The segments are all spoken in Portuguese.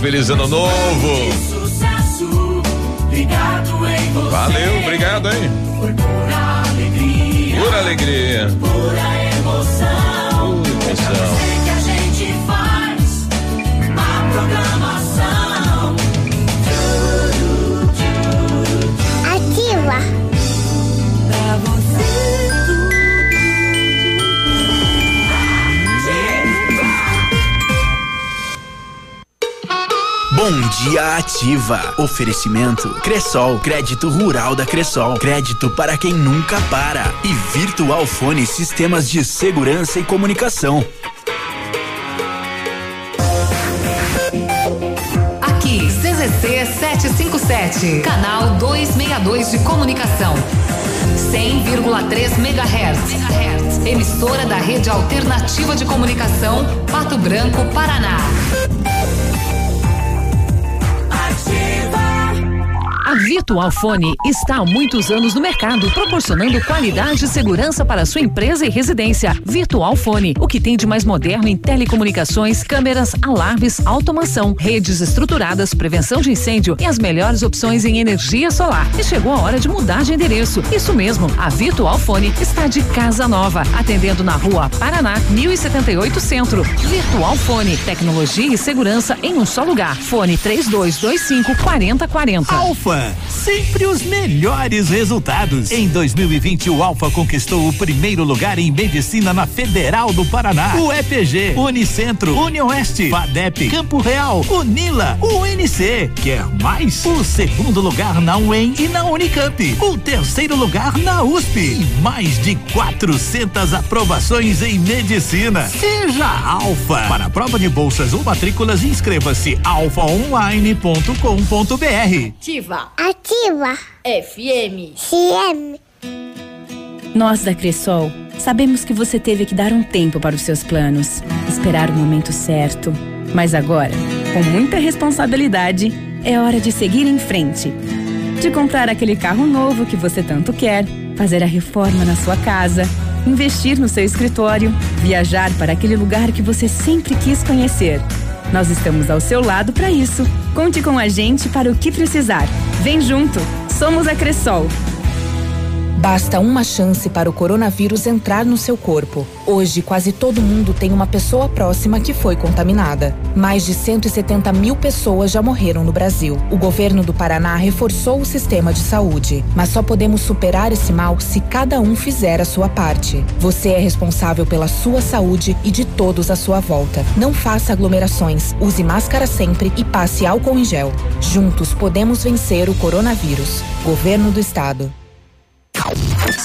Feliz ano novo. Valeu, obrigado, hein? Por pura alegria. Pura alegria. Dia Ativa. Oferecimento Cressol, crédito rural da Cressol, crédito para quem nunca para e Virtual Fone Sistemas de Segurança e Comunicação. Aqui, CZC 757, canal 262 de comunicação. 100,3 MHz. Emissora da Rede Alternativa de Comunicação, Pato Branco, Paraná. Virtual Fone está há muitos anos no mercado, proporcionando qualidade e segurança para sua empresa e residência. Virtual Fone, o que tem de mais moderno em telecomunicações, câmeras, alarmes, automação, redes estruturadas, prevenção de incêndio e as melhores opções em energia solar. E chegou a hora de mudar de endereço. Isso mesmo, a Virtual Fone está de casa nova, atendendo na rua Paraná, 1078 Centro. Virtual Fone, tecnologia e segurança em um só lugar. Fone 3225 4040. Alfa sempre os melhores resultados. Em 2020, o Alfa conquistou o primeiro lugar em medicina na Federal do Paraná. O EPG, Unicentro, Unioeste, FADEP, Campo Real, Unila, UNC. Quer mais? O segundo lugar na UEM e na Unicamp. O terceiro lugar na USP. E mais de 400 aprovações em medicina. Seja Alfa. Para a prova de bolsas ou matrículas, inscreva-se alfaonline.com.br. Ativa. Ativa. FM. CM. Nós da Cressol sabemos que você teve que dar um tempo para os seus planos, esperar o momento certo. Mas agora, com muita responsabilidade, é hora de seguir em frente. De comprar aquele carro novo que você tanto quer, fazer a reforma na sua casa, investir no seu escritório, viajar para aquele lugar que você sempre quis conhecer. Nós estamos ao seu lado para isso. Conte com a gente para o que precisar. Vem junto. Somos a Cressol. Basta uma chance para o coronavírus entrar no seu corpo. Hoje, quase todo mundo tem uma pessoa próxima que foi contaminada. Mais de 170 mil pessoas já morreram no Brasil. O governo do Paraná reforçou o sistema de saúde, mas só podemos superar esse mal se cada um fizer a sua parte. Você é responsável pela sua saúde e de todos à sua volta. Não faça aglomerações, use máscara sempre e passe álcool em gel. Juntos podemos vencer o coronavírus. Governo do Estado.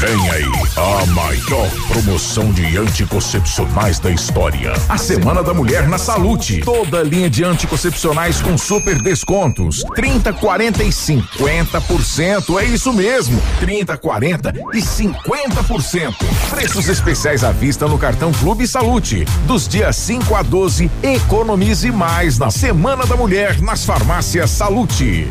Vem aí a maior promoção de anticoncepcionais da história. A Semana da Mulher na Salute. Toda linha de anticoncepcionais com super descontos. 30, 40 e 50%. É isso mesmo. 30, 40 e 50%. Preços especiais à vista no cartão Clube Salute. Dos dias 5 a 12, economize mais na Semana da Mulher nas farmácias Salute.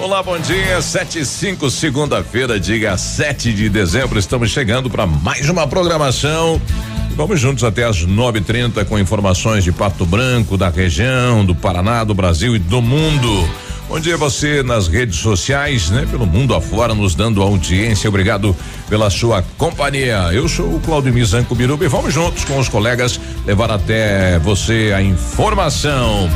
Olá, bom dia. 7 e 5, segunda-feira, dia 7 de dezembro. Estamos chegando para mais uma programação Vamos juntos até às 9:30 com informações de Pato Branco, da região, do Paraná, do Brasil e do mundo. Bom dia você nas redes sociais, né? Pelo mundo afora, nos dando audiência. Obrigado pela sua companhia. Eu sou o Claudio Mizanco Biruba e vamos juntos com os colegas levar até você a informação.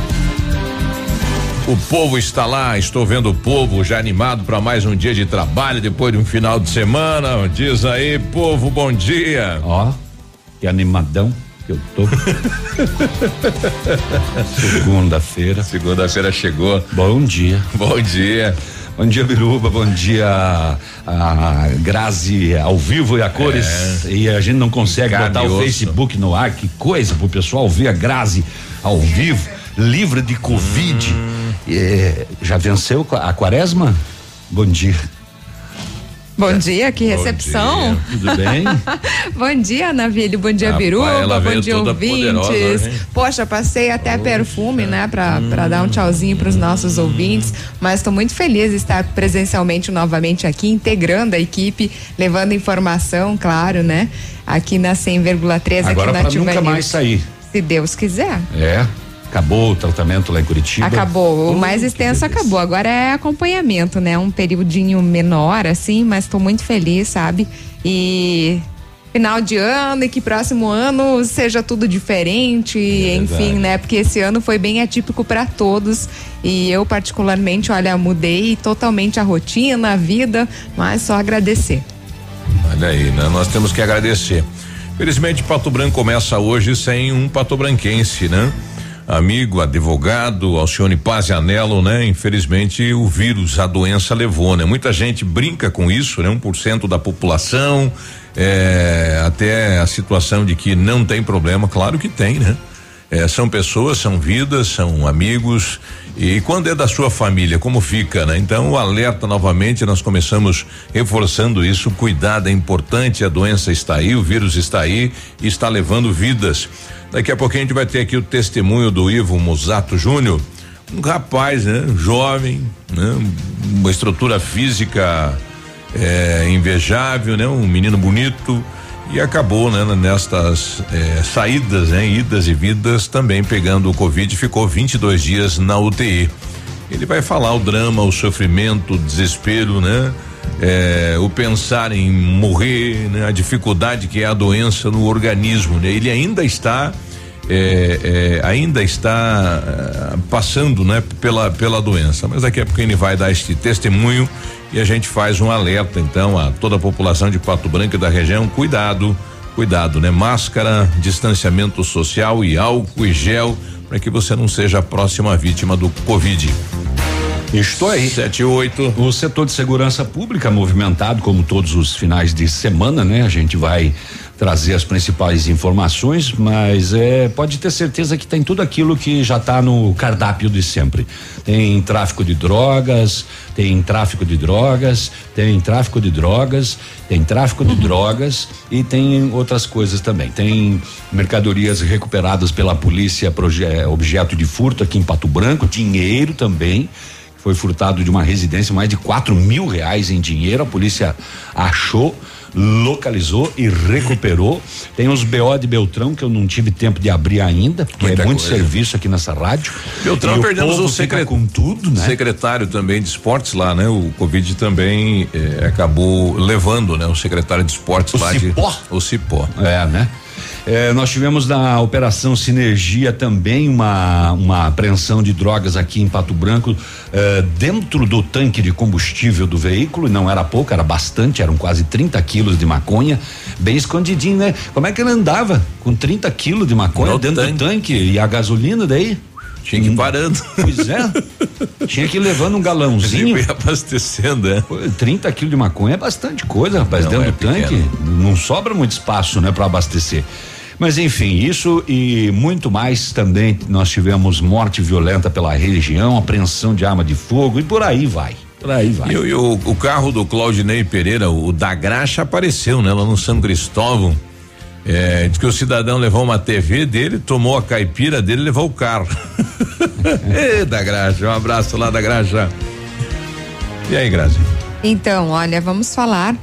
O povo está lá, estou vendo o povo já animado para mais um dia de trabalho depois de um final de semana. Diz aí, povo, bom dia. Ó, que animadão que eu tô. Segunda-feira. Segunda-feira chegou. Bom dia. Bom dia. Bom dia, Biruba. Bom dia, a Grazi ao vivo e a cores. É. E a gente não consegue Carne botar o Facebook no ar. Que coisa pro pessoal ver a Grazi ao vivo, livre de Covid. Hum. É, já venceu a quaresma? Bom dia. Bom dia, que recepção. Dia. Tudo bem? bom dia, Navilho. Bom dia, Biruba. Bom dia, ouvintes. Poxa, passei até perfume, né, pra, hum. pra dar um tchauzinho pros nossos ouvintes. Mas estou muito feliz de estar presencialmente novamente aqui, integrando a equipe, levando informação, claro, né? Aqui na 100,3 aqui na Ativa nunca mais sair. Se Deus quiser. É. Acabou o tratamento lá em Curitiba? Acabou. O mais extenso acabou. Agora é acompanhamento, né? Um periodinho menor, assim, mas estou muito feliz, sabe? E final de ano e que próximo ano seja tudo diferente, é enfim, né? Porque esse ano foi bem atípico para todos e eu particularmente, olha, mudei totalmente a rotina, a vida, mas só agradecer. Olha aí, né? Nós temos que agradecer. Felizmente, Pato Branco começa hoje sem um patobranquense, né? Amigo, advogado, Alcione Pazianello, né? Infelizmente o vírus, a doença levou, né? Muita gente brinca com isso, né? 1% da população, é, até a situação de que não tem problema, claro que tem, né? É, são pessoas, são vidas, são amigos e quando é da sua família, como fica, né? Então, o alerta novamente, nós começamos reforçando isso, cuidado é importante, a doença está aí, o vírus está aí e está levando vidas. Daqui a pouquinho a gente vai ter aqui o testemunho do Ivo Musato Júnior, um rapaz, né? Jovem, né? Uma estrutura física é, invejável, né? Um menino bonito e acabou, né? Nestas é, saídas, né? Idas e vidas também pegando o Covid, ficou 22 dias na UTI. Ele vai falar o drama, o sofrimento, o desespero, né? É, o pensar em morrer, né? a dificuldade que é a doença no organismo. Né? Ele ainda está é, é, ainda está é, passando né, pela, pela doença. Mas daqui a pouco ele vai dar este testemunho e a gente faz um alerta então a toda a população de Pato Branco e da região, cuidado, cuidado, né? Máscara, distanciamento social e álcool e gel para que você não seja a próxima vítima do Covid. Estou aí. 7 e 8. O setor de segurança pública movimentado, como todos os finais de semana, né? A gente vai trazer as principais informações, mas é, pode ter certeza que tem tudo aquilo que já está no cardápio de sempre. Tem tráfico de drogas, tem tráfico de drogas, tem tráfico de drogas, tem tráfico de drogas e tem outras coisas também. Tem mercadorias recuperadas pela polícia, objeto de furto aqui em Pato Branco, dinheiro também foi furtado de uma residência mais de quatro mil reais em dinheiro. A polícia achou localizou e recuperou. Tem os BO de Beltrão que eu não tive tempo de abrir ainda, porque Muita é muito coisa. serviço aqui nessa rádio. Beltrão perdemos o, o secretário com tudo, né? Secretário também de esportes lá, né? O Covid também eh, acabou levando, né? O secretário de esportes o lá Cipó? de o Cipó. É, né? É, nós tivemos na Operação Sinergia também uma, uma apreensão de drogas aqui em Pato Branco é, dentro do tanque de combustível do veículo, não era pouco, era bastante, eram quase 30 quilos de maconha, bem escondidinho, né? Como é que ele andava com 30 quilos de maconha no dentro tanque. do tanque e a gasolina daí? Tinha que ir parando. Pois é. Tinha que ir levando um galãozinho. Tinha abastecendo, é. 30 quilos de maconha é bastante coisa, rapaz. Não, dentro é do pequeno. tanque. Não sobra muito espaço, né, para abastecer. Mas enfim, isso e muito mais também nós tivemos morte violenta pela região, apreensão de arma de fogo e por aí vai. Por aí vai. E, e o, o, carro do Claudinei Pereira, o da Graxa, apareceu, né? Lá no São Cristóvão. É, diz que o cidadão levou uma TV dele, tomou a caipira dele e levou o carro. e da Graxa, um abraço lá da Graxa. E aí, Graça? Então, olha, vamos falar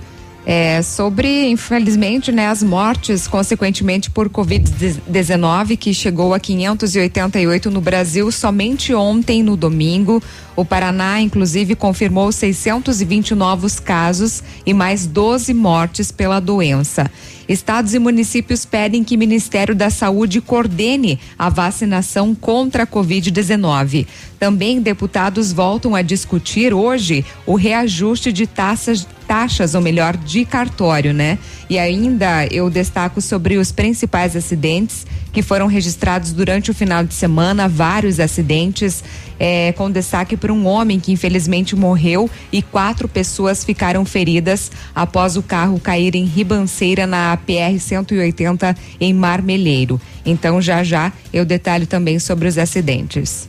É, sobre, infelizmente, né, as mortes, consequentemente por Covid-19, que chegou a 588 no Brasil somente ontem, no domingo. O Paraná, inclusive, confirmou 620 novos casos e mais 12 mortes pela doença. Estados e municípios pedem que o Ministério da Saúde coordene a vacinação contra a Covid-19. Também deputados voltam a discutir hoje o reajuste de taxas, taxas, ou melhor, de cartório, né? E ainda eu destaco sobre os principais acidentes que foram registrados durante o final de semana, vários acidentes, é, com destaque para um homem que infelizmente morreu e quatro pessoas ficaram feridas após o carro cair em ribanceira na PR 180 em Marmeleiro. Então já já eu detalho também sobre os acidentes.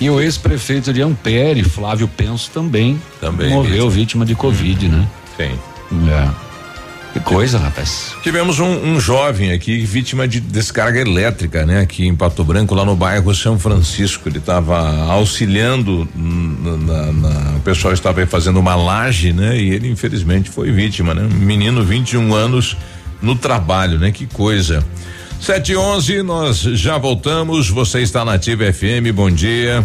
E o ex-prefeito de Ampere, Flávio Penso, também, Também morreu vítima de Covid, né? Sim. É. Que coisa, rapaz. Tivemos um, um jovem aqui vítima de descarga elétrica, né? Aqui em Pato Branco, lá no bairro São Francisco. Ele estava auxiliando, na, na- o pessoal estava fazendo uma laje, né? E ele infelizmente foi vítima, né? Um menino, 21 anos, no trabalho, né? Que coisa. Sete e onze, nós já voltamos. Você está na Ativa FM, bom dia.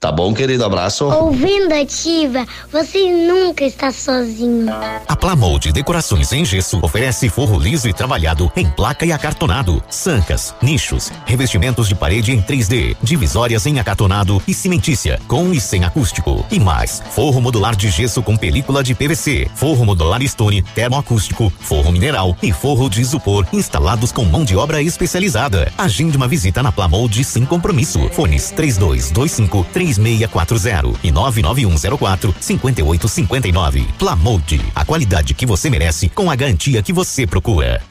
Tá bom, querido? Abraço. Ouvindo ativa, você nunca está sozinho. A Plamold Decorações em Gesso oferece forro liso e trabalhado em placa e acartonado, sancas, nichos, revestimentos de parede em 3D, divisórias em acartonado e cimentícia, com e sem acústico. E mais, forro modular de gesso com película de PVC, forro modular stone, termoacústico, forro mineral e forro de isopor instalados com mão de obra especializada. Agende uma visita na Plamold sem compromisso. Fones 3225 3640 e 99104 5859. Plamold, a qualidade que você merece com a garantia que você procura.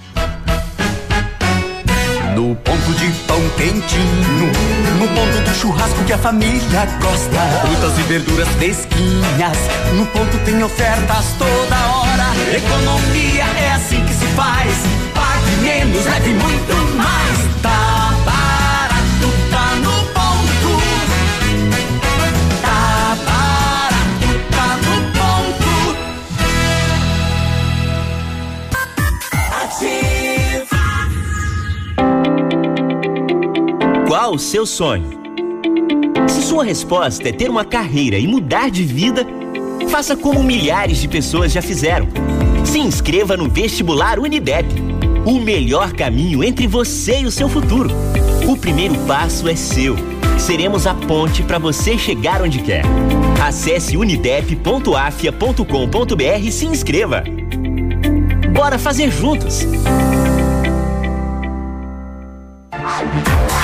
No ponto de pão quentinho, no ponto do churrasco que a família gosta. Frutas e verduras fresquinhas, no ponto tem ofertas toda hora. Economia é assim que se faz. Pague menos, leve muito mais. Qual o seu sonho? Se sua resposta é ter uma carreira e mudar de vida, faça como milhares de pessoas já fizeram. Se inscreva no vestibular Unidep. O melhor caminho entre você e o seu futuro. O primeiro passo é seu. Seremos a ponte para você chegar onde quer. Acesse unidep.afia.com.br e se inscreva. Bora fazer juntos!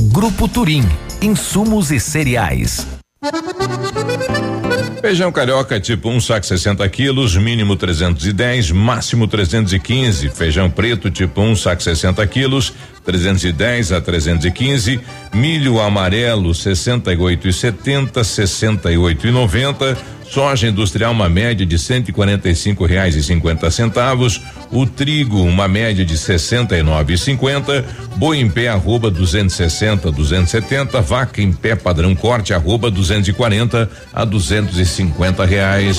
Grupo Turim. Insumos e cereais. Feijão carioca tipo 1 um saco 60 quilos, mínimo 310, máximo 315. Feijão preto tipo 1 um saco 60 quilos, 310 a 315. Milho amarelo 68 e 70, 68 e 90. Soja industrial uma média de cento e quarenta e cinco reais e cinquenta centavos, o trigo uma média de sessenta e nove e cinquenta, boi em pé arroba duzentos e sessenta, duzentos e setenta, vaca em pé padrão corte arroba duzentos e quarenta a duzentos e cinquenta reais.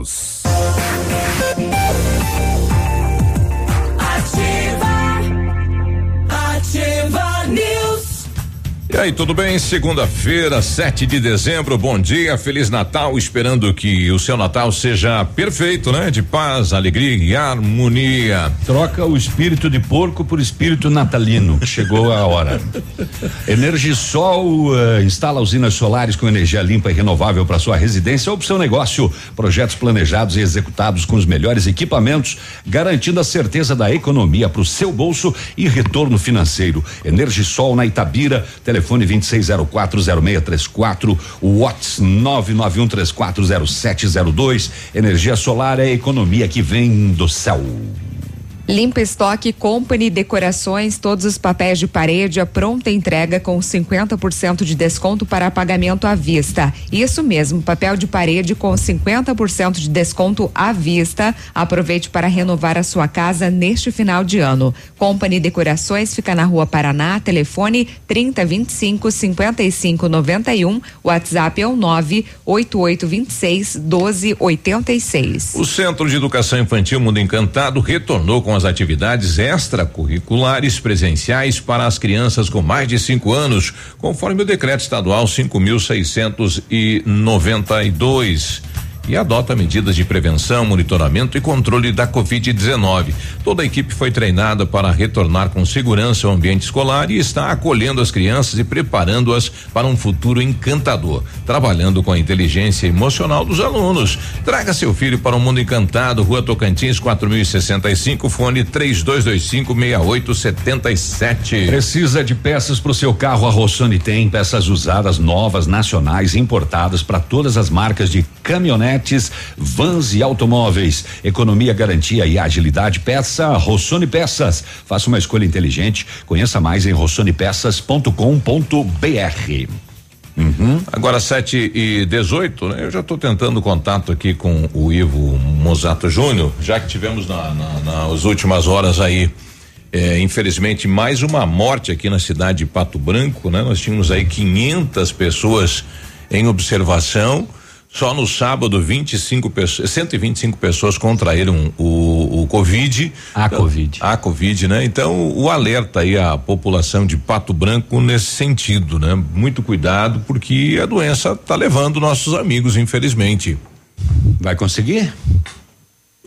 Ativa E aí, tudo bem? Segunda-feira, 7 de dezembro, bom dia, Feliz Natal, esperando que o seu Natal seja perfeito, né? De paz, alegria e harmonia. Troca o espírito de porco por espírito natalino. Chegou a hora. Energisol uh, instala usinas solares com energia limpa e renovável para sua residência ou para seu negócio. Projetos planejados e executados com os melhores equipamentos, garantindo a certeza da economia para o seu bolso e retorno financeiro. Energisol na Itabira, telefone 26040634, WhatsApp 991340702. Energia solar é a economia que vem do céu. Limpa Estoque Company Decorações, todos os papéis de parede a pronta entrega com 50% de desconto para pagamento à vista. Isso mesmo, papel de parede com 50% de desconto à vista. Aproveite para renovar a sua casa neste final de ano. Company Decorações fica na Rua Paraná, telefone 3025 5591, WhatsApp é o 98826 1286. O Centro de Educação Infantil Mundo Encantado retornou com as atividades extracurriculares presenciais para as crianças com mais de cinco anos, conforme o decreto estadual 5.692 e adota medidas de prevenção, monitoramento e controle da Covid-19. Toda a equipe foi treinada para retornar com segurança ao ambiente escolar e está acolhendo as crianças e preparando-as para um futuro encantador, trabalhando com a inteligência emocional dos alunos. Traga seu filho para o mundo encantado, Rua Tocantins, 4065, fone 3225 6877. Precisa de peças para o seu carro? A Rossoni tem peças usadas, novas, nacionais, importadas para todas as marcas de caminhonetes, vans e automóveis. Economia, garantia e agilidade. Peça Rossoni Peças. Faça uma escolha inteligente. Conheça mais em rossonipeças.com.br. Uhum. Agora 7 e 18, né? Eu já estou tentando contato aqui com o Ivo Mozato Júnior, já que tivemos na, na, nas últimas horas aí. É, infelizmente, mais uma morte aqui na cidade de Pato Branco, né? Nós tínhamos aí 500 pessoas em observação. Só no sábado, 25 pessoas, 125 pessoas contraíram o, o Covid. A Covid. A Covid, né? Então, o alerta aí à população de Pato Branco nesse sentido, né? Muito cuidado, porque a doença tá levando nossos amigos, infelizmente. Vai conseguir?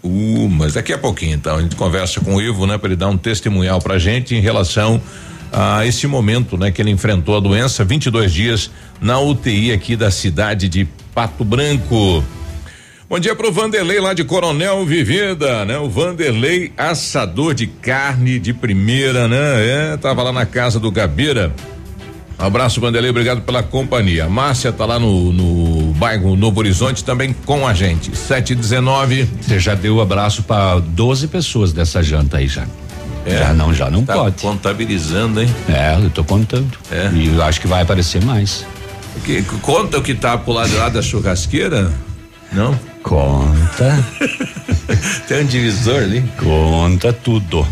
Uh, mas daqui a pouquinho, então, a gente conversa com o Ivo, né? Para ele dar um testemunhal pra gente em relação a esse momento, né? Que ele enfrentou a doença, 22 dias na UTI aqui da cidade de Pato Branco. Bom dia pro Vanderlei lá de Coronel Vivida, né? O Vanderlei assador de carne de primeira, né? É, tava lá na casa do Gabeira. Um abraço, Vanderlei, obrigado pela companhia. Márcia tá lá no, no bairro Novo Horizonte também com a gente. 719. Você já deu abraço para 12 pessoas dessa janta aí já. É. Já não, já não Tá pode. Contabilizando, hein? É, eu tô contando. É. E eu acho que vai aparecer mais. Que, conta o que tá pro lado lá da churrasqueira? Não? Conta. Tem um divisor ali? Conta tudo.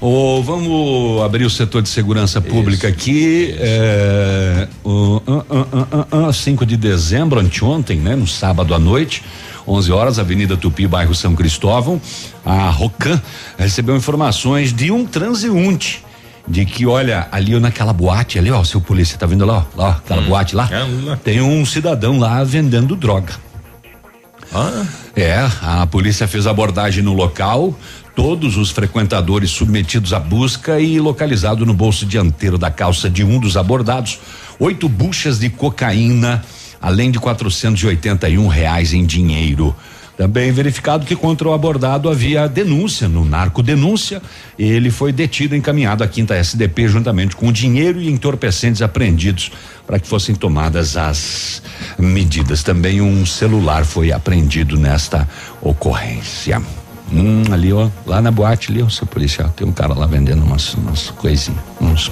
Ô, vamos abrir o setor de segurança pública aqui. É, o, ah, ah, ah, ah, ah, 5 de dezembro, anteontem, né? No sábado à noite. 11 horas, Avenida Tupi, bairro São Cristóvão. A Rocan recebeu informações de um transeunte de que, olha, ali naquela boate ali, ó, seu polícia, tá vendo lá, ó, lá aquela boate lá, tem um cidadão lá vendendo droga. Ah. É, a polícia fez abordagem no local, todos os frequentadores submetidos à busca e localizado no bolso dianteiro da calça de um dos abordados, oito buchas de cocaína, além de 481 reais em dinheiro. Também verificado que contra o abordado havia denúncia no narco denúncia. Ele foi detido e encaminhado à quinta SDP juntamente com dinheiro e entorpecentes apreendidos para que fossem tomadas as medidas. Também um celular foi apreendido nesta ocorrência. Hum, ali, ó, lá na boate ali, ó, seu policial, tem um cara lá vendendo umas, umas coisinhas, uns,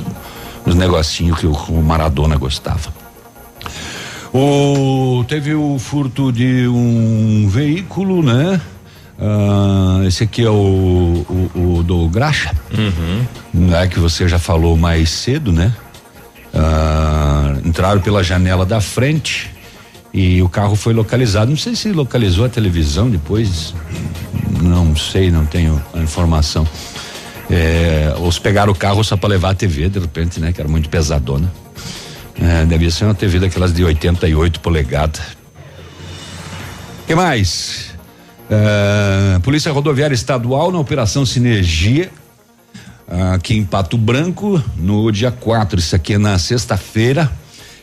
uns negocinhos que o, o Maradona gostava. O, teve o furto de um veículo, né? Ah, esse aqui é o, o, o do Graxa, Uhum. é que você já falou mais cedo, né? Ah, entraram pela janela da frente e o carro foi localizado. Não sei se localizou a televisão depois, não sei, não tenho a informação. É, ou se pegaram o carro só para levar a TV, de repente, né? Que era muito pesadona. É, devia ser uma TV daquelas de 88 polegadas. que mais? É, Polícia Rodoviária Estadual na Operação Sinergia, aqui em Pato Branco, no dia 4, isso aqui é na sexta-feira,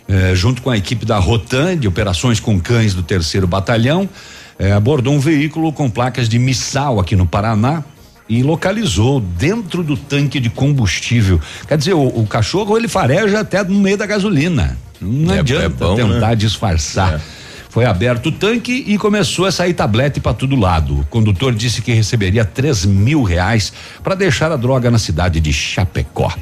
é, junto com a equipe da Rotan, de operações com cães do terceiro batalhão, é, abordou um veículo com placas de missal aqui no Paraná e localizou dentro do tanque de combustível. Quer dizer, o, o cachorro ele fareja até no meio da gasolina. Não É- adianta é bom, tentar né? disfarçar. Foi aberto o tanque e começou a sair tablete para todo lado. O condutor disse que receberia três mil reais para deixar a droga na cidade de Chapecó.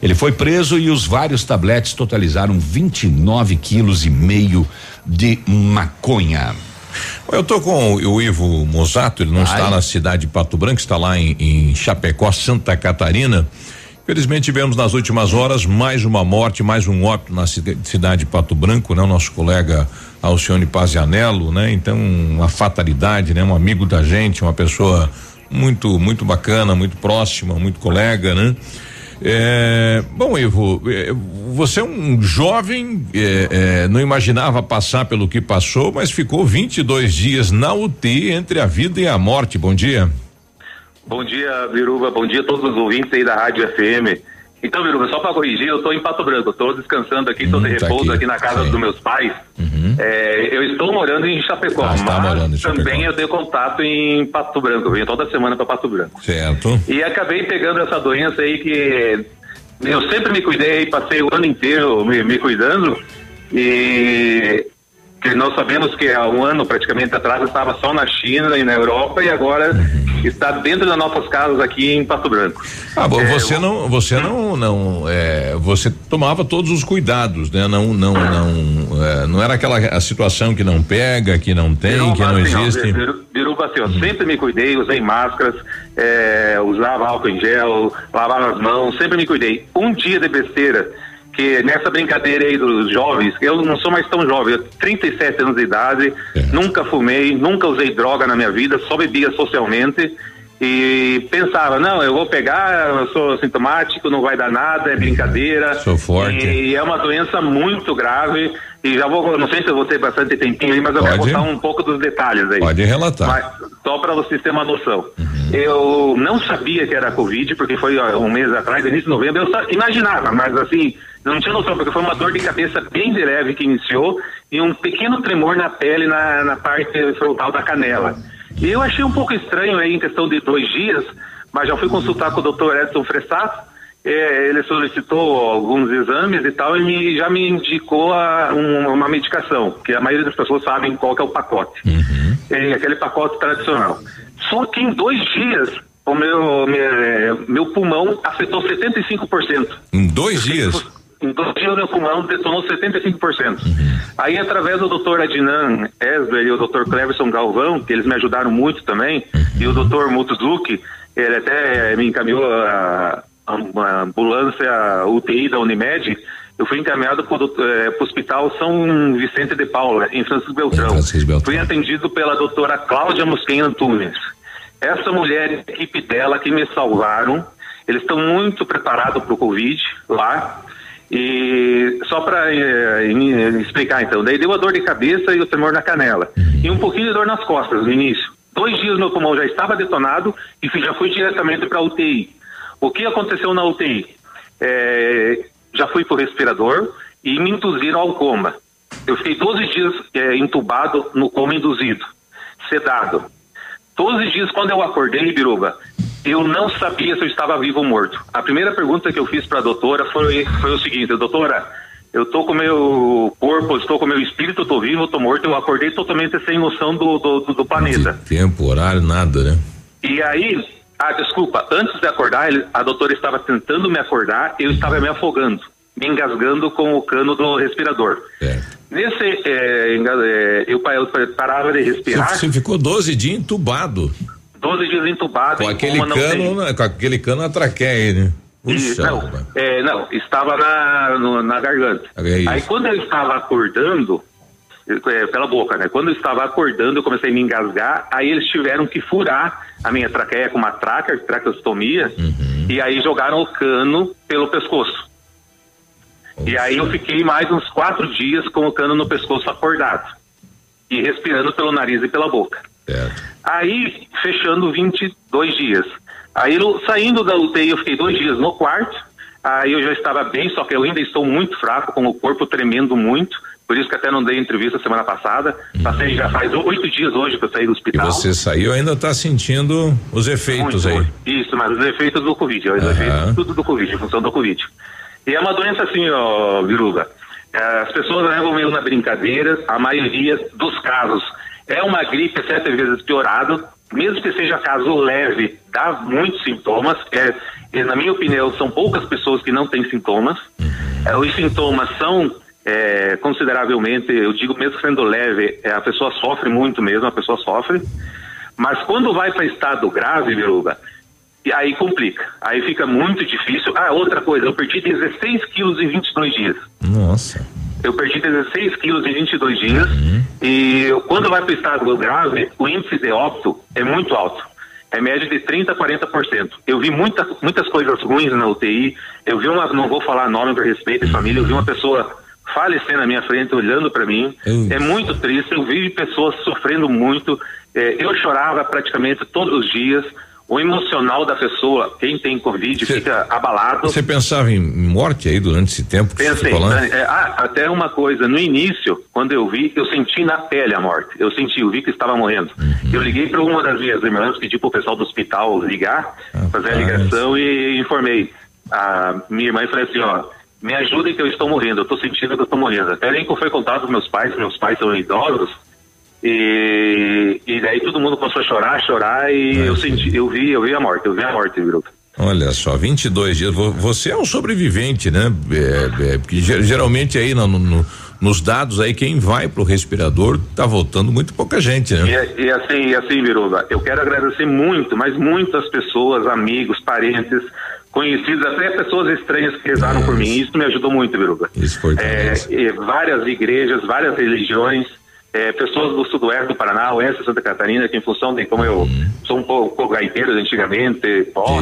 Ele foi preso e os vários tabletes totalizaram 29 quilos e meio de maconha. Eu tô com o Ivo Mosato, ele não está na cidade de Pato Branco, está lá em, em Chapecó, Santa Catarina. Felizmente tivemos nas últimas horas mais uma morte, mais um óbito na cida- cidade de Pato Branco, né? O nosso colega Alcione Pazianello, né? Então, uma fatalidade, né? Um amigo da gente, uma pessoa muito, muito bacana, muito próxima, muito colega, né? É, bom, Ivo, é, você é um jovem, é, é, não imaginava passar pelo que passou, mas ficou 22 dias na UTI entre a vida e a morte. Bom dia. Bom dia, Biruba. Bom dia a todos os ouvintes aí da Rádio FM. Então, Biruba, só para corrigir, eu estou em Pato Branco, estou descansando aqui, estou de tá repouso aqui. aqui. na casa dos meus pais. É, eu estou morando em Chapecó, Ah, está mas Chapecó. também eu tenho contato em Pato Branco, eu venho toda semana para Pato Branco. Certo. E acabei pegando essa doença aí que eu sempre me cuidei, passei o ano inteiro me, me cuidando e que nós sabemos que há um ano praticamente atrás estava só na China e na Europa e agora está dentro das nossas casas aqui em Pato Branco. Ah, bom, É, você não, você não, não, é, você tomava todos os cuidados, né? Não, não, não, é, não era aquela a situação que não pega, que não tem, que não existe. Biru- Biruba, assim, ó, sempre me cuidei, usei máscaras, é, usava álcool em gel, lavava as mãos, sempre me cuidei. Um dia de besteira, que nessa brincadeira aí dos jovens, eu não sou mais tão jovem, eu tenho 37 anos de idade, nunca fumei, nunca usei droga na minha vida, só bebia socialmente. E pensava, não, eu vou pegar, eu sou sintomático, não vai dar nada, é brincadeira. Sou forte. E é uma doença muito grave. E já vou, não sei se eu vou ter bastante tempinho aí, mas eu quero Pode. contar um pouco dos detalhes aí. Pode relatar. Mas, só para vocês terem uma noção. Uhum. Eu não sabia que era Covid, porque foi ó, um mês atrás, início de novembro, eu imaginava, mas assim, não tinha noção, porque foi uma dor de cabeça bem de leve que iniciou e um pequeno tremor na pele, na, na parte frontal da canela. E eu achei um pouco estranho aí em questão de dois dias, mas já fui consultar com o Dr. Edson Fressato, é, ele solicitou alguns exames e tal e me- já me indicou a- um- uma medicação, que a maioria das pessoas sabem qual é o pacote. É aquele pacote tradicional. Só que em dois dias, o meu, meu, meu pulmão afetou 75%. Em dois dias. Em dois dias, meu pulmão detonou 75%. Aí, através do Dr. Adnan Esber e o Dr. Cleverson Galvão, que eles me ajudaram muito também, e o Dr. Mutuzuki, ele até me encaminhou a, uma ambulância UTI da Unimed, eu fui encaminhado para o Hospital São Vicente de Paula, em Francisco Beltrão. Fui atendido pela doutora Cláudia Mosquen Antunes. Essa mulher e a equipe dela que me salvaram Eles estão muito preparados para o Covid lá. E só para explicar então, daí deu a dor de cabeça e o tremor na canela. E um pouquinho de dor nas costas no início. Dois dias meu pulmão já estava detonado e já fui diretamente para a UTI. O que aconteceu na UTI? É, já fui para o respirador e me induziram ao coma. Eu fiquei 12 dias é, entubado no coma induzido, sedado. 12 dias, quando eu acordei, Biruba, eu não sabia se eu estava vivo ou morto. A primeira pergunta que eu fiz para a doutora foi, foi o seguinte: doutora, eu tô com meu corpo, estou com meu espírito, estou vivo, estou morto. Eu acordei totalmente sem noção do, do, do, planeta. De tempo, horário, nada, né? E aí, ah, desculpa, antes de acordar, a doutora estava tentando me acordar, eu estava me afogando, me engasgando com o cano do respirador. É. Nesse, é, eu, eu, parava de respirar. Você, você ficou 12 dias entubado. 12 dias entubado. Com aquele cano, na, com aquele cano na traqueia, né? Puxa, não, é, não, estava na, no, na garganta. É Aí quando eu estava acordando, é, pela boca, né? Quando eu estava acordando, eu comecei a me engasgar, aí eles tiveram que furar a minha traqueia com uma traca, traqueostomia, uhum. e aí jogaram o cano pelo pescoço. E aí eu fiquei mais uns quatro dias com o cano no pescoço acordado. E respirando pelo nariz e pela boca. Aí, fechando 22 dias. Aí, saindo da UTI, eu fiquei dois dias no quarto. Aí eu já estava bem, só que eu ainda estou muito fraco, com o corpo tremendo muito. Por isso que até não dei entrevista semana passada. Passei já faz oito dias hoje que eu saí do hospital. E você saiu ainda está sentindo os efeitos muito, aí. Isso, mas os efeitos do Covid, os efeitos tudo do Covid, em função do Covid. E é uma doença assim, ó, Viruga. É, as pessoas levam meio na brincadeira, a maioria dos casos é uma gripe sete vezes piorado, mesmo que seja caso leve, dá muitos sintomas. É, na minha opinião, são poucas pessoas que não têm sintomas. É, os sintomas são é, consideravelmente, eu digo mesmo sendo leve, é, a pessoa sofre muito mesmo, a pessoa sofre. Mas quando vai para estado grave, Viruga, e aí complica. Aí fica muito difícil. Ah, outra coisa, eu perdi 16 quilos em 22 dias. Nossa. Eu perdi 16 quilos em 22 dias. E quando vai para o estado grave, o índice de óbito é muito alto. É média de 30% a 40%. Eu vi muita, muitas coisas ruins na UTI. Eu vi uma, não vou falar nome por respeito de família, eu vi uma pessoa falecer na minha frente, olhando para mim. É muito triste. Eu vi pessoas sofrendo muito. É, eu chorava praticamente todos os dias o emocional da pessoa, quem tem Covid, cê, fica abalado. Você pensava em morte aí durante esse tempo? Pensei. É, ah, até uma coisa, no início, quando eu vi, eu senti na pele a morte. Eu senti, eu vi que estava morrendo. Uhum. Eu liguei para uma das minhas irmãs, pedi para o pessoal do hospital ligar, ah, fazer a ligação e informei. A minha irmã falei assim: ó, me ajudem que eu estou morrendo, eu estou sentindo que eu estou morrendo. Até nem que foi contado para meus pais, meus pais são idosos. E, e daí todo mundo começou a chorar, chorar e é, eu senti, eu vi, eu vi a morte, eu vi a morte, viu? Olha só, 22 dias. Você é um sobrevivente, né? É, é, porque geralmente aí no, no, nos dados aí quem vai pro respirador tá voltando muito pouca gente, né? E, e assim, e assim, Viruba, eu quero agradecer muito, mas muitas pessoas, amigos, parentes, conhecidos, até pessoas estranhas que rezaram por mim. Isso me ajudou muito, Viruba. Isso foi. É, várias igrejas, várias religiões é, pessoas do sudoeste do Paraná, oeste Santa Catarina, que em função de como eu sou um pouco gaiteiro antigamente, pop,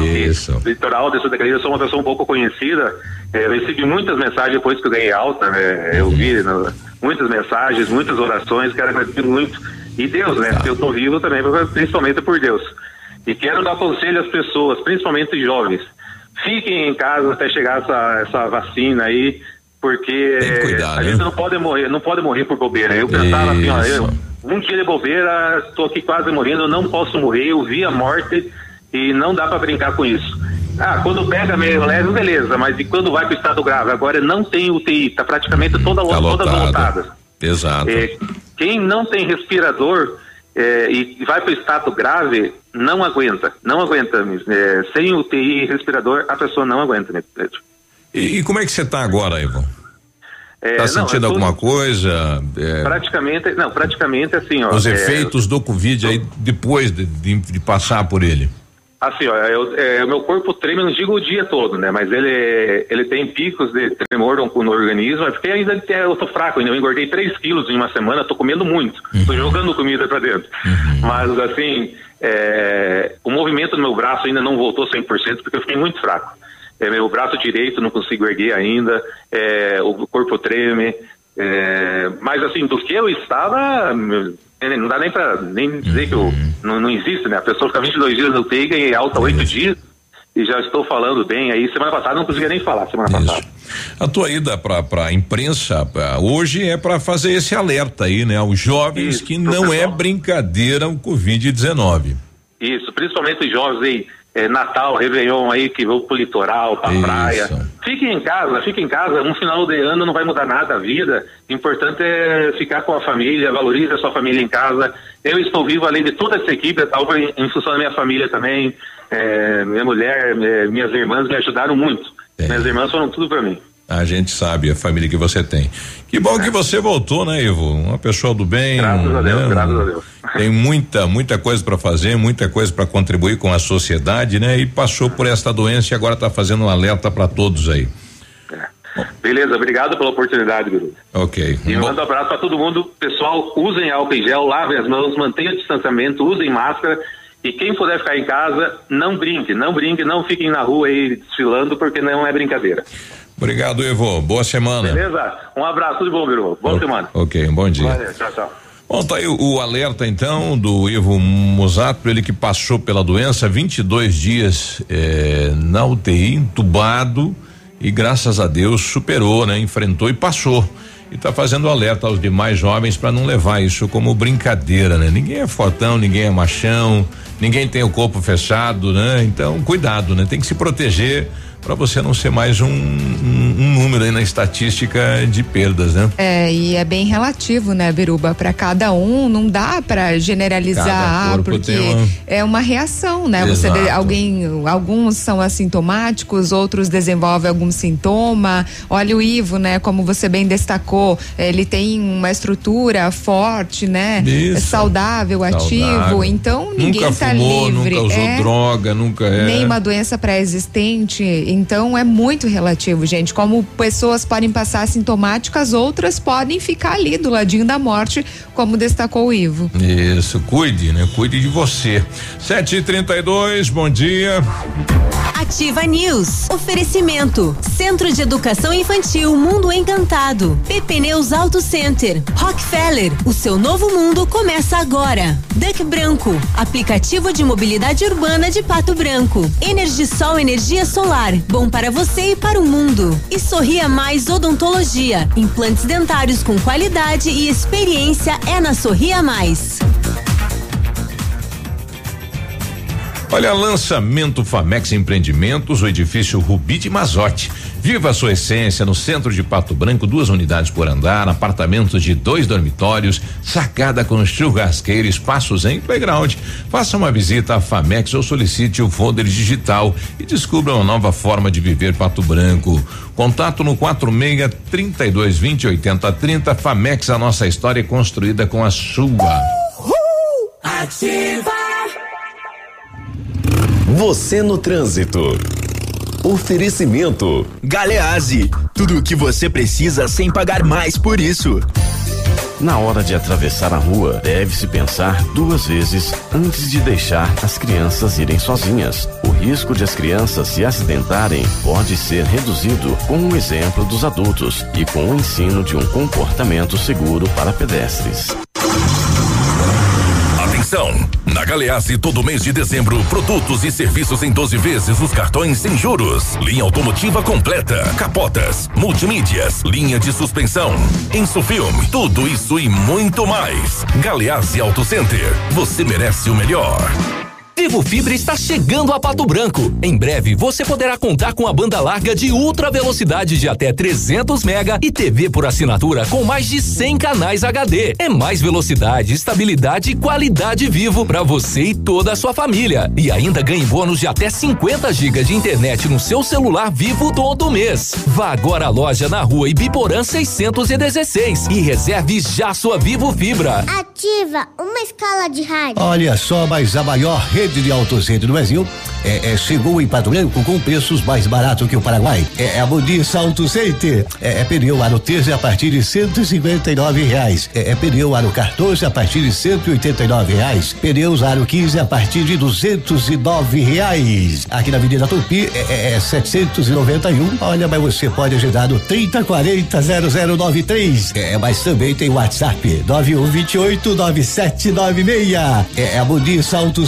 litoral de Santa Catarina, sou uma pessoa um pouco conhecida, é, recebi muitas mensagens depois que eu ganhei alta, né, eu vi no, muitas mensagens, muitas orações, quero agradecer muito, e Deus, né, se eu estou vivo também, principalmente por Deus. E quero dar conselho às pessoas, principalmente jovens, fiquem em casa até chegar essa, essa vacina aí, porque cuidar, a né? gente não pode morrer, não pode morrer por bobeira. Eu pensava Isso. assim, ó, eu, um dia de bobeira, estou aqui quase morrendo, não posso morrer, eu vi a morte e não dá para brincar com isso. Ah, quando pega meio leve, beleza, mas e quando vai para o estado grave? Agora não tem UTI, está praticamente toda, tá todas lotadas. Exato. É, quem não tem respirador é, e vai para o estado grave, não aguenta, não aguenta. É, sem UTI e respirador, a pessoa não aguenta, né, e, e como é que você está agora, Ivan? É, tá sentindo alguma coisa? É... Praticamente, não, praticamente assim, ó. Os é... efeitos do Covid aí depois de, de, de, passar por ele. Assim, ó, é, o meu corpo treme, não digo o dia todo, né? Mas ele, ele tem picos de tremor no, no organismo, é porque ainda tem, eu tô fraco, ainda eu engordei 3 quilos em uma semana, tô comendo muito, Uhum. tô jogando comida pra dentro. Mas, assim, é, o movimento do meu braço ainda não voltou 100% porque eu fiquei muito fraco. É, meu braço direito não consigo erguer ainda, é, o corpo treme, é, mas assim, do que eu estava, é, não dá nem pra nem dizer que eu, não, não existe, né? A pessoa fica 22 dias no UTI, ganhei alta 8 dias e já estou falando bem aí. Semana passada não conseguia nem falar, semana passada. A tua ida para a imprensa pra- hoje é para fazer esse alerta aí, né? Aos jovens que não é brincadeira o Covid-19. Isso, principalmente os jovens aí, é, Natal, Réveillon aí, que vão pro litoral, pra Isso. praia. Fiquem em casa, fiquem em casa, um final de ano não vai mudar nada a vida. O importante é ficar com a família, valorize a sua família em casa. Eu estou vivo além de toda essa equipe, talvez em, em função da minha família também. É, minha mulher, é, minhas irmãs me ajudaram muito. Minhas irmãs foram tudo para mim. A gente sabe a família que você tem. Que bom que você voltou, né, Ivo? Uma pessoa do bem. Graças a Deus, né? graças a Deus. Tem muita, muita coisa para fazer, muita coisa para contribuir com a sociedade, né? E passou por esta doença e agora está fazendo um alerta para todos aí. Beleza, obrigado pela oportunidade, Biru. Ok. E mando um abraço para todo mundo. Pessoal, usem álcool em gel, lavem as mãos, mantenham o distanciamento, usem máscara. E quem puder ficar em casa, não brinque, não brinque, não fiquem na rua aí desfilando, porque não é brincadeira. Obrigado, Ivo. Boa semana. Beleza? Um abraço, tudo bom, Biru. Boa semana. Ok, um bom dia. Valeu, tchau, tchau. Bom, tá aí o, o alerta então do Ivo Musato, ele que passou pela doença 22 dias eh, na UTI, entubado e graças a Deus superou, né? Enfrentou e passou. E tá fazendo alerta aos demais jovens para não levar isso como brincadeira, né? Ninguém é fortão, ninguém é machão, ninguém tem o corpo fechado, né? Então, cuidado, né? Tem que se proteger para você não ser mais um, um, um número aí na estatística de perdas, né? É, e é bem relativo, né, Biruba? Para cada um, não dá para generalizar, porque uma- é uma reação, né? Você Exato. alguém, alguns são assintomáticos, outros desenvolvem algum sintoma. Olha o Ivo, né? Como você bem destacou, ele tem uma estrutura forte, né? Isso. Saudável, ativo. Saudável. Então ninguém nunca tá fumou, livre. Nunca usou É. droga, nunca é. Nenhuma doença pré-existente, então é muito relativo, gente. Como pessoas podem passar assintomáticas, outras podem ficar ali do ladinho da morte, como destacou o Ivo. Isso, cuide, né? Cuide de você. Sete e trinta e dois, bom dia. Ativa News. Oferecimento. Centro de Educação Infantil Mundo Encantado. PP Neus Auto Center. Rockefeller. O seu novo mundo começa agora. Duck Branco. Aplicativo de mobilidade urbana de Pato Branco. Energisol Energia Solar. Bom para você e para o mundo. E Sorria Mais Odontologia. Implantes dentários com qualidade e experiência é na Sorria Mais. Olha, lançamento Famex Empreendimentos, o edifício Rubi de Mazote. Viva a sua essência no centro de Pato Branco, duas unidades por andar, apartamentos de dois dormitórios, sacada com churrasqueira, espaços em playground. Faça uma visita à Famex ou solicite o folder digital e descubra uma nova forma de viver Pato Branco. Contato no 46 32 20 80 30. Famex, a nossa história é construída com a sua. Ativa. Você no trânsito. Oferecimento. Galeazzi, tudo o que você precisa sem pagar mais por isso. Na hora de atravessar a rua, deve-se pensar duas vezes antes de deixar as crianças irem sozinhas. O risco de as crianças se acidentarem pode ser reduzido com o exemplo dos adultos e com o ensino de um comportamento seguro para pedestres. Atenção! Na Galeazzi, todo mês de dezembro, produtos e serviços em 12 vezes os cartões sem juros. Linha automotiva completa, capotas, multimídias, linha de suspensão, Insufilme, tudo isso e muito mais. Galeazzi Auto Center, você merece o melhor. Vivo Fibra está chegando a Pato Branco. Em breve você poderá contar com a banda larga de ultra velocidade de até 300 mega e TV por assinatura com mais de 100 canais HD. É mais velocidade, estabilidade e qualidade vivo para você e toda a sua família. E ainda ganhe bônus de até 50 GB de internet no seu celular vivo todo mês. Vá agora à loja na Rua Ibiporã 616 e reserve já sua Vivo Fibra. Ativa uma escala de rádio. Olha só, mas a maior rede rede de autocentro do Brasil é, é, chegou em Pato Branco com preços mais baratos que o Paraguai. É, é a Modis Auto. É, é pneu aro 13 a partir de 159 reais. É, é pneu aro 14 a partir de 189 reais. Pneus aro 15 a partir de 209 reais. Aqui na Avenida Tupi é, é, é 791. Olha, mas você pode agendar no 3040 0093. É, mas também tem WhatsApp 9128 9796. É, é a Modis Auto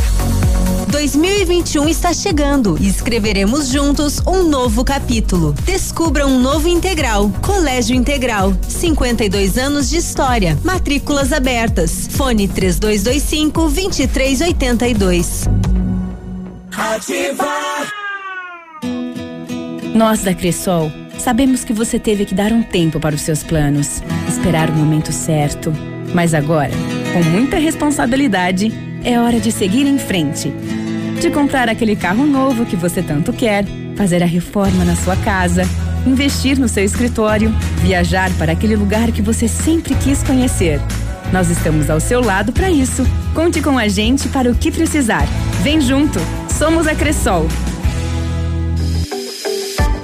2021 está chegando e escreveremos juntos um novo capítulo. Descubra um novo integral. Colégio Integral. 52 anos de história. Matrículas abertas. Fone 3225 2382. Ativar. Nós da Cressol sabemos que você teve que dar um tempo para os seus planos, esperar o momento certo. Mas agora, com muita responsabilidade, é hora de seguir em frente de comprar aquele carro novo que você tanto quer, fazer a reforma na sua casa, investir no seu escritório, viajar para aquele lugar que você sempre quis conhecer. Nós estamos ao seu lado para isso. Conte com a gente para o que precisar. Vem junto. Somos a Cressol.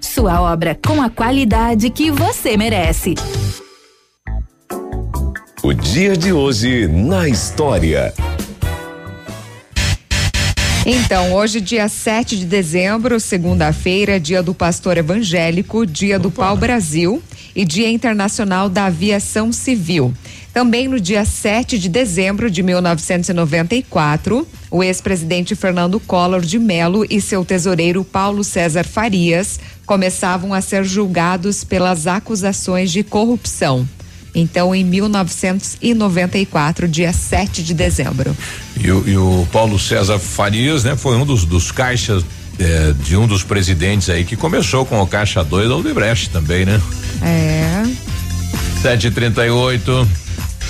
Sua obra com a qualidade que você merece. O dia de hoje na história. Então, hoje, dia 7 de dezembro, segunda-feira, dia do pastor evangélico, dia do Pau Brasil e dia internacional da aviação civil. Também no dia 7 de dezembro de 1994, o ex-presidente Fernando Collor de Mello e seu tesoureiro Paulo César Farias começavam a ser julgados pelas acusações de corrupção. Então, em 1994, dia 7 de dezembro. E o, e o Paulo César Farias, né, foi um dos, dos caixas é, de um dos presidentes aí que começou com o Caixa 2 da Odebrecht também, né? É. 738.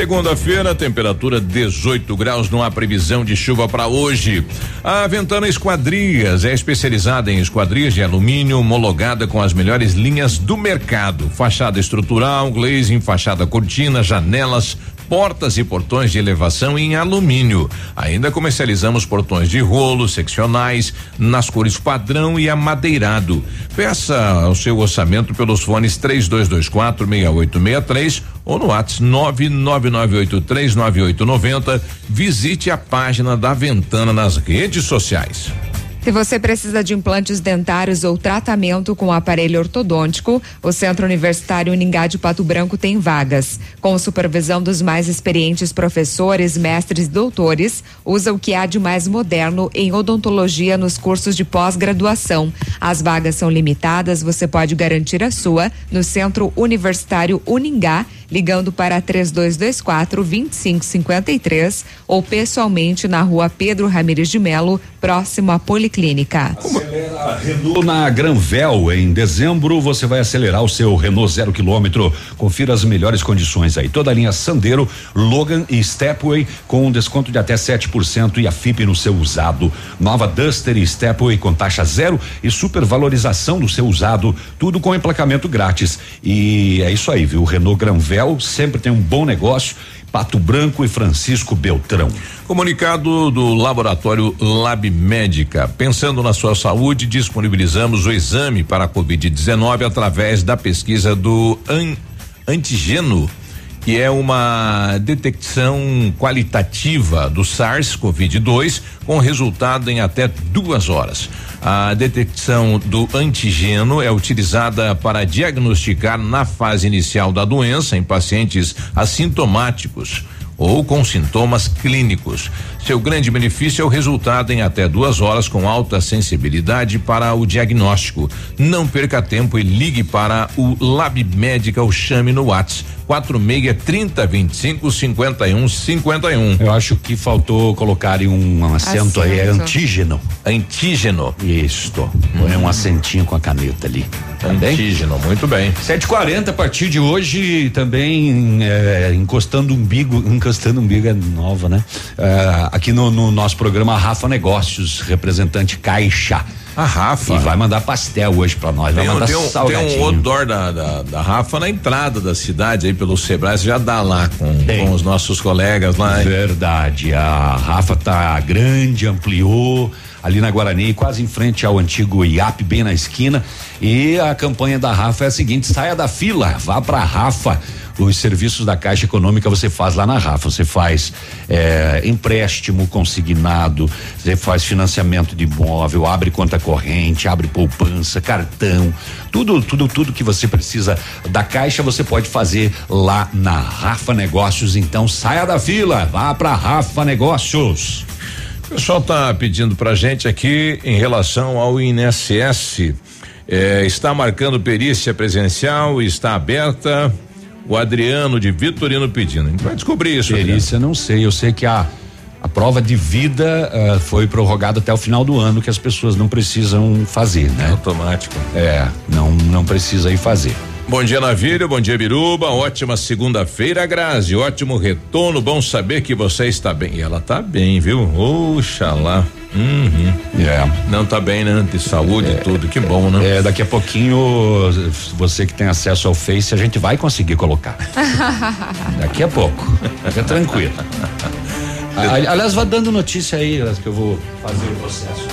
Segunda-feira, temperatura 18 graus, não há previsão de chuva para hoje. A Ventana Esquadrias é especializada em esquadrias de alumínio, homologada com as melhores linhas do mercado. Fachada estrutural, glazing, fachada cortina, janelas, portas e portões de elevação em alumínio. Ainda comercializamos portões de rolo, seccionais, nas cores padrão e amadeirado. Peça o seu orçamento pelos fones 3224 6863 ou no WhatsApp 999839890. Visite a página da Ventana nas redes sociais. Se você precisa de implantes dentários ou tratamento com aparelho ortodôntico, o Centro Universitário Uningá de Pato Branco tem vagas. Com supervisão dos mais experientes professores, mestres e doutores, usa o que há de mais moderno em odontologia nos cursos de pós-graduação. As vagas são limitadas, você pode garantir a sua no Centro Universitário Uningá ligando para 3224 2553 ou pessoalmente na rua Pedro Ramires de Melo, próximo à Policlínica. Acelera Renault na Granvel. Em dezembro você vai acelerar o seu Renault zero quilômetro. Confira as melhores condições aí. Toda a linha Sandero, Logan e Stepway com um desconto de até 7% e a FIP no seu usado. Nova Duster e Stepway com taxa zero e supervalorização do seu usado. Tudo com emplacamento grátis. E é isso aí, viu? Renault Granvel sempre tem um bom negócio. Pato Branco e Francisco Beltrão. Comunicado do laboratório Lab Médica. Pensando na sua saúde, disponibilizamos o exame para a Covid-19 através da pesquisa do an antígeno que é uma detecção qualitativa do SARS-CoV-2 com resultado em até duas horas. A detecção do antígeno é utilizada para diagnosticar na fase inicial da doença em pacientes assintomáticos ou com sintomas clínicos. Seu grande benefício é o resultado em até duas horas com alta sensibilidade para o diagnóstico. Não perca tempo e ligue para o Lab Médica ou chame no WhatsApp 46 30 25 51 51. Eu acho que faltou colocar um, um acento, aí, é antígeno. Antígeno. Isto. Põe um acentinho com a caneta ali. Também? Antígeno, muito bem. 7h40 a partir de hoje também é, encostando umbigo, encostando umbigo é nova, né? É, aqui no, no nosso programa Rafa Negócios, representante Caixa. A Rafa. E vai mandar pastel hoje pra nós. Vai Tem, um- mandar tem um, tem salgadinho. um outdoor da, da, da Rafa na entrada da cidade aí pelo Sebrae, você já dá lá com, com os nossos colegas lá. Verdade. A Rafa tá grande, ampliou ali na Guarani, quase em frente ao antigo IAP, bem na esquina. E a campanha da Rafa é a seguinte: saia da fila, vá pra Rafa. Os serviços da Caixa Econômica você faz lá na Rafa. Você faz eh, empréstimo consignado, você faz financiamento de imóvel, abre conta corrente, abre poupança, cartão, tudo, tudo, tudo que você precisa da Caixa você pode fazer lá na Rafa Negócios. Então saia da fila, vá pra Rafa Negócios. O pessoal tá pedindo pra gente aqui em relação ao INSS. eh, está marcando perícia presencial, está aberta. O Adriano de Vitorino pedindo. A gente vai descobrir isso. Perícia, não sei. Eu sei que a, a prova de vida eh, foi prorrogada até o final do ano, que as pessoas não precisam fazer, né? Automático. É, não, não precisa ir fazer. Bom dia, Navírio. Bom dia, Biruba. Ótima segunda-feira, Grazi. Ótimo retorno. Bom saber que você está bem. E ela tá bem, viu? Oxalá. Uhum. É. Não tá bem, né? De saúde e tudo. Que bom, né? É, daqui a pouquinho, você que tem acesso ao Face, a gente vai conseguir colocar. Daqui a pouco. Fica tranquilo. Ali- Aliás, vá dando notícia aí, que eu vou fazer o processo.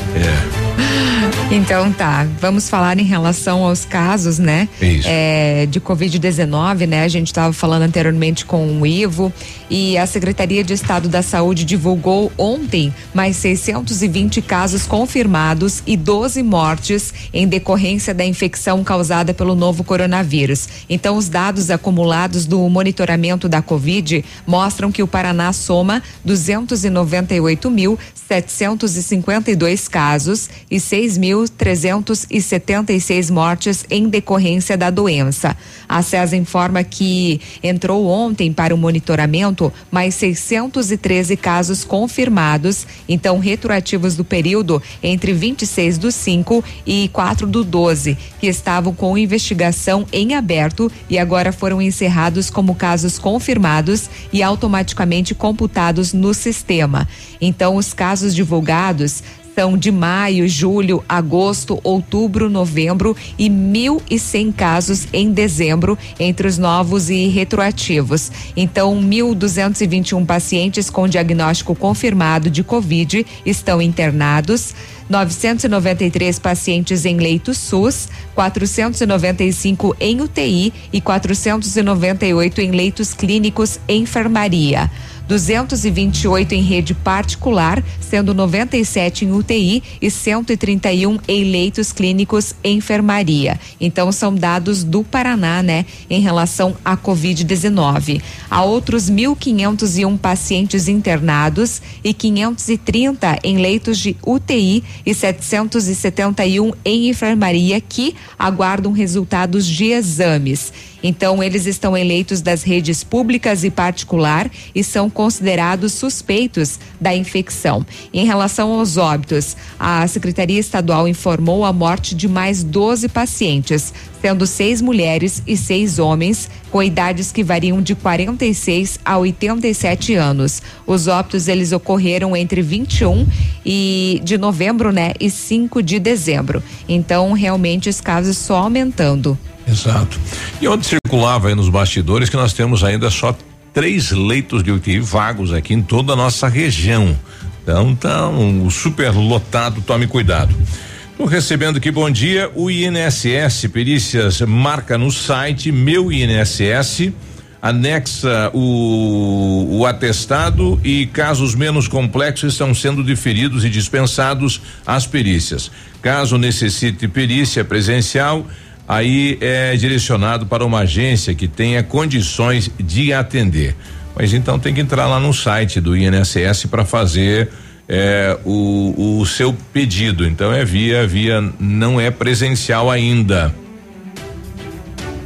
Então tá, vamos falar em relação aos casos, né? Isso. É, de Covid-19, né? A gente estava falando anteriormente com o Ivo e a Secretaria de Estado da Saúde divulgou ontem mais 620 casos confirmados e 12 mortes em decorrência da infecção causada pelo novo coronavírus. Então, os dados acumulados do monitoramento da Covid mostram que o Paraná soma 298.752 casos e 6.376 mortes em decorrência da doença. A CESA informa que entrou ontem para o monitoramento mais 613 casos confirmados, então retroativos do período entre 26 do 5 e 4 do 12, que estavam com investigação em aberto e agora foram encerrados como casos confirmados e automaticamente computados no sistema. Então, os casos divulgados são de maio, julho, agosto, outubro, novembro e 1.100 casos em dezembro entre os novos e retroativos. Então, 1.221 pacientes com diagnóstico confirmado de Covid estão internados. 993 pacientes em leito SUS, 495 em UTI e 498 em leitos clínicos enfermaria. 228 em rede particular, sendo 97 em UTI e 131 em leitos clínicos enfermaria. Então são dados do Paraná, né, em relação à COVID-19. Há outros 1.501 pacientes internados e 530 em leitos de UTI e 771 em enfermaria que aguardam resultados de exames. Então, eles estão eleitos das redes públicas e particular e são considerados suspeitos da infecção. Em relação aos óbitos, a Secretaria Estadual informou a morte de mais 12 pacientes, sendo seis mulheres e seis homens, com idades que variam de 46 a 87 anos. Os óbitos eles ocorreram entre 21 e de novembro, né, e 5 de dezembro. Então, realmente os casos só aumentando. Exato. E onde circulava aí nos bastidores que nós temos ainda só três leitos de UTI vagos aqui em toda a nossa região. Então, tá um super lotado, tome cuidado. Recebendo aqui, bom dia, o INSS Perícias marca no site meu INSS, anexa o, o atestado e casos menos complexos estão sendo diferidos e dispensados às perícias. Caso necessite perícia presencial, aí é direcionado para uma agência que tenha condições de atender. Mas então tem que entrar lá no site do INSS para fazer é, o, o seu pedido. Então é via, via não é presencial ainda.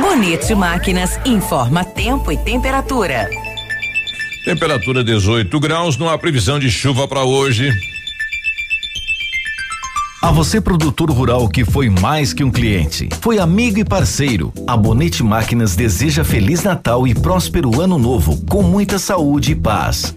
Bonito Máquinas informa tempo e temperatura. Temperatura 18 graus, não há previsão de chuva para hoje. A você, produtor rural que foi mais que um cliente, foi amigo e parceiro. A Bonete Máquinas deseja Feliz Natal e próspero Ano Novo, com muita saúde e paz.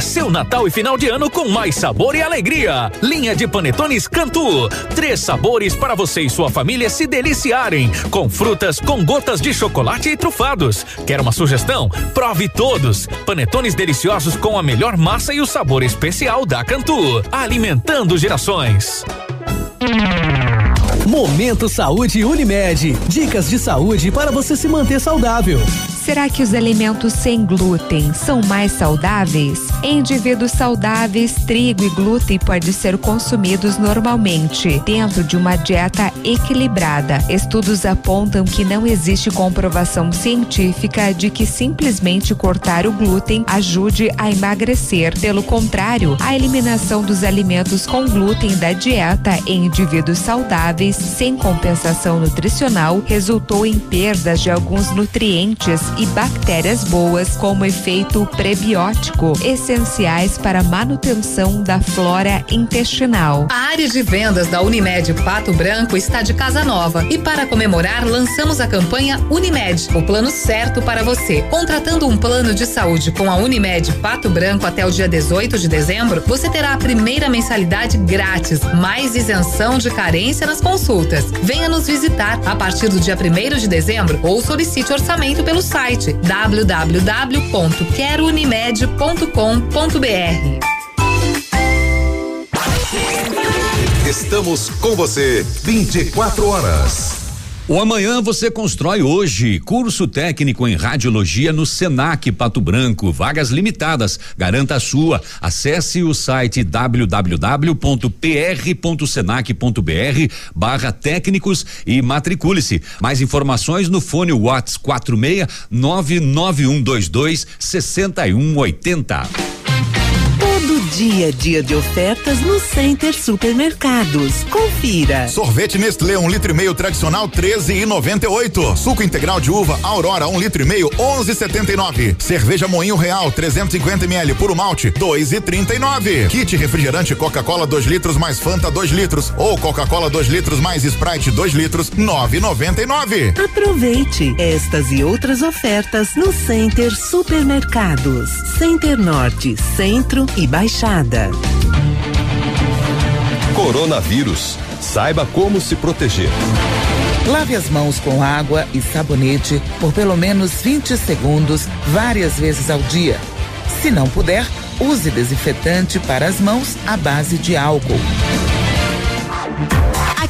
seu Natal e final de ano com mais sabor e alegria. Linha de panetones Cantu. Três sabores para você e sua família se deliciarem. Com frutas, com gotas de chocolate e trufados. Quer uma sugestão? Prove todos. Panetones deliciosos com a melhor massa e o sabor especial da Cantu. Alimentando gerações. Momento Saúde Unimed. Dicas de saúde para você se manter saudável. Será que os alimentos sem glúten são mais saudáveis? Em indivíduos saudáveis, trigo e glúten podem ser consumidos normalmente, dentro de uma dieta equilibrada. Estudos apontam que não existe comprovação científica de que simplesmente cortar o glúten ajude a emagrecer. Pelo contrário, a eliminação dos alimentos com glúten da dieta em indivíduos saudáveis, sem compensação nutricional, resultou em perdas de alguns nutrientes e bactérias boas, como efeito prebiótico, essenciais para a manutenção da flora intestinal. A área de vendas da Unimed Pato Branco está de casa nova e para comemorar lançamos a campanha Unimed, o plano certo para você. Contratando um plano de saúde com a Unimed Pato Branco até o dia 18 de dezembro, você terá a primeira mensalidade grátis, mais isenção de carência nas consultas. Venha nos visitar a partir do dia 1 de dezembro ou solicite orçamento pelo site www.querounimed.com.br. Estamos com você 24 horas. O amanhã você constrói hoje. Curso técnico em radiologia no Senac Pato Branco. Vagas limitadas. Garanta a sua. Acesse o site www.pr.senac.br barra técnicos e matricule-se. Mais informações no fone Whats 46 99122 6180. Dia a dia de ofertas no Center Supermercados. Confira. Sorvete Nestlé, um litro e meio tradicional, 13 e 98. Suco integral de uva Aurora, um litro e meio, 11,79. Cerveja Moinho Real, 350 ml, puro malte, 2 e 39. Kit refrigerante Coca-Cola 2 litros mais Fanta 2 litros ou Coca-Cola 2 litros mais Sprite 2 litros, 9,99. Aproveite estas e outras ofertas no Center Supermercados. Center Norte, Centro e Baixada. Coronavírus. Saiba como se proteger. Lave as mãos com água e sabonete por pelo menos 20 segundos, várias vezes ao dia. Se não puder, use desinfetante para as mãos à base de álcool.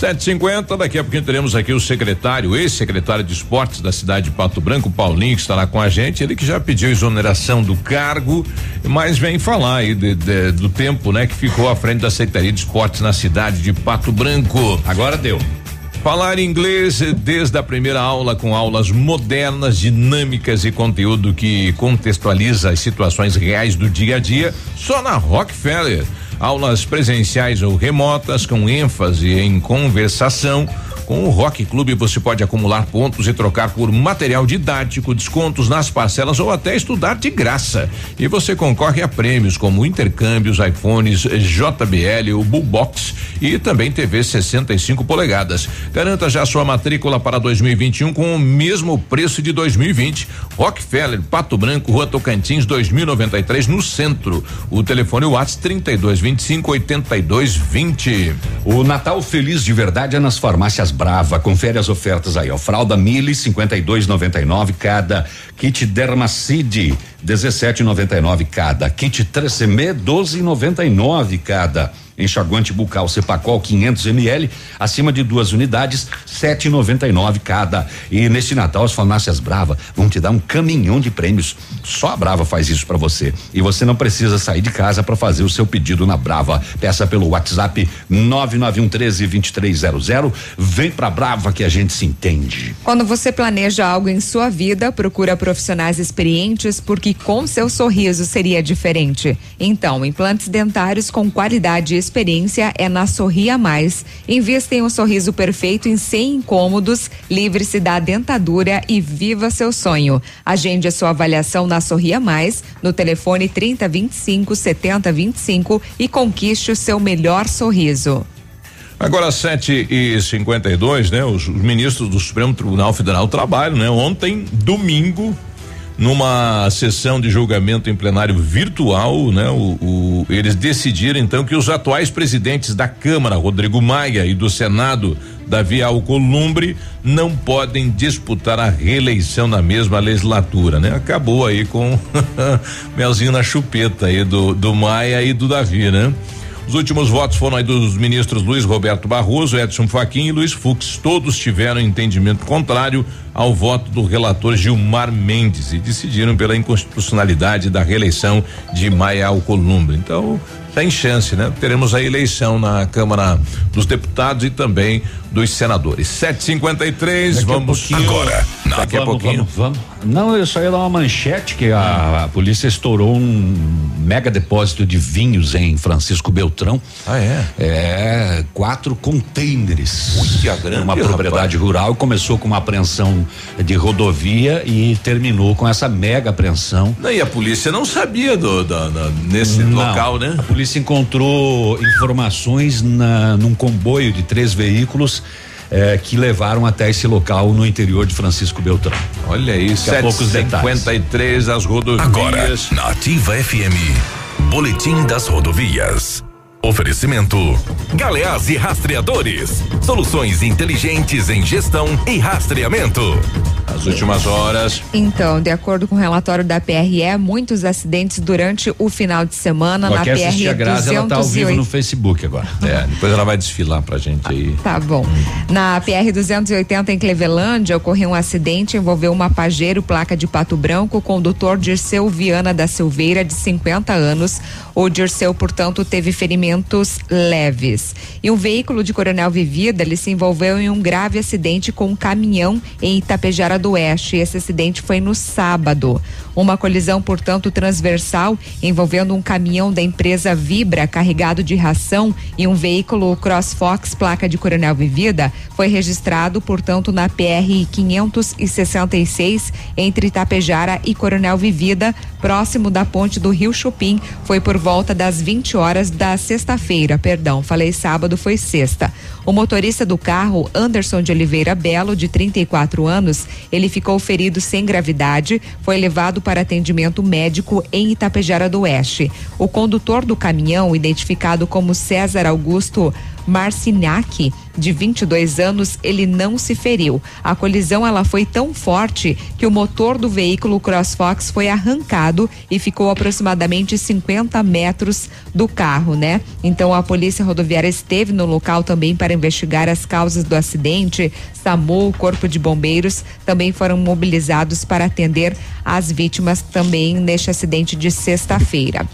Sete cinquenta, daqui a pouquinho teremos aqui o secretário, ex-secretário de esportes da cidade de Pato Branco, Paulinho, que estará com a gente, ele que já pediu exoneração do cargo, mas vem falar aí de, de, do tempo, né, que ficou à frente da Secretaria de Esportes na cidade de Pato Branco. Agora deu. Falar inglês desde a primeira aula com aulas modernas, dinâmicas e conteúdo que contextualiza as situações reais do dia a dia, só na Rockefeller. Aulas presenciais ou remotas com ênfase em conversação. Com o Rock Clube você pode acumular pontos e trocar por material didático, descontos nas parcelas ou até estudar de graça. E você concorre a prêmios como intercâmbios, iPhones, JBL, o Bullbox e também TV 65 polegadas. Garanta já sua matrícula para 2021 com o mesmo preço de 2020. Rockefeller, Pato Branco, Rua Tocantins, 2093 no centro. O telefone WhatsApp 3225 8220. O Natal feliz de verdade é nas farmácias Brava. Confere as ofertas aí, ó. Fralda Mili 52,99 cada. Kit Dermacide 17,99 cada. Kit Tresemme 12,99 cada. Enxaguante bucal Cepacol 500 ml, acima de duas unidades, 7,99 cada. E neste Natal as farmácias Brava vão te dar um caminhão de prêmios. Só a Brava faz isso para você. E você não precisa sair de casa para fazer o seu pedido na Brava. Peça pelo WhatsApp 991 13 2300. Vem pra Brava que a gente se entende. Quando você planeja algo em sua vida, procura profissionais experientes porque com seu sorriso seria diferente. Então, implantes dentários com qualidade e experiência é na Sorria Mais. Invista em um sorriso perfeito em 100 incômodos, livre-se da dentadura e viva seu sonho. Agende a sua avaliação na Sorria Mais, no telefone 3025 7025 e conquiste o seu melhor sorriso. Agora, 7 e 52 né? Os, os ministros do Supremo Tribunal Federal trabalham, né? Ontem, domingo, numa sessão de julgamento em plenário virtual, né? O, o, eles decidiram então que os atuais presidentes da Câmara, Rodrigo Maia, e do Senado, Davi Alcolumbre, não podem disputar a reeleição na mesma legislatura, né? Acabou aí com melzinho na chupeta aí do, do Maia e do Davi, né? Os últimos votos foram aí dos ministros Luiz Roberto Barroso, Edson Fachin e Luiz Fux. Todos tiveram entendimento contrário ao voto do relator Gilmar Mendes e decidiram pela inconstitucionalidade da reeleição de Maia Alcolumbre. Então, tem chance, né? Teremos a eleição na Câmara dos Deputados e também dos senadores. 753, vamos agora. Daqui a pouquinho. Vamos, vamos. Não, eu só ia dar uma manchete que a, a, polícia estourou um mega depósito de vinhos em Francisco Beltrão. Ah, é? É, quatro containers. Muito grande, uma propriedade rapaz. rural começou com uma apreensão de rodovia e terminou com essa mega apreensão. Não, e a polícia não sabia do, do nesse Não, local, né? A polícia encontrou informações na, num comboio de três veículos eh, que levaram até esse local no interior de Francisco Beltrão. Olha isso, Daqui a pouco os detalhes. 53 as rodovias. Agora, na Ativa FM, Boletim das Rodovias. Oferecimento: Galeás e Rastreadores. Soluções inteligentes em gestão e rastreamento. As últimas horas. Então, de acordo com o relatório da PRE, muitos acidentes durante o final de semana na quer PR a Grazi, ela tá ao vivo no Facebook agora. É, depois ela vai desfilar pra gente aí. Tá bom. Na PR 280 em Clevelândia ocorreu um acidente envolveu uma Pajero placa de Pato Branco, o condutor Dirceu Viana da Silveira de 50 anos. O Dirceu, portanto, teve ferimentos leves. E um veículo de Coronel Vivida, ele se envolveu em um grave acidente com um caminhão em Itapejara do Oeste. Esse acidente foi no sábado. Uma colisão, portanto, transversal envolvendo um caminhão da empresa Vibra carregado de ração e um veículo CrossFox placa de Coronel Vivida foi registrado, portanto, na PR 566 entre Itapejara e Coronel Vivida, próximo da ponte do Rio Chupim. Foi por volta das 20 horas da sexta-feira, perdão, falei sábado, foi sexta. O motorista do carro, Anderson de Oliveira Belo, de 34 anos, ele ficou ferido sem gravidade, foi levado para atendimento médico em Itapejara do Oeste. O condutor do caminhão, identificado como César Augusto Marcinac, de 22 anos, ele não se feriu. A colisão ela foi tão forte que o motor do veículo CrossFox foi arrancado e ficou aproximadamente 50 metros do carro, né? Então a polícia rodoviária esteve no local também para investigar as causas do acidente. SAMU, Corpo de Bombeiros também foram mobilizados para atender as vítimas também neste acidente de sexta-feira.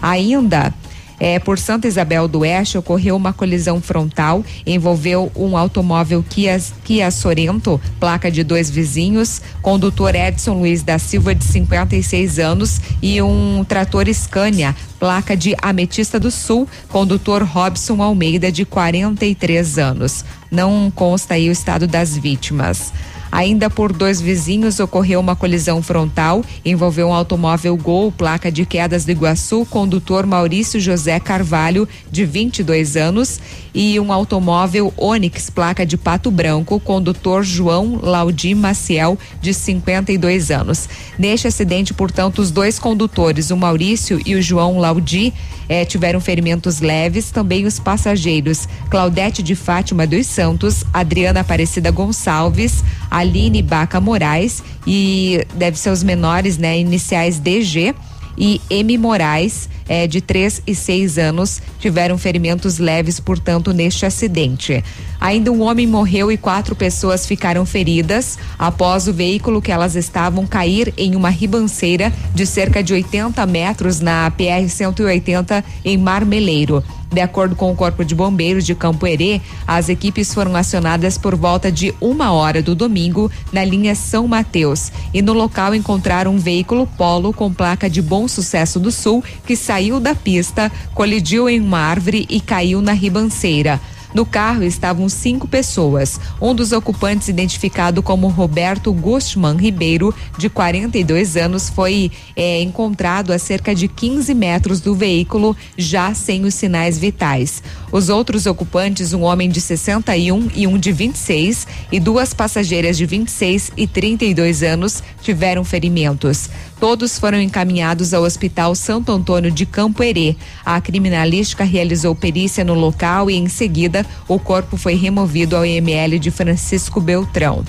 Ainda é, por Santa Isabel do Oeste ocorreu uma colisão frontal, envolveu um automóvel Kia, Kia Sorento, placa de dois vizinhos, condutor Edson Luiz da Silva, de 56 anos, e um trator Scania, placa de Ametista do Sul, condutor Robson Almeida, de 43 anos. Não consta aí o estado das vítimas. Ainda por dois vizinhos ocorreu uma colisão frontal, envolveu um automóvel Gol, placa de Quedas do Iguaçu, condutor Maurício José Carvalho, de 22 anos, e um automóvel Onix, placa de Pato Branco, condutor João Laudi Maciel, de 52 anos. Neste acidente, portanto, os dois condutores, o Maurício e o João Laudi, eh, tiveram ferimentos leves, também os passageiros Claudete de Fátima dos Santos, Adriana Aparecida Gonçalves, Aline Baca Moraes e deve ser os menores, né? Iniciais DG e M Moraes, eh, de 3 e 6 anos, tiveram ferimentos leves, portanto, neste acidente. Ainda um homem morreu e quatro pessoas ficaram feridas após o veículo que elas estavam cair em uma ribanceira de cerca de 80 metros na PR 180 em Marmeleiro. De acordo com o Corpo de Bombeiros de Campo Herê, as equipes foram acionadas por volta de uma hora do domingo na linha São Mateus e no local encontraram um veículo Polo com placa de Bom Sucesso do Sul que saiu da pista, colidiu em uma árvore e caiu na ribanceira. No carro estavam cinco pessoas. Um dos ocupantes, identificado como Roberto Gustman Ribeiro, de 42 anos, foi é, encontrado a cerca de 15 metros do veículo, já sem os sinais vitais. Os outros ocupantes, um homem de 61 e um de 26, e duas passageiras de 26 e 32 anos, tiveram ferimentos. Todos foram encaminhados ao Hospital Santo Antônio de Campo Herê. A criminalística realizou perícia no local e, em seguida, o corpo foi removido ao IML de Francisco Beltrão.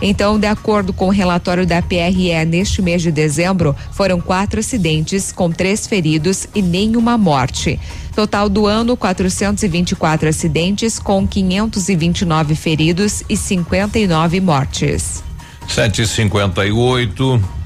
Então, de acordo com o relatório da PRE, neste mês de dezembro, foram quatro acidentes, com três feridos e nenhuma morte. Total do ano, 424 acidentes, com 529 feridos e 59 mortes. 758.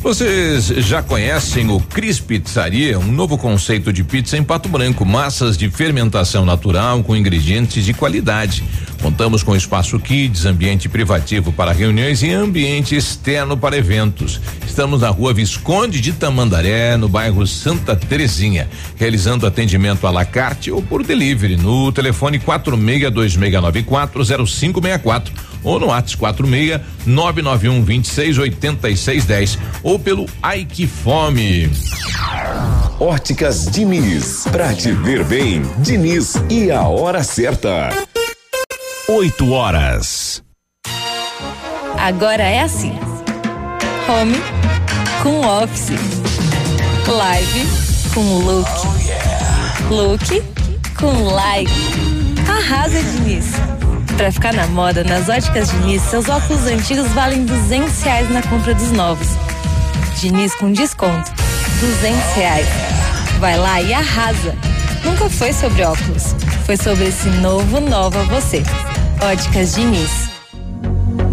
Vocês já conhecem o Cris Pizzaria, um novo conceito de pizza em Pato Branco, massas de fermentação natural com ingredientes de qualidade. Contamos com espaço kids, ambiente privativo para reuniões e ambiente externo para eventos. Estamos na rua Visconde de Tamandaré, no bairro Santa Terezinha, realizando atendimento à la carte ou por delivery no telefone 4626940564 ou no WhatsApp 46 991 26 86 10 ou pelo Ike Fome. Óticas Diniz, pra te ver bem, Diniz e a hora certa. 8 horas. Agora é assim: home com office, live com look, look com like. Arrasa, Diniz. Pra ficar na moda, nas óticas Diniz, seus óculos antigos valem 200 reais na compra dos novos. Diniz com desconto, 200 reais. Vai lá e arrasa. Nunca foi sobre óculos, foi sobre esse novo Nova Você. Óticas Diniz.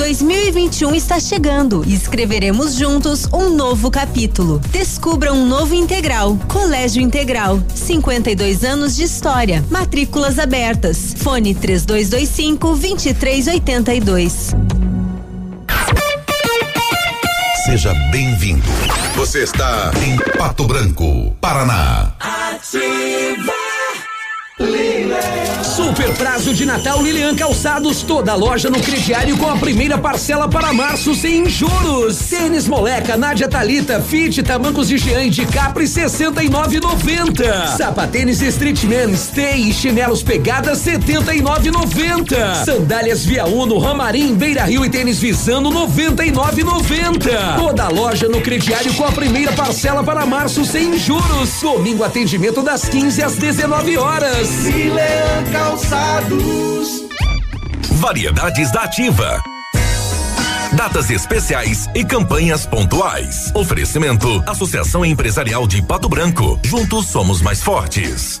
2021 está chegando e escreveremos juntos um novo capítulo. Descubra um novo integral. Colégio Integral. 52 anos de história. Matrículas abertas. Fone 3225 2382. Seja bem-vindo. Você está em Pato Branco, Paraná. Ativa Super prazo de Natal Lilian Calçados, toda loja no crediário com a primeira parcela para março sem juros. Tênis Moleca, Nádia Talita, Fit, Tamancos de Jean de Capri 69,90. Sapatênis Streetman, Stay e chinelos Pegada 79,90. Sandálias Via Uno, Ramarim, Beira Rio e tênis Visano 99,90. Toda loja no crediário com a primeira parcela para março sem juros. Domingo atendimento das 15 às 19 horas. Milan Calçados. Variedades da Ativa. Datas especiais e campanhas pontuais. Oferecimento: Associação Empresarial de Pato Branco. Juntos somos mais fortes.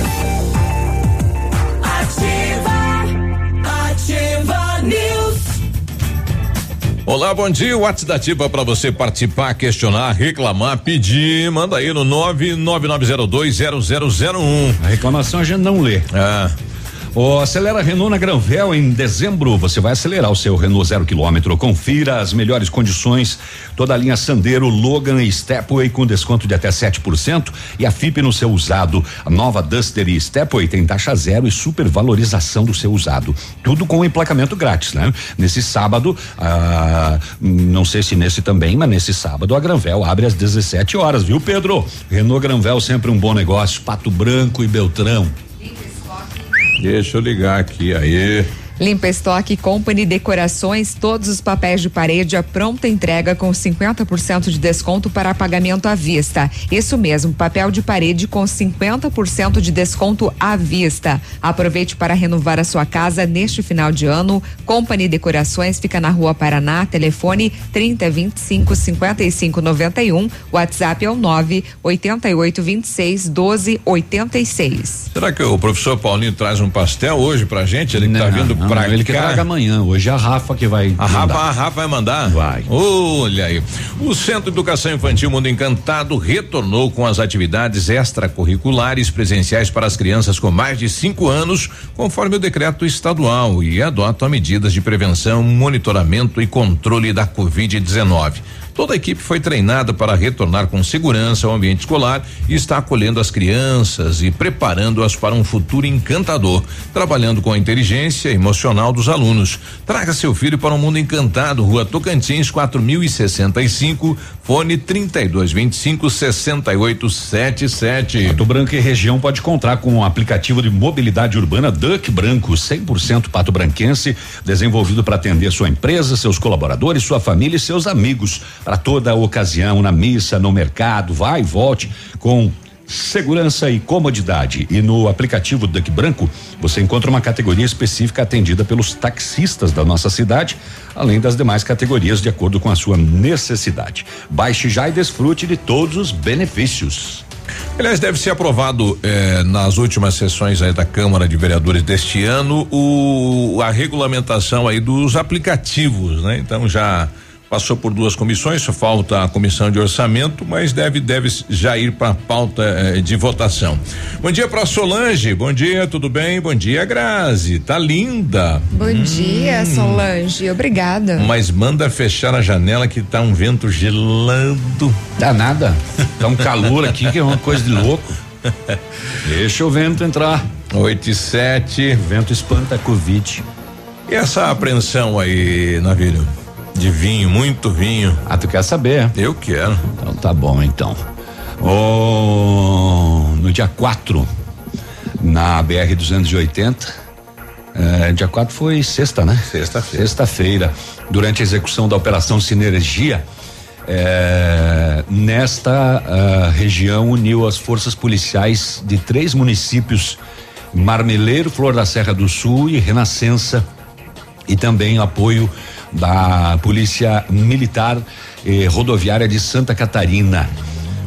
Olá, bom dia. O WhatsApp da Ativa para você participar, questionar, reclamar, pedir. Manda aí no 999020001. A reclamação a gente não lê. Ah. O Acelera Renault na Granvel em dezembro. Você vai acelerar o seu Renault zero quilômetro. Confira as melhores condições. Toda a linha Sandero, Logan e Stepway com desconto de até 7% e a FIP no seu usado. A nova Duster e Stepway tem taxa zero e supervalorização do seu usado. Tudo com emplacamento grátis, né? Nesse sábado, ah, não sei se nesse também, mas nesse sábado a Granvel abre às 17 horas, viu, Pedro? Renault Granvel sempre um bom negócio. Pato Branco e Beltrão. Deixa eu ligar aqui, aí. Limpa Estoque Company Decorações, todos os papéis de parede à pronta entrega com 50% de desconto para pagamento à vista. Isso mesmo, papel de parede com 50% de desconto à vista. Aproveite para renovar a sua casa neste final de ano. Company Decorações fica na Rua Paraná, telefone 3025 5591, WhatsApp é o 9 88 26 12 86. Será que o professor Paulinho traz um pastel hoje pra gente? Ele que tá vindo não, ele que traga amanhã. Hoje é a Rafa que vai. A Rafa, a Rafa vai mandar? Vai. Olha aí. O Centro de Educação Infantil Mundo Encantado retornou com as atividades extracurriculares presenciais para as crianças com mais de cinco anos, conforme o decreto estadual, e adotam medidas de prevenção, monitoramento e controle da Covid-19. Toda a equipe foi treinada para retornar com segurança ao ambiente escolar e está acolhendo as crianças e preparando-as para um futuro encantador, trabalhando com a inteligência emocional dos alunos. Traga seu filho para um mundo encantado, Rua Tocantins, 4065, fone 3225 6877. Pato Branco e região pode contar com o aplicativo de mobilidade urbana Duck Branco, 100% pato branquense, desenvolvido para atender sua empresa, seus colaboradores, sua família e seus amigos. Para toda a ocasião, na missa, no mercado, vai e volte com segurança e comodidade. E no aplicativo Duck Branco, você encontra uma categoria específica atendida pelos taxistas da nossa cidade, além das demais categorias de acordo com a sua necessidade. Baixe já e desfrute de todos os benefícios. Aliás, deve ser aprovado eh, nas últimas sessões aí da Câmara de Vereadores deste ano o a regulamentação aí dos aplicativos, né? Então já passou por duas comissões, só falta a comissão de orçamento, mas deve deve já ir para a pauta eh, de votação. Bom dia para Solange, bom dia, tudo bem? Bom dia, Grazi, tá linda. Bom dia, Solange. Obrigada. Mas manda fechar a janela que tá um vento gelando. Dá nada. Tá um calor aqui que é uma coisa de louco. Deixa o vento entrar. 8 e 7. Vento espanta a Covid. E essa apreensão aí, Navírio? De vinho, muito vinho. Ah, tu quer saber? Eu quero. Então tá bom, então. Oh, no dia 4, na BR 280, eh, dia 4 foi sexta, né? Sexta-feira. Sexta-feira, durante a execução da Operação Sinergia, eh, nesta ah, região uniu as forças policiais de três municípios: Marmeleiro, Flor da Serra do Sul e Renascença, e também apoio da Polícia Militar eh, Rodoviária de Santa Catarina.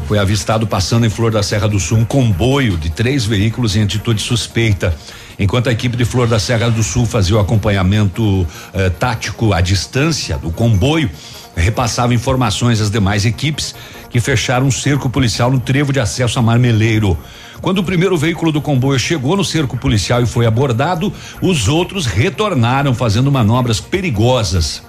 Foi avistado passando em Flor da Serra do Sul um comboio de três veículos em atitude suspeita. Enquanto a equipe de Flor da Serra do Sul fazia o acompanhamento eh, tático à distância do comboio, repassava informações às demais equipes que fecharam um cerco policial no trevo de acesso a Marmeleiro. Quando o primeiro veículo do comboio chegou no cerco policial e foi abordado, os outros retornaram fazendo manobras perigosas.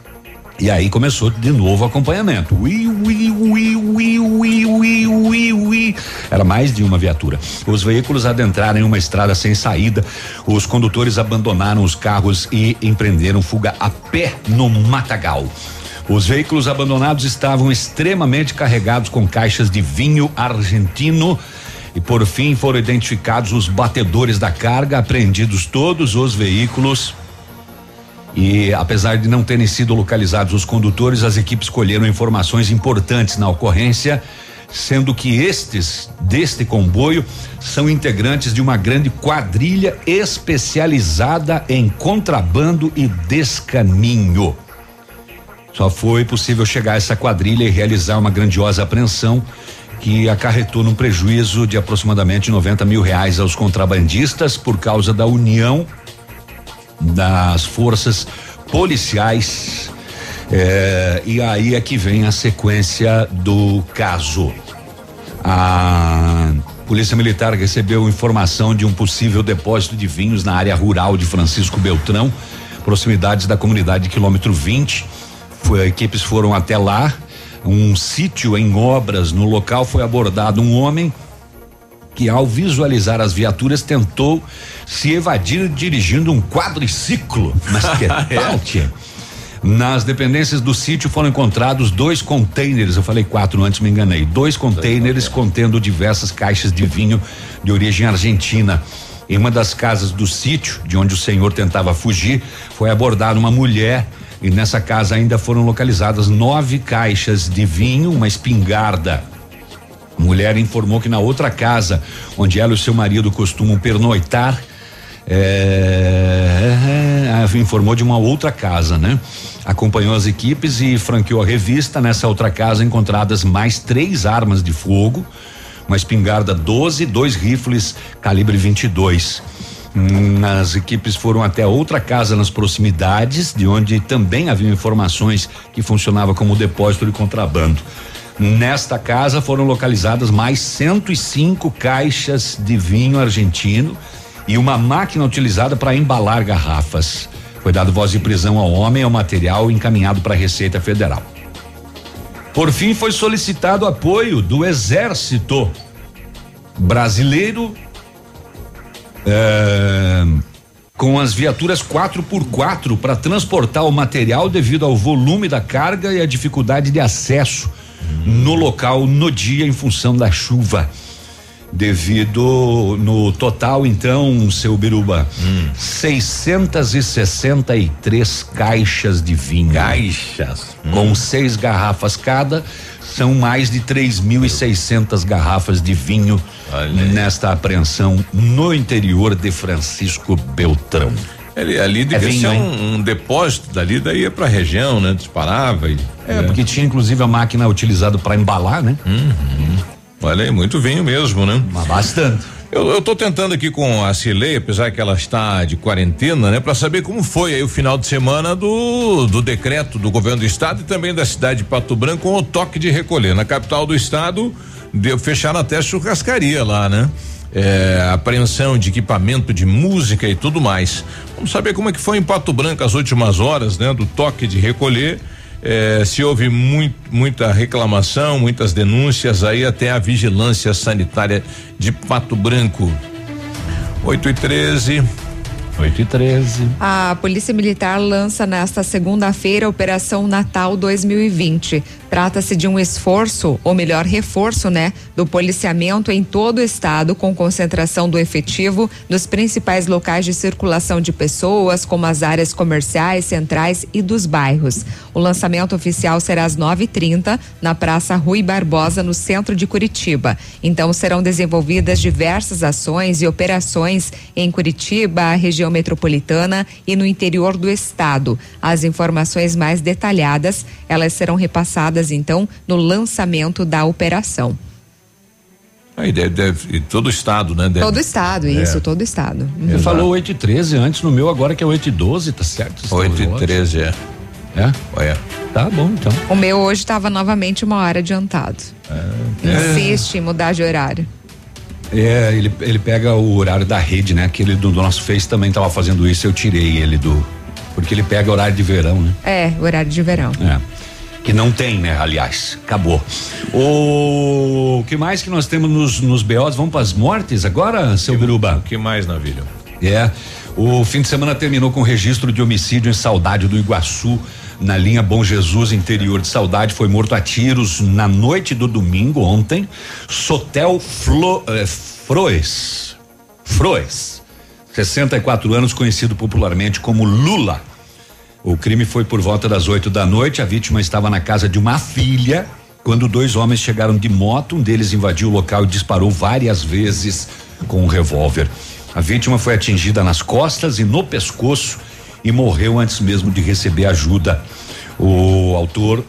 E aí começou de novo o acompanhamento. Ui, ui, ui, ui, ui, ui, ui, ui. Era mais de uma viatura. Os veículos adentraram em uma estrada sem saída. Os condutores abandonaram os carros e empreenderam fuga a pé no matagal. Os veículos abandonados estavam extremamente carregados com caixas de vinho argentino. E por fim foram identificados os batedores da carga, apreendidos todos os veículos E apesar de não terem sido localizados os condutores, as equipes colheram informações importantes na ocorrência, sendo que estes deste comboio são integrantes de uma grande quadrilha especializada em contrabando e descaminho. Só foi possível chegar a essa quadrilha e realizar uma grandiosa apreensão que acarretou num prejuízo de aproximadamente 90 mil reais aos contrabandistas por causa da união das forças policiais. É, e aí é que vem a sequência do caso. A Polícia Militar recebeu informação de um possível depósito de vinhos na área rural de Francisco Beltrão, proximidades da comunidade de quilômetro 20. Foi, equipes foram até lá. Um sítio em obras no local foi abordado um homem que, ao visualizar as viaturas, tentou se evadir dirigindo um quadriciclo. Mas que tal, tia? Nas dependências do sítio foram encontrados dois containers, eu falei quatro antes, me enganei. Dois containers contendo diversas caixas de vinho de origem argentina. Em uma das casas do sítio, de onde o senhor tentava fugir, foi abordada uma mulher e nessa casa ainda foram localizadas nove caixas de vinho, uma espingarda. A mulher informou que na outra casa, onde ela e seu marido costumam pernoitar, é, informou de uma outra casa, né? Acompanhou as equipes e franqueou a revista. Nessa outra casa encontradas mais três armas de fogo, uma espingarda 12, dois rifles calibre 22. As equipes foram até outra casa nas proximidades, de onde também havia informações que funcionava como depósito de contrabando. Nesta casa foram localizadas mais 105 caixas de vinho argentino e uma máquina utilizada para embalar garrafas. Foi dado voz de prisão ao homem e ao material encaminhado para a Receita Federal. Por fim, foi solicitado apoio do Exército Brasileiro é, com as viaturas 4x4 para transportar o material devido ao volume da carga e a dificuldade de acesso no local no dia em função da chuva. Devido no total, então, seu Biruba, 663 caixas de vinho. Caixas. Com seis garrafas cada, são mais de 3.600 garrafas de vinho nesta apreensão no interior de Francisco Beltrão. Ele, ali devia hein? um, um depósito dali, daí ia pra região, né? Disparava e. É, porque tinha inclusive a máquina utilizada para embalar, né? Uhum. Olha aí, muito vinho mesmo, né? Mas bastante. Eu, eu tô tentando aqui com a Cilei, apesar que ela está de quarentena, né? Pra saber como foi aí o final de semana do, do decreto do governo do estado e também da cidade de Pato Branco com o toque de recolher. Na capital do estado, deu fecharam até churrascaria lá, né? É, apreensão de equipamento de música e tudo mais. Vamos saber como é que foi em Pato Branco as últimas horas, né? Do toque de recolher. É, se houve muito, muita reclamação, muitas denúncias aí até a vigilância sanitária de Pato Branco. 8 e 13. 8 e 13. A Polícia Militar lança nesta segunda-feira a Operação Natal 2020. Trata-se de um esforço, ou melhor, reforço, né, do policiamento em todo o estado, com concentração do efetivo nos principais locais de circulação de pessoas, como as áreas comerciais, centrais e dos bairros. O lançamento oficial será às 9h30 na Praça Rui Barbosa, no centro de Curitiba. Então serão desenvolvidas diversas ações e operações em Curitiba, região metropolitana e no interior do estado. As informações mais detalhadas, elas serão repassadas então no lançamento da operação. Aí deve, deve e todo o estado, né? Deve- Todo o estado, É. isso, todo o estado. Uhum. Ele falou 8 e 13 antes no meu, agora que é 8 e 12, tá certo? 8 e 13, é. É? Olha. Tá bom, então. O meu hoje estava novamente uma hora adiantado. Insiste em mudar de horário. É, ele, ele pega o horário da rede, né? Aquele do, do nosso Face também tava fazendo isso, eu tirei ele do. Porque ele pega horário de verão, né? É, horário de verão. É. Que não tem, né? Aliás, acabou. O que mais que nós temos nos, nos BOs? Vamos para as mortes agora, seu Biruba? O que mais, Navilho? É. O fim de semana terminou com registro de homicídio em Saudade do Iguaçu, na linha Bom Jesus, interior de Saudade. Foi morto a tiros na noite do domingo, ontem. Sotel Flo, eh, Froes. Froes. 64 anos, conhecido popularmente como Lula. O crime foi por volta das 8 da noite. A vítima estava na casa de uma filha quando dois homens chegaram de moto. Um deles invadiu o local e disparou várias vezes com um revólver. A vítima foi atingida nas costas e no pescoço e morreu antes mesmo de receber ajuda. O autor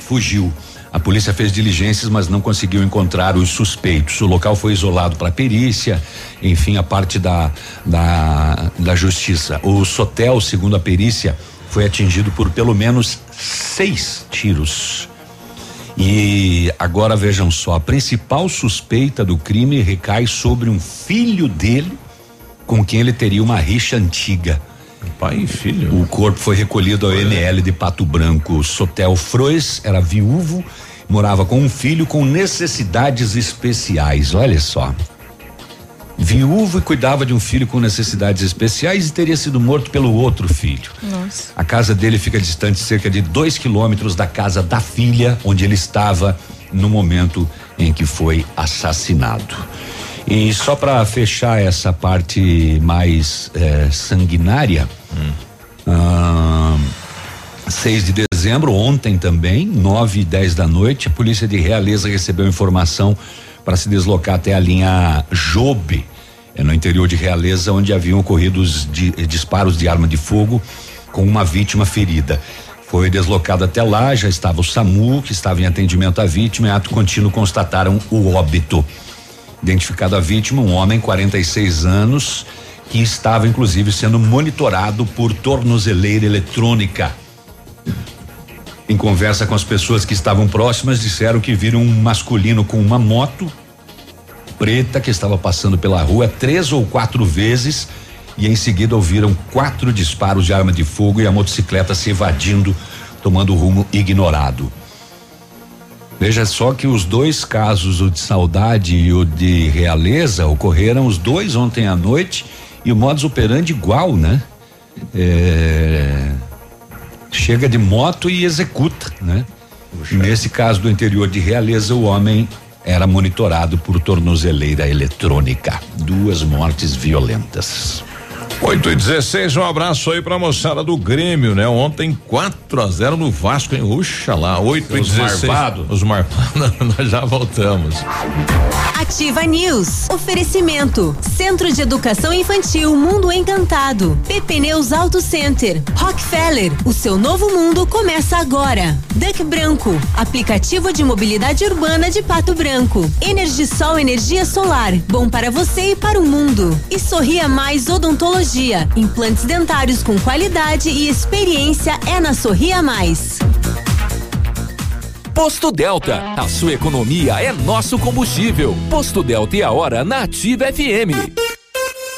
fugiu. A polícia fez diligências, mas não conseguiu encontrar os suspeitos. O local foi isolado para perícia, enfim, a parte da, da, da justiça. O Sotel, segundo a perícia, foi atingido por pelo menos seis tiros. E agora vejam só, a principal suspeita do crime recai sobre um filho dele, com quem ele teria uma rixa antiga. Pai e filho. O corpo foi recolhido ao NL de Pato Branco. Sotel Frois era viúvo, morava com um filho com necessidades especiais. Olha só. Viúvo e cuidava de um filho com necessidades especiais e teria sido morto pelo outro filho. Nossa. A casa dele fica distante cerca de dois quilômetros da casa da filha, onde ele estava no momento em que foi assassinado. E só para fechar essa parte mais eh, sanguinária, ah, 6 de dezembro, ontem também, 9 e 10 da noite, a polícia de Realeza recebeu informação para se deslocar até a linha Jobe, é no interior de Realeza, onde haviam ocorrido os eh, disparos de arma de fogo com uma vítima ferida. Foi deslocado até lá, já estava o SAMU, que estava em atendimento à vítima, e ato contínuo constataram o óbito. Identificado a vítima, um homem, 46 anos, que estava inclusive sendo monitorado por tornozeleira eletrônica. Em conversa com as pessoas que estavam próximas, disseram que viram um masculino com uma moto preta que estava passando pela rua três ou quatro vezes e em seguida ouviram quatro disparos de arma de fogo e a motocicleta se evadindo, tomando rumo ignorado. Veja só que os dois casos, o de saudade e o de realeza, ocorreram os dois ontem à noite e o modus operandi igual, né? É, chega de moto e executa, né? Nesse caso do interior de Realeza, o homem era monitorado por tornozeleira eletrônica. Duas mortes violentas. 8 e 16, um abraço aí pra moçada do Grêmio, né? Ontem 4 a 0 no Vasco, hein? Uxa lá, 8 e Os 16. marvados. Os marvados, nós já voltamos. Ativa News. Oferecimento. Centro de Educação Infantil Mundo Encantado. PP Neus Auto Center. Rockefeller. O seu novo mundo começa agora. Duck Branco. Aplicativo de mobilidade urbana de Pato Branco. Energisol Energia Solar. Bom para você e para o mundo. E Sorria Mais Odontologia. Implantes dentários com qualidade e experiência é na Sorria Mais. Posto Delta, a sua economia é nosso combustível. Posto Delta e a hora na Ativa FM.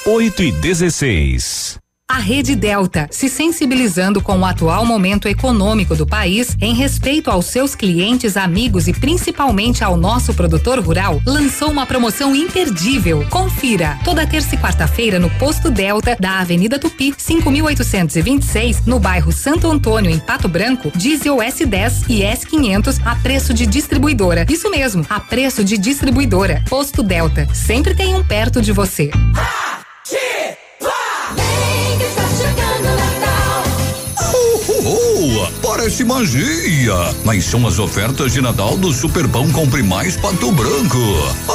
8 e 16. A Rede Delta, se sensibilizando com o atual momento econômico do país, em respeito aos seus clientes, amigos e principalmente ao nosso produtor rural, lançou uma promoção imperdível. Confira! Toda terça e quarta-feira no Posto Delta da Avenida Tupi, 5826, no bairro Santo Antônio, em Pato Branco, diesel S10 e S500 a preço de distribuidora. Isso mesmo, a preço de distribuidora. Posto Delta, sempre tem um perto de você. Oh, parece magia, mas são as ofertas de Natal do Superpão Compre Mais Pato Branco.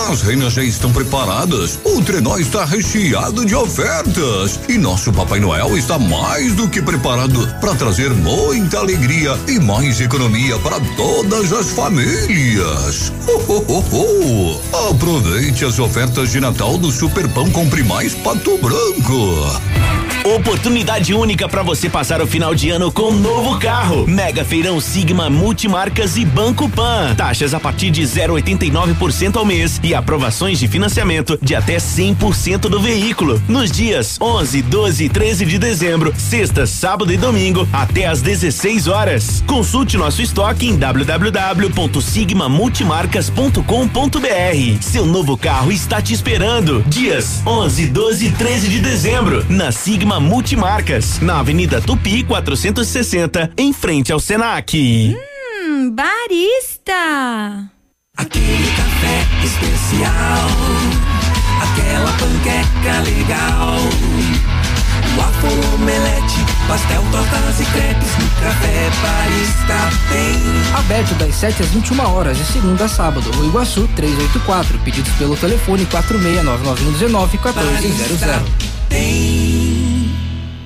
As reinas já estão preparadas, o trenó está recheado de ofertas e nosso Papai Noel está mais do que preparado para trazer muita alegria e mais economia para todas as famílias. Oh, oh, oh. Aproveite as ofertas de Natal do Superpão Compre Mais Pato Branco. Oportunidade única para você passar o final de ano com um novo carro. Mega Feirão Sigma Multimarcas e Banco Pan. Taxas a partir de 0,89% ao mês e aprovações de financiamento de até 100% do veículo. Nos dias 11, 12 e 13 de dezembro, sexta, sábado e domingo, até às 16 horas. Consulte nosso estoque em www.sigmamultimarcas.com.br. Seu novo carro está te esperando. Dias 11, 12 e 13 de dezembro, na Sigma Multimarcas, na Avenida Tupi 460, em frente ao Senac. Hum, barista! Aquele café especial, aquela panqueca legal, waffle omelete pastel, tortas e crepes, no café Paris bem. Aberto das 7 às 21 horas, de segunda a sábado. Rua Iguaçu 384. Pedidos pelo telefone 4699119 1400.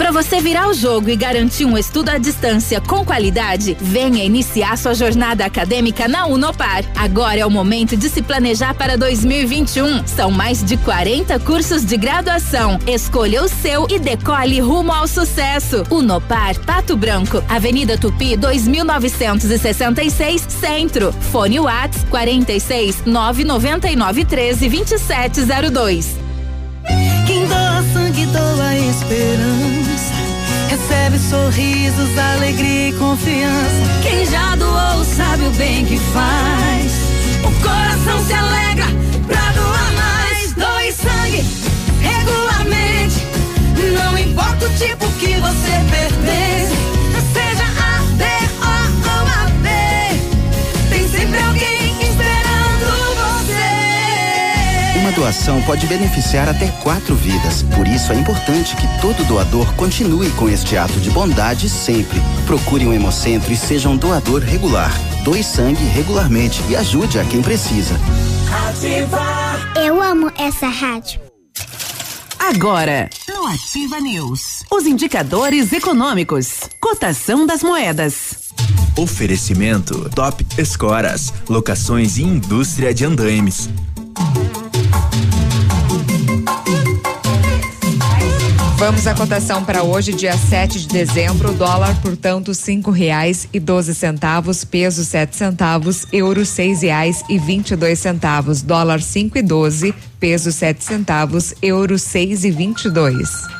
Para você virar o jogo e garantir um estudo à distância com qualidade, venha iniciar sua jornada acadêmica na Unopar. Agora é o momento de se planejar para 2021. São mais de 40 cursos de graduação. Escolha o seu e decole rumo ao sucesso. Unopar Pato Branco, Avenida Tupi 2966, Centro. Fone Whats 46 999 13 2702. Quem sangue esperança. Recebe sorrisos, alegria e confiança. Quem já doou sabe o bem que faz. O coração se alegra pra doar mais. Doe sangue regularmente. Não importa o tipo que você pertence. Doação pode beneficiar até quatro vidas. Por isso é importante que todo doador continue com este ato de bondade sempre. Procure um hemocentro e seja um doador regular. Doe sangue regularmente e ajude a quem precisa. Eu amo essa rádio. Agora, no Ativa News, os indicadores econômicos, cotação das moedas. Oferecimento Top Escoras, locações e indústria de andaimes. Vamos à cotação para hoje, dia 7 de dezembro. Dólar, portanto, cinco reais e doze centavos. Peso sete centavos. Euro seis reais e vinte e dois centavos. Dólar cinco e doze. Peso sete centavos. Euro seis e vinte e dois.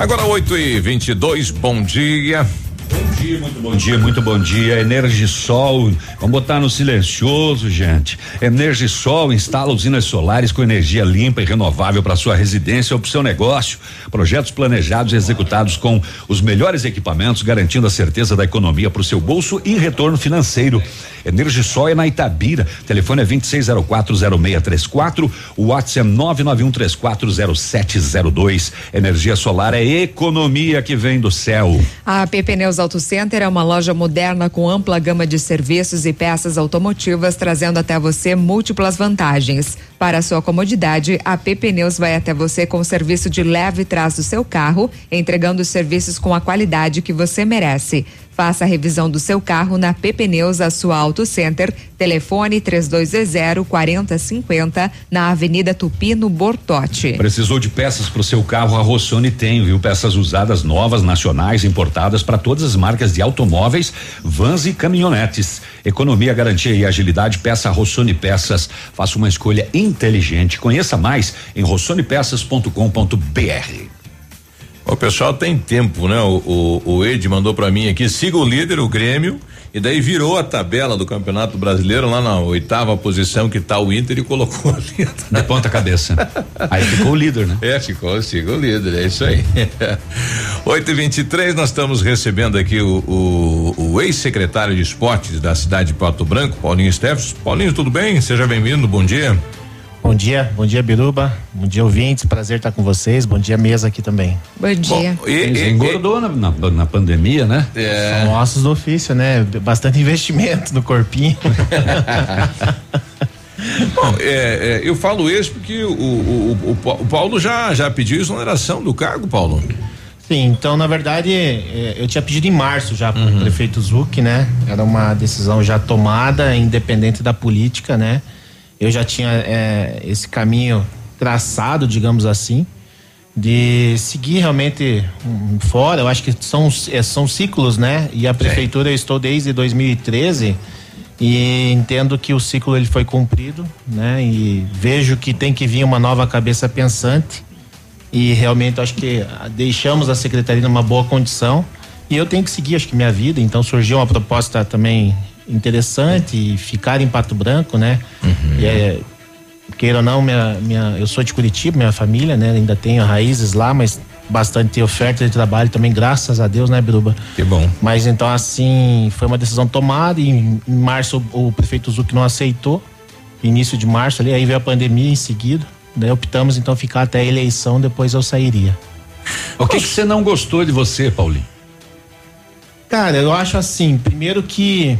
Agora 8 e 22 bom dia. Bom dia, muito bom dia, muito bom dia. Energisol, vamos botar no silencioso, gente. Energisol instala usinas solares com energia limpa e renovável para sua residência ou para seu negócio. Projetos planejados e executados com os melhores equipamentos, garantindo a certeza da economia para o seu bolso e retorno financeiro. Energisol é na Itabira. Telefone é 26040634. O WhatsApp é 991340702. Energia solar é economia que vem do céu. A AP Pneus Auto Center é uma loja moderna com ampla gama de serviços e peças automotivas, trazendo até você múltiplas vantagens. Para sua comodidade, a AP Pneus vai até você com o serviço de leve trás do seu carro, entregando os serviços com a qualidade que você merece. Faça a revisão do seu carro na P Pneus, a sua Auto Center. Telefone 3220 4050 na Avenida Tupi, no Bortote. Precisou de peças para o seu carro? A Rossoni tem, viu? Peças usadas novas, nacionais, importadas para todas as marcas de automóveis, vans e caminhonetes. Economia, garantia e agilidade. Peça Rossoni Peças. Faça uma escolha inteligente. Conheça mais em rossonepeças.com.br. O pessoal tem tempo, né? O, o, o Ed mandou pra mim aqui, siga o líder, o Grêmio, e daí virou a tabela do Campeonato Brasileiro lá na oitava posição que tá o Inter e colocou ali. De ponta cabeça. Aí ficou o líder, né? É, ficou, siga o líder, é isso aí. 8 e 23 nós estamos recebendo aqui o, o, o ex-secretário de esportes da cidade de Pato Branco, Paulinho Steffes. Paulinho, tudo bem? Seja bem-vindo, bom dia. Bom dia, bom dia Biruba, bom dia ouvintes, prazer estar com vocês, bom dia mesa aqui também. Bom dia. Bom, e, e, engordou na, na, na, pandemia, né? É. São ossos do ofício, né? Bastante investimento no corpinho. Bom, é, é, eu falo isso porque o, o, o, o, Paulo já, já pediu exoneração do cargo, Paulo. Sim, então na verdade é, eu tinha pedido em março já para o uhum. prefeito Zuc, né? Era uma decisão já tomada, independente da política, né? Eu já tinha é, esse caminho traçado, digamos assim, de seguir realmente fora. Eu acho que são, é, são ciclos, né? E a prefeitura eu estou desde 2013 e entendo que o ciclo ele foi cumprido, né? E vejo que tem que vir uma nova cabeça pensante e realmente acho que deixamos a secretaria numa boa condição e eu tenho que seguir acho que minha vida. Então surgiu uma proposta também interessante ficar em Pato Branco, né? Uhum. E é, queira ou não, minha, minha, eu sou de Curitiba, minha família, né? Ainda tenho raízes lá, mas bastante oferta de trabalho também, graças a Deus, né, Biruba? Que bom. Mas então, assim, foi uma decisão tomada. E em, em março, o, o prefeito Zuc não aceitou. Início de março ali, aí veio a pandemia em seguida. Daí optamos então ficar até a eleição, depois eu sairia. O que, que você não gostou de você, Paulinho? Cara, eu acho assim, primeiro que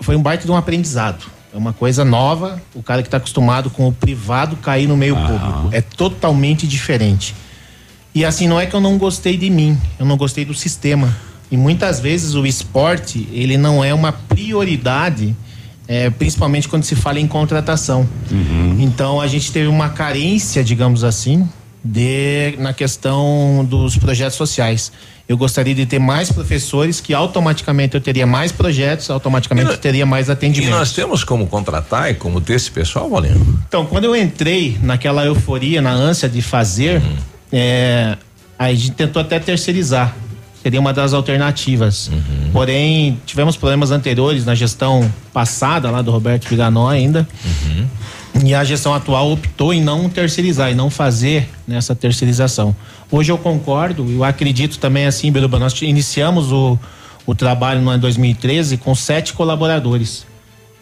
foi um baita de um aprendizado. É uma coisa nova, o cara que está acostumado com o privado cair no meio ah. público. É totalmente diferente. E assim, não é que eu não gostei de mim, eu não gostei do sistema. E muitas vezes o esporte, ele não é uma prioridade, é, principalmente quando se fala em contratação. Uhum. Então a gente teve uma carência, digamos assim, de na questão dos projetos sociais. Eu gostaria de ter mais professores que automaticamente eu teria mais projetos, automaticamente eu teria mais atendimento. E nós temos como contratar e como ter esse pessoal, Valendo? Então, quando eu entrei naquela euforia, na ânsia de fazer, uhum. é, a gente tentou até terceirizar. Seria uma das alternativas. Uhum. Porém, tivemos problemas anteriores na gestão passada lá do Roberto Viganó ainda. Uhum. E a gestão atual optou em não terceirizar e não fazer nessa terceirização. Hoje eu concordo, eu acredito também assim, Beruba, nós iniciamos o, o trabalho no ano 2013 com sete colaboradores.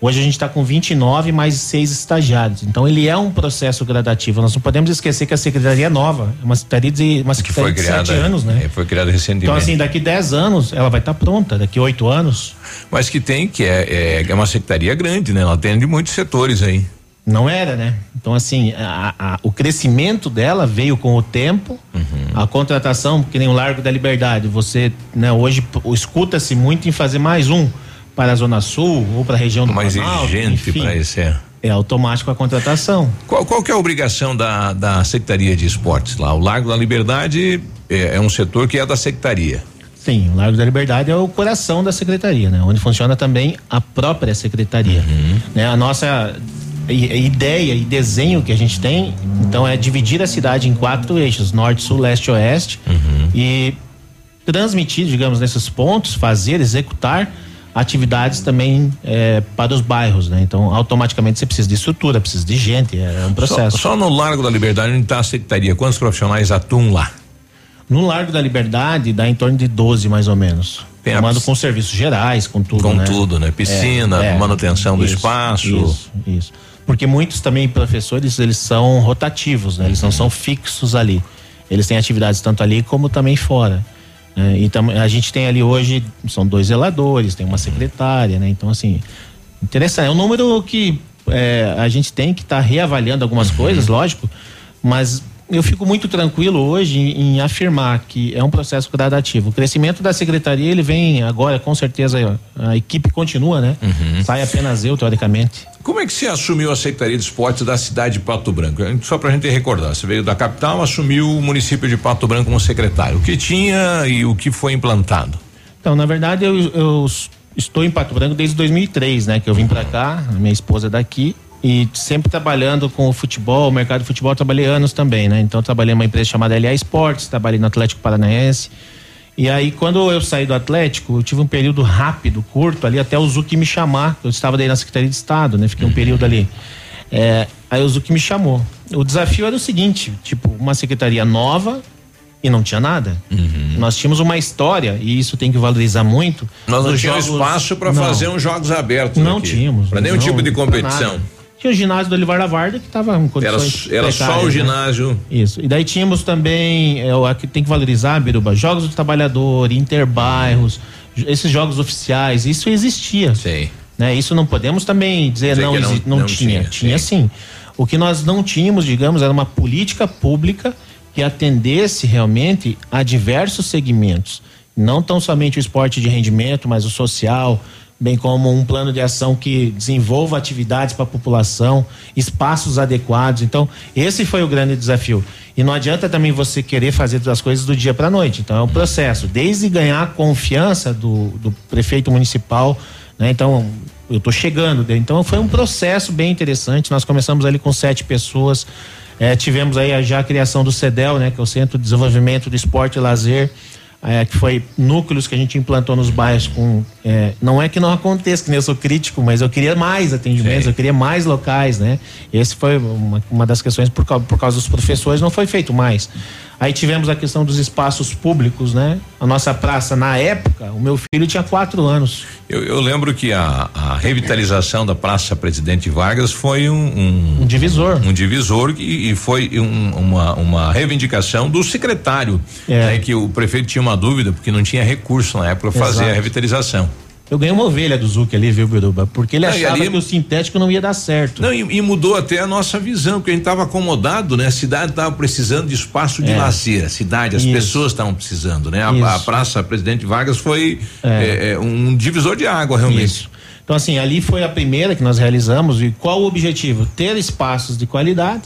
Hoje a gente está com 29 mais seis estagiários. Então ele é um processo gradativo. Nós não podemos esquecer que a secretaria é nova, é uma secretaria de, uma secretaria que foi criada, sete anos, né? É, foi criada recentemente. Então assim, daqui 10 anos ela vai estar tá pronta, daqui oito anos. Mas que tem que é, é, é uma secretaria grande, né? Ela atende muitos setores aí. Não era, né? Então, assim, a, a, o crescimento dela veio com o tempo, uhum. a contratação, que nem o Largo da Liberdade. Você, né, hoje escuta-se muito em fazer mais um para a Zona Sul ou para a região do Mais exigente para esse é. É automático a contratação. Qual, qual que é a obrigação da, da Secretaria de Esportes lá? O Largo da Liberdade é, é um setor que é da Secretaria. Sim, o Largo da Liberdade é o coração da secretaria, né? Onde funciona também a própria secretaria. Uhum. Né? A nossa ideia e desenho que a gente tem, então é dividir a cidade em quatro eixos, norte, sul, leste, oeste, uhum. e transmitir, digamos, nesses pontos, fazer, executar atividades também é, para os bairros, né? Então, automaticamente você precisa de estrutura, precisa de gente, é um processo. Só, só no Largo da Liberdade, onde está a secretaria, quantos profissionais atuam lá? No Largo da Liberdade dá em torno de 12 mais ou menos. Tem Tomando com serviços gerais, com tudo, com né? tudo, né? Piscina, é, é, manutenção do espaço. Isso, isso porque muitos também professores eles são rotativos, né? Eles não são fixos ali. Eles têm atividades tanto ali como também fora. Né? Então a gente tem ali hoje são dois zeladores, tem uma secretária, né? Então assim interessante. É um número que é, a gente tem que estar tá reavaliando algumas uhum. coisas, lógico, mas eu fico muito tranquilo hoje em, em, afirmar que é um processo gradativo. O crescimento da secretaria ele vem agora, com certeza a equipe continua, né? Uhum. Sai apenas eu, teoricamente. Como é que você assumiu a Secretaria de Esportes da cidade de Pato Branco? Só para a gente recordar, você veio da capital, assumiu o município de Pato Branco como secretário. O que tinha e o que foi implantado? Então, na verdade, eu, eu estou em Pato Branco desde 2003, né? Que eu vim para cá, minha esposa é daqui e sempre trabalhando com o futebol, o mercado de futebol, trabalhei anos também, né? Então, eu trabalhei numa empresa chamada LA Esportes, trabalhei no Atlético Paranaense. E aí, quando eu saí do Atlético, eu tive um período rápido, curto, ali, até o Zuc me chamar. Eu estava daí na Secretaria de Estado, né? Fiquei um período ali. É, aí o Zuc me chamou. O desafio era o seguinte: tipo, uma secretaria nova e não tinha nada. Nós tínhamos uma história, e isso tem que valorizar muito. Nós não tínhamos jogos- espaço para fazer uns jogos abertos. Não aqui. tínhamos. Para nenhum não, tipo de competição. Tinha o ginásio do Olivar da Varda que estava em Era, condições era só precárias, o né? ginásio. Isso. E daí tínhamos também, é, o aqui tem que valorizar, Biruba, jogos do trabalhador, interbairros, esses jogos oficiais, isso existia. Sim. Né? Isso não podemos também dizer Dizer não, que não- não, não tinha. tinha, Tinha, sim. O que nós não tínhamos, digamos, era uma política pública que atendesse realmente a diversos segmentos. Não tão somente o esporte de rendimento, mas o social, bem como um plano de ação que desenvolva atividades para a população, espaços adequados. Então, esse foi o grande desafio. E não adianta também você querer fazer as coisas do dia para a noite. Então, é um processo. Desde ganhar a confiança do, do prefeito municipal, né? Então, eu estou chegando. Então, foi um processo bem interessante. Nós começamos ali com sete pessoas. Eh, tivemos aí já a criação do CEDEL, né? Que é o Centro de Desenvolvimento do Esporte e Lazer. Eh, que foi núcleos que a gente implantou nos bairros com. eh, não é que não aconteça, que nem eu sou crítico, mas eu queria mais atendimentos, eu queria mais locais, né? Esse foi uma, uma das questões por, por causa dos professores, não foi feito mais. Aí tivemos a questão dos espaços públicos, né? A nossa praça, na época, o meu filho tinha quatro anos. Eu, eu lembro que a, a revitalização da Praça Presidente Vargas foi um, um, Um divisor. um divisor e, e foi um- uma, uma reivindicação do secretário, É. né, que o prefeito tinha uma dúvida porque não tinha recurso na época para fazer a revitalização. Eu ganhei uma ovelha do Zuc ali, viu, Biruba? Porque ele Não, achava ali- que o sintético não ia dar certo. Não, e, e mudou até a nossa visão, porque a gente estava acomodado, né? A cidade estava precisando de espaço de É. lazer, a cidade, as Isso. pessoas estavam precisando, né? A, a Praça Presidente Vargas foi É. é, é, um divisor de água, realmente. Isso. Então, assim, ali foi a primeira que nós realizamos. E qual o objetivo? Ter espaços de qualidade,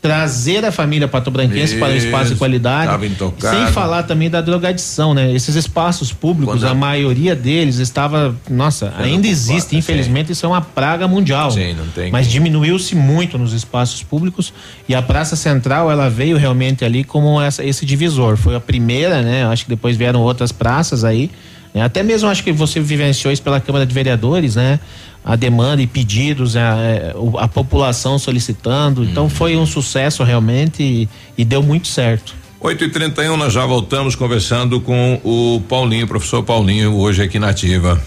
trazer a família patobranquense para um espaço de qualidade. Sem falar também da drogadição, né? Esses espaços públicos, a maioria deles estava. Nossa, ainda existe, infelizmente, isso é uma praga mundial. Sim, não tem Mas como. diminuiu-se muito nos espaços públicos e a Praça Central ela veio realmente ali como essa- esse divisor. Foi a primeira, né? Acho que depois vieram outras praças aí. né? Até mesmo acho que você vivenciou isso pela Câmara de Vereadores, né? A demanda e pedidos, a, é, a população solicitando. Então foi um sucesso realmente e, e deu muito certo. 8 e 31 nós já voltamos conversando com o Paulinho, professor Paulinho, hoje aqui na Ativa.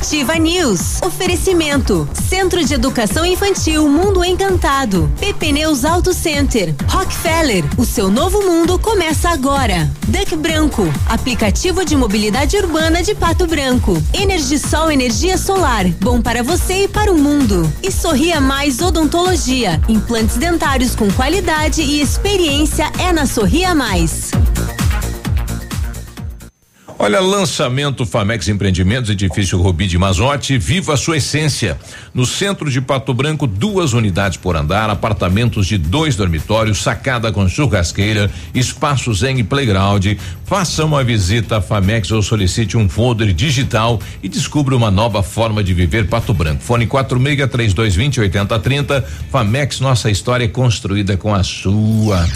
Ativa News. Oferecimento. Centro de Educação Infantil Mundo Encantado. PP Neus Auto Center. Rockefeller. O seu novo mundo começa agora. Duck Branco. Aplicativo de mobilidade urbana de Pato Branco. Energisol Energia Solar. Bom para você e para o mundo. E Sorria Mais Odontologia. Implantes dentários com qualidade e experiência é na Sorria Mais. Olha, lançamento Famex Empreendimentos, edifício Rubi de Mazote, viva a sua essência. No centro de Pato Branco, duas unidades por andar, apartamentos de dois dormitórios, sacada com churrasqueira, espaço zen e playground. Faça uma visita à Famex ou solicite um folder digital e descubra uma nova forma de viver Pato Branco. Fone 46 3220 8030. Famex, nossa história é construída com a sua.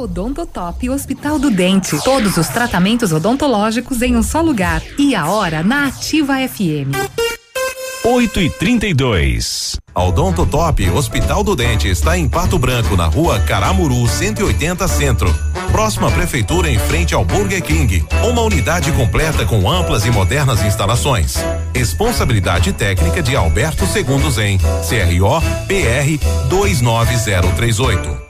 Odontotop Hospital do Dente. Todos os tratamentos odontológicos em um só lugar. E a hora na Ativa FM. 8 e 32 A Odonto Top Hospital do Dente está em Pato Branco, na rua Caramuru 180 Centro. Próxima prefeitura em frente ao Burger King. Uma unidade completa com amplas e modernas instalações. Responsabilidade técnica de Alberto Segundos em CRO PR 29038.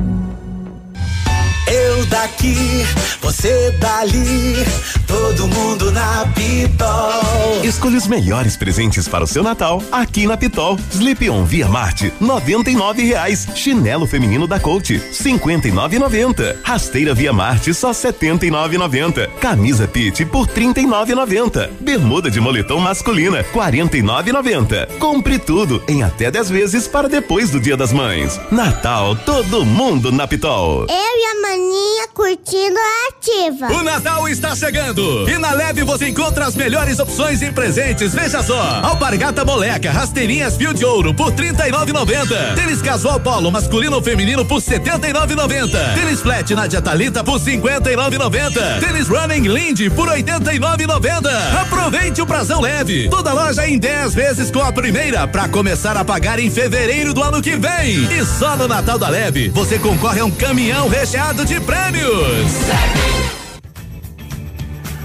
Eu daqui, você dali, todo mundo na Pitol. Escolha os melhores presentes para o seu Natal aqui na Pitol. Sleep On Via Marte, noventa e nove reais. Chinelo feminino da Coach, cinquenta e nove e noventa. Rasteira Via Marte, só setenta e nove noventa. Camisa Pit por trinta e nove e noventa. Bermuda de moletom masculina, quarenta e nove noventa. Compre tudo em até 10 vezes para depois do Dia das Mães. Natal, todo mundo na Pitol. Eu e a maninha curtindo ativa. O Natal está chegando e na Leve você encontra as melhores opções em presentes. Veja só: alpargata moleca, rasteirinhas fio de ouro por 39,90. Tênis casual polo masculino ou feminino por 79,90. Tênis flat na Talita por 59,90. Tênis running Lindy por 89,90. Aproveite o prazão leve. Toda loja em 10 vezes com a primeira para começar a pagar em fevereiro do ano que vem. E só no Natal da Leve você concorre a um caminhão recheado de prêmios prêmios.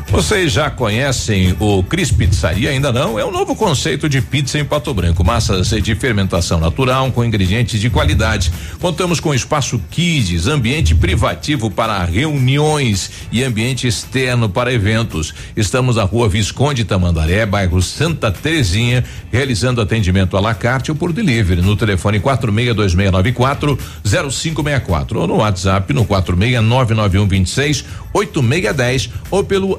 Vocês já conhecem o Cris Pizzaria? Ainda não? É um novo conceito de pizza em Pato Branco. Massas de fermentação natural com ingredientes de qualidade. Contamos com espaço kids, ambiente privativo para reuniões e ambiente externo para eventos. Estamos na rua Visconde Tamandaré, bairro Santa Terezinha, realizando atendimento à la carte ou por delivery no telefone 462694 0564 ou no WhatsApp no 46 8610 ou pelo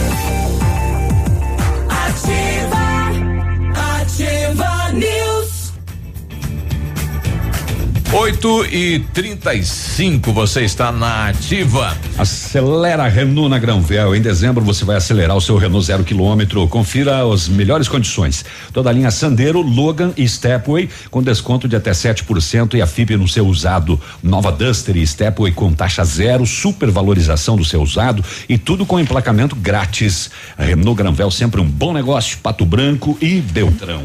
8 e 35 você está na ativa. Acelera Renault na Granvel. Em dezembro você vai acelerar o seu Renault zero quilômetro. Confira as melhores condições. Toda a linha Sandero, Logan e Stepway com desconto de até 7% e a FIP no seu usado. Nova Duster e Stepway com taxa zero, supervalorização do seu usado e tudo com emplacamento grátis. Renault Granvel sempre um bom negócio. Pato Branco e Beltrão.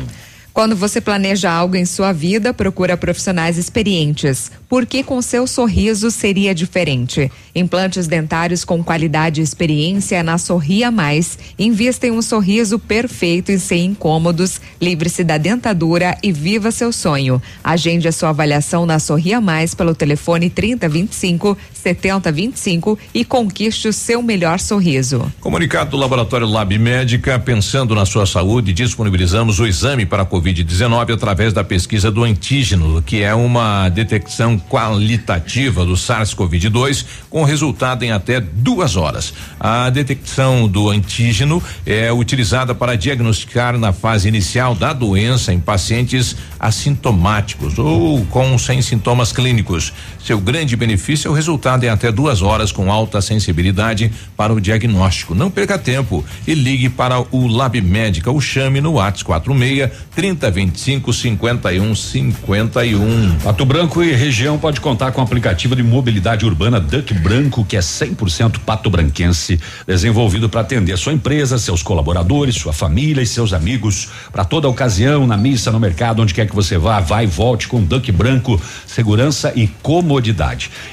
Quando você planeja algo em sua vida, procura profissionais experientes, porque com seu sorriso seria diferente. Implantes dentários com qualidade e experiência na Sorria Mais. Invista em um sorriso perfeito e sem incômodos. Livre-se da dentadura e viva seu sonho. Agende a sua avaliação na Sorria Mais pelo telefone 3025 7025 e conquiste o seu melhor sorriso. Comunicado do Laboratório Lab Médica, pensando na sua saúde, disponibilizamos o exame para a Covid-19 através da pesquisa do antígeno, que é uma detecção qualitativa do SARS-CoV-2 com resultado em até duas horas. A detecção do antígeno é utilizada para diagnosticar na fase inicial da doença em pacientes assintomáticos ou com sem sintomas clínicos. Seu grande benefício é o resultado em até duas horas com alta sensibilidade para o diagnóstico. Não perca tempo e ligue para o Lab Médica ou chame no WhatsApp 46 3025 51 51. Pato Branco e região pode contar com o aplicativo de mobilidade urbana Duck Branco, que é 100% pato branquense, desenvolvido para atender sua empresa, seus colaboradores, sua família e seus amigos. Para toda ocasião, na missa, no mercado, onde quer que você vá, vai e volte com Duck Branco, segurança e comodidade.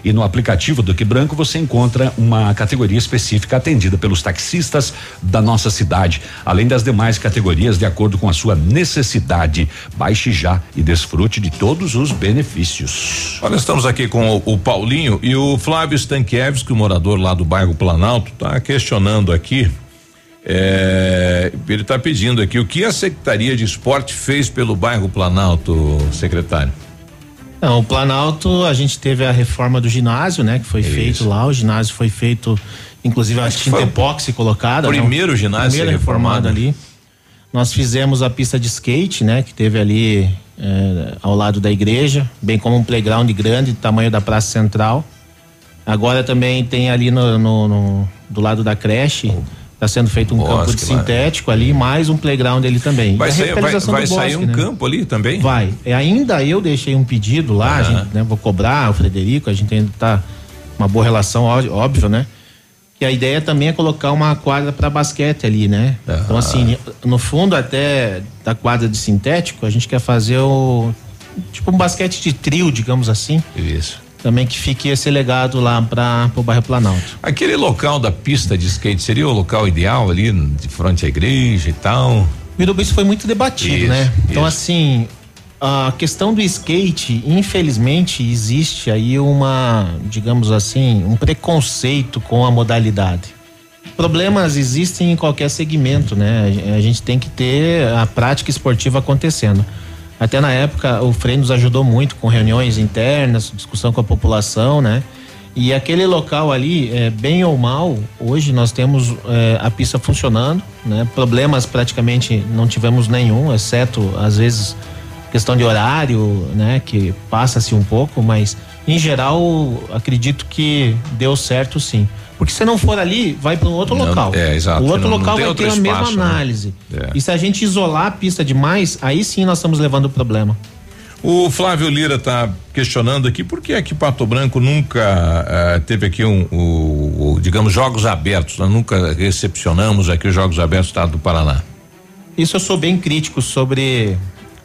E no aplicativo Duck Branco você encontra uma categoria específica atendida pelos taxistas da nossa cidade, além das demais categorias de acordo com a sua necessidade. Baixe já e desfrute de todos os benefícios. Olha, estamos aqui com o, o Paulinho e o Flávio Stankiewicz, que o morador lá do bairro Planalto, está questionando aqui. é, ele está pedindo aqui o que a Secretaria de Esporte fez pelo bairro Planalto, secretário. Não, o Planalto, a gente teve a reforma do ginásio, né? Que foi feito lá. O ginásio foi feito, inclusive a tinta epóxi colocada. né, primeiro ginásio a Primeiro reformado reformado. ali. Nós fizemos a pista de skate, né? Que teve ali eh, ao lado da igreja, bem como um playground grande, do tamanho da Praça Central. Agora também tem ali no, no- no- do lado da creche, está sendo feito um campo de bosque lá. sintético ali, mais um playground ali também. Vai E sair, vai, vai sair bosque, um né? campo ali também? Vai. É, ainda eu deixei um pedido lá, a Aham. gente, né, vou cobrar o Frederico, a gente ainda tá uma boa relação, óbvio, né? que a ideia também é colocar uma quadra para basquete ali, né? Então assim, no fundo até da quadra de sintético, a gente quer fazer o tipo um basquete de trio, digamos assim. Isso. Também que fique esse legado lá para o bairro Planalto. Aquele local da pista de skate seria o local ideal ali de frente à igreja e tal? Biruba, isso foi muito debatido, Isso, né? Então, isso. assim, a questão do skate, infelizmente, existe aí uma, digamos assim, um preconceito com a modalidade. Problemas existem em qualquer segmento, né? A gente tem que ter a prática esportiva acontecendo. Até na época, o Frei nos ajudou muito com reuniões internas, discussão com a população, né? E aquele local ali, é, bem ou mal, hoje nós temos é, a pista funcionando, né? Problemas praticamente não tivemos nenhum, exceto às vezes questão de horário, né? Que passa-se um pouco, mas em geral acredito que deu certo sim. Porque se não for ali, vai para um outro Não, local. é, exato, O outro não- não local tem vai ter a mesma espaço, né? análise. É. E se a gente isolar a pista demais, aí sim nós estamos levando problema. O Flávio Lira está questionando aqui por que é que Pato Branco nunca eh, teve aqui um, o, o, digamos, jogos abertos. Nós nunca recepcionamos aqui os jogos abertos do estado do Paraná. Isso eu sou bem crítico sobre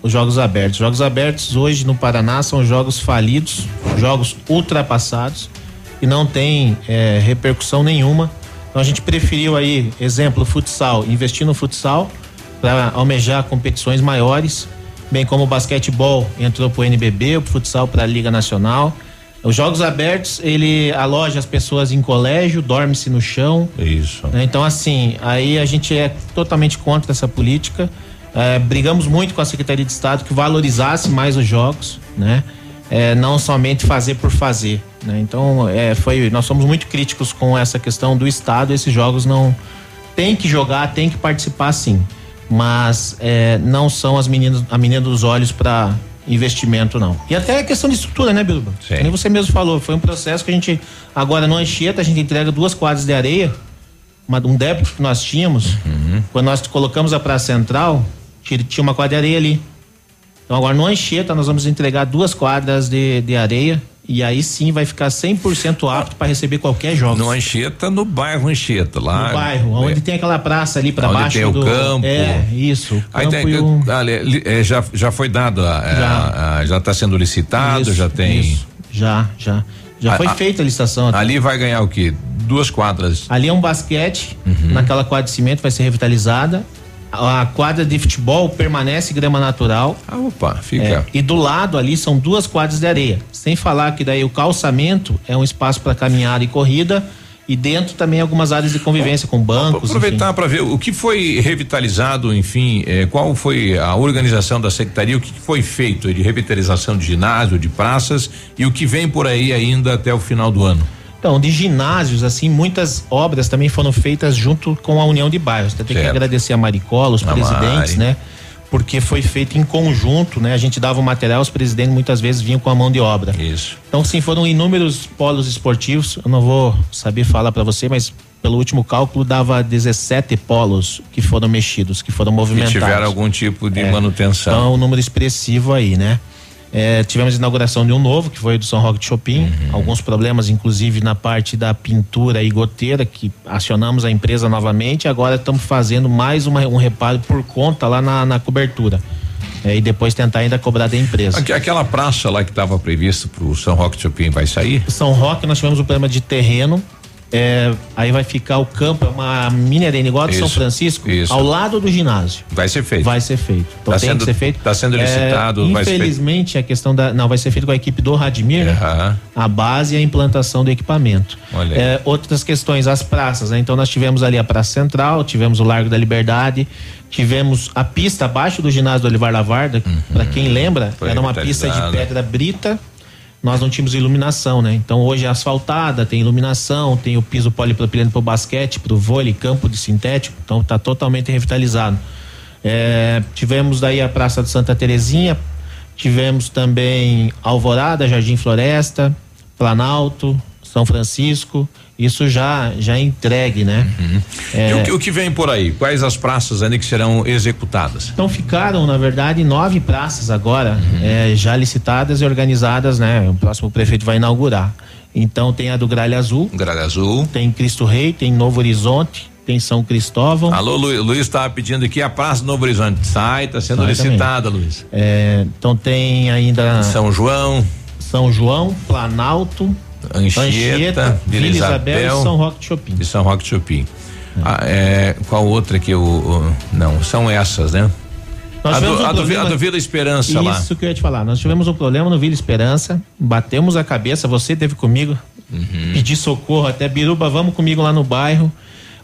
os jogos abertos. Jogos abertos hoje no Paraná são jogos falidos, jogos ultrapassados e não tem eh, repercussão nenhuma. Então a gente preferiu aí, exemplo, futsal, investir no futsal para almejar competições maiores, bem como o basquetebol entrou para o NBB, o futsal para a Liga Nacional. Os jogos abertos, ele aloja as pessoas em colégio, dorme-se no chão. Isso. né? Então, assim, aí a gente é totalmente contra essa política. É, brigamos muito com a Secretaria de Estado que valorizasse mais os jogos, né? É, não somente fazer por fazer. Né? Então, é, foi, nós somos muito críticos com essa questão do Estado. Esses jogos não tem que jogar, tem que participar sim. Mas é, não são as meninas, a menina dos olhos para investimento, não. E até a questão de estrutura, né? Sim. Nem você mesmo falou, foi um processo que a gente, agora no Anchieta, a gente entrega duas quadras de areia, uma- um débito que nós tínhamos. Quando nós colocamos a Praça Central, tinha tinha uma quadra de areia ali. Então agora no Anchieta nós vamos entregar duas quadras de, de areia e aí sim vai ficar 100% apto para receber qualquer jogo. No Anchieta, no bairro Anchieta, lá. No bairro, onde tem aquela praça ali para baixo tem o do campo. É, isso. Aí tem, o- ali, li- é, já, já foi dado, a- a- a- já está sendo licitado, Isso, já tem. isso. Já, já. Já foi feita a licitação. Ali vai ganhar o quê? Duas quadras. Ali é um basquete, Uhum. naquela quadra de cimento vai ser revitalizada. A quadra de futebol permanece grama natural. Ah, opa, fica. É, e do lado ali são duas quadras de areia. Sem falar que daí o calçamento é um espaço para caminhada e corrida. E dentro também algumas áreas de convivência com bancos. Aproveitar para ver o que foi revitalizado, enfim, eh, qual foi a organização da secretaria, o que foi feito de revitalização de ginásio, de praças e o que vem por aí ainda até o final do ano. Então, de ginásios, assim, muitas obras também foram feitas junto com a União de Bairros. Tem que agradecer a Maricola, os A presidentes, Mari. né? Porque foi feito em conjunto, né? A gente dava o material, os presidentes muitas vezes vinham com a mão de obra. Isso. Então, sim, foram inúmeros polos esportivos. Eu não vou saber falar para você, mas pelo último cálculo dava 17 polos que foram mexidos, que foram Que movimentados. tiveram algum tipo de É. manutenção. Então é um número expressivo aí, né? É, tivemos a inauguração de um novo, que foi o do São Roque de Shopping. Uhum. Alguns problemas, inclusive, na parte da pintura e goteira, que acionamos a empresa novamente. Agora estamos fazendo mais uma- um reparo por conta lá na, na cobertura. É, e depois tentar ainda cobrar da empresa. Aquela praça lá que estava previsto para o São Roque Chopin vai sair? São Roque, nós tivemos um problema de terreno. É, aí vai ficar o campo, é uma mini arena igual a de São Francisco, isso. ao lado do ginásio. Vai ser feito. Vai ser feito. Então Tá tem sendo- que ser feito. tá sendo É, licitado, feito. Infelizmente, a questão da. Não, vai ser feito com a equipe do Radimir, né? a base e a implantação do equipamento. É, outras questões, as praças, né? Então nós tivemos ali a Praça Central, tivemos o Largo da Liberdade, tivemos a pista abaixo do ginásio do Olivar Lavarda, para quem lembra, Uhum. Foi era uma pista de pedra brita. Nós não tínhamos iluminação, né? Então hoje é asfaltada, tem iluminação, tem o piso polipropileno para o basquete, para o vôlei, campo de sintético, então está totalmente revitalizado. É, tivemos daí a Praça de Santa Terezinha, tivemos também Alvorada, Jardim Floresta, Planalto, São Francisco, isso já já é entregue, né? É, E o que, o que vem por aí? Quais as praças ainda que serão executadas? então ficaram, na verdade, nove praças agora, eh, já licitadas e organizadas, né? O próximo prefeito vai inaugurar. Então tem a do Gralha Azul. Gralha Azul. Tem Cristo Rei, tem Novo Horizonte, tem São Cristóvão. Alô, Lu, Luiz estava pedindo aqui a Praça do Novo Horizonte. Sai, está sendo Sai licitada, Luiz. É, então tem ainda. São João. São João, Planalto, Anchieta, Vila Isabel e São Roque de Chopin. E São Roque de Chopin. Ah, é, qual outra que o, o- Não, são essas, né? Nós A do, um a, do, a do Vila Esperança lá. Isso que eu ia te falar. Nós tivemos um problema no Vila Esperança, batemos a cabeça, você teve comigo, Uhum. pedi socorro até Biruba, vamos comigo lá no bairro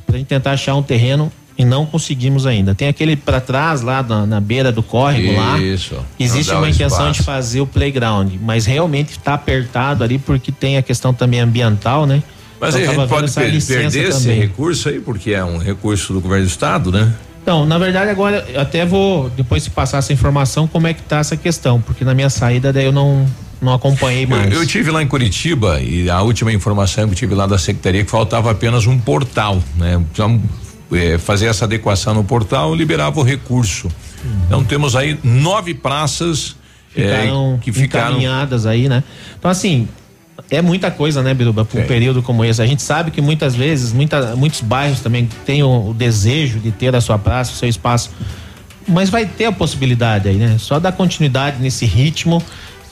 pra gente tentar achar um terreno e não conseguimos ainda. Tem aquele pra trás lá na, na beira do córrego lá. Isso. Existe Não dá uma intenção espaço. de fazer o playground, mas realmente está apertado ali porque tem a questão também ambiental, né? Mas Então, a gente pode per- perder esse também. recurso aí, porque é um recurso do governo do estado, né? Então, na verdade, agora eu até vou depois se passar essa informação como é que tá essa questão, porque na minha saída daí eu não não acompanhei Eu, mais. eu tive lá em Curitiba e a última informação que eu tive lá da secretaria é que faltava apenas um portal, né? Então, eh, fazer essa adequação no portal liberava o recurso. Então temos aí nove praças eh, ficaram que ficaram encaminhadas aí, né? Então, assim, é muita coisa, né, Biruba, para um É. período como esse. A gente sabe que muitas vezes, muita, muitos bairros também têm o, o desejo de ter a sua praça, o seu espaço, mas vai ter a possibilidade aí, né? Só dar continuidade nesse ritmo.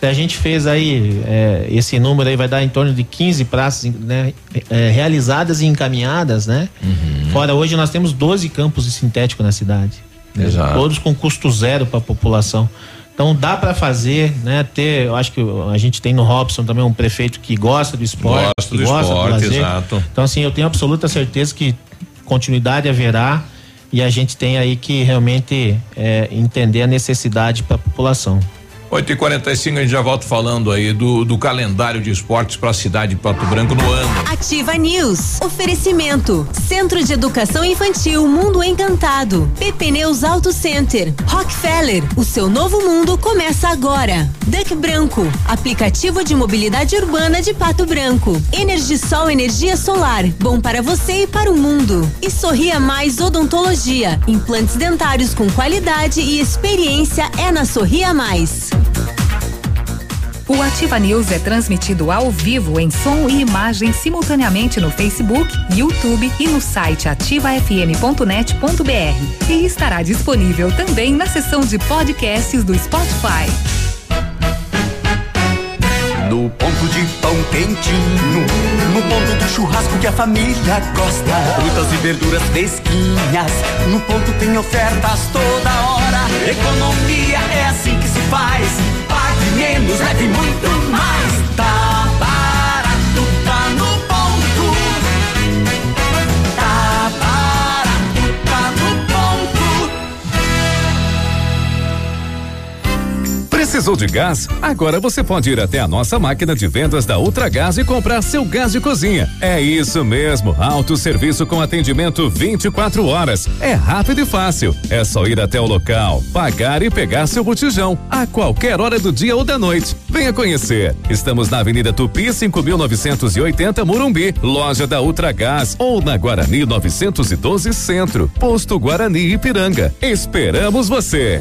Se a gente fez aí, é, esse número aí vai dar em torno de 15 praças né, é, realizadas e encaminhadas, né? Uhum. Fora hoje nós temos 12 campos de sintético na cidade. né? Exato. Todos com custo zero para a população. Então dá para fazer, né? Ter, eu acho que a gente tem no Robson também um prefeito que gosta do esporte, Gosta do gosta esporte, do lazer. exato. Então assim, eu tenho absoluta certeza que continuidade haverá e a gente tem aí que realmente é, entender a necessidade para a população. 8 e 45 a gente já volta falando aí do, do calendário de esportes para a cidade de Pato Branco no ano. Ativa News. Oferecimento. Centro de Educação Infantil Mundo Encantado. PP Neus Auto Center. Rockefeller. O seu novo mundo começa agora. Duck Branco. Aplicativo de mobilidade urbana de Pato Branco. Energisol Energia Solar. Bom para você e para o mundo. E Sorria Mais Odontologia. Implantes dentários com qualidade e experiência é na Sorria Mais. O Ativa News é transmitido ao vivo em som e imagem simultaneamente no Facebook, YouTube e no site ativafm.net.br. E estará disponível também na seção de podcasts do Spotify. No ponto de pão quentinho, no ponto do churrasco que a família gosta. Frutas e verduras fresquinhas, no ponto tem ofertas toda hora. Economia é assim que se faz. Pague menos, leve muito mais. Tá Precisou de gás? Agora você pode ir até a nossa máquina de vendas da Ultragás e comprar seu gás de cozinha. É isso mesmo, autosserviço com atendimento 24 horas. É rápido e fácil. É só ir até o local, pagar e pegar seu botijão a qualquer hora do dia ou da noite. Venha conhecer. Estamos na Avenida Tupi, 5980 Morumbi, loja da Ultragás ou na Guarani 912 Centro, posto Guarani Ipiranga. Esperamos você.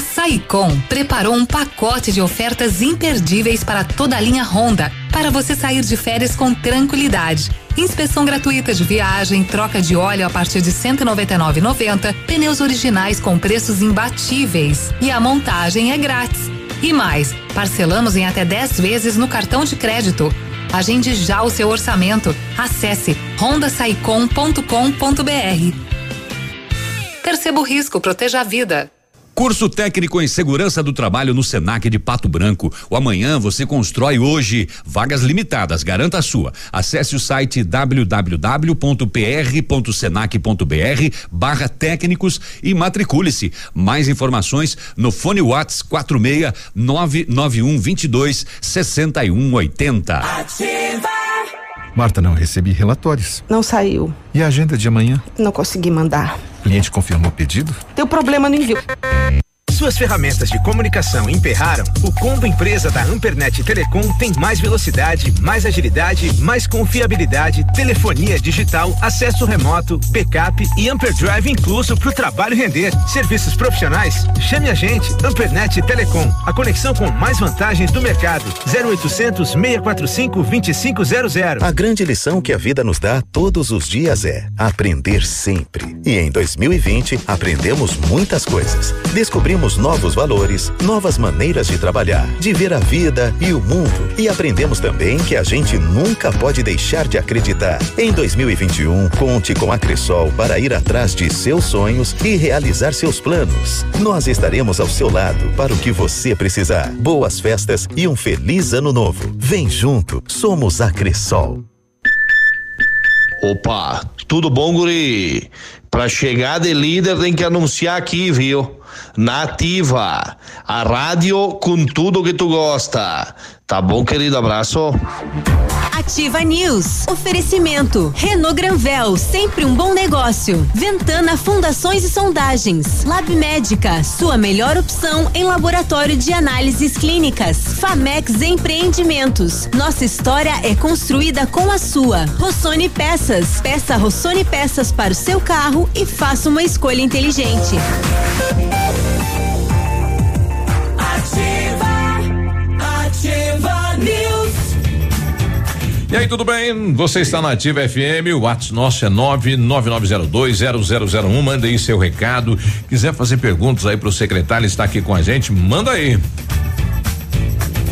A Saicom preparou um pacote de ofertas imperdíveis para toda a linha Honda, para você sair de férias com tranquilidade. Inspeção gratuita de viagem, troca de óleo a partir de R$ 199,90, pneus originais com preços imbatíveis e a montagem é grátis. E mais, parcelamos em até 10 vezes no cartão de crédito. Agende já o seu orçamento. Acesse hondasaicom.com.br. Perceba o risco, proteja a vida. Curso técnico em segurança do trabalho no Senac de Pato Branco. O amanhã você constrói hoje. Vagas limitadas, garanta a sua. Acesse o site www.pr.senac.br barra técnicos e matricule-se. Mais informações no fone Whats 46 991 22 6180. Ativa. Marta, não recebi relatórios. Não saiu. E a agenda de amanhã? Não consegui mandar. O cliente confirmou o pedido? Deu problema no envio. Suas ferramentas de comunicação emperraram? O combo empresa da Ampernet Telecom tem mais velocidade, mais agilidade, mais confiabilidade, telefonia digital, acesso remoto, backup e Amperdrive incluso para o trabalho render. Serviços profissionais? Chame a gente, Ampernet Telecom, a conexão com mais vantagens do mercado. 0800 645 2500. A grande lição que a vida nos dá todos os dias é aprender sempre. E em 2020 aprendemos muitas coisas. Descobrimos novos valores, novas maneiras de trabalhar, de ver a vida e o mundo. E aprendemos também que a gente nunca pode deixar de acreditar. Em 2021, conte com a Cressol para ir atrás de seus sonhos e realizar seus planos. Nós estaremos ao seu lado para o que você precisar. Boas festas e um feliz ano novo. Vem junto, somos a Cressol. Opa, tudo bom, guri? Pra chegar de líder tem que anunciar aqui, viu? Nativa, a rádio com tudo que tu gosta. Tá bom, querido? Abraço. Ativa News. Oferecimento. Renault Granvel, sempre um bom negócio. Ventana Fundações e Sondagens. Lab Médica, sua melhor opção em laboratório de análises clínicas. Famex Empreendimentos. Nossa história é construída com a sua. Rossoni Peças. Peça Rossoni Peças para o seu carro e faça uma escolha inteligente. E aí, tudo bem? Você está na Ativa FM, o WhatsApp nosso é 999020001. Manda aí seu recado. Quiser fazer perguntas aí pro secretário, está aqui com a gente, manda aí.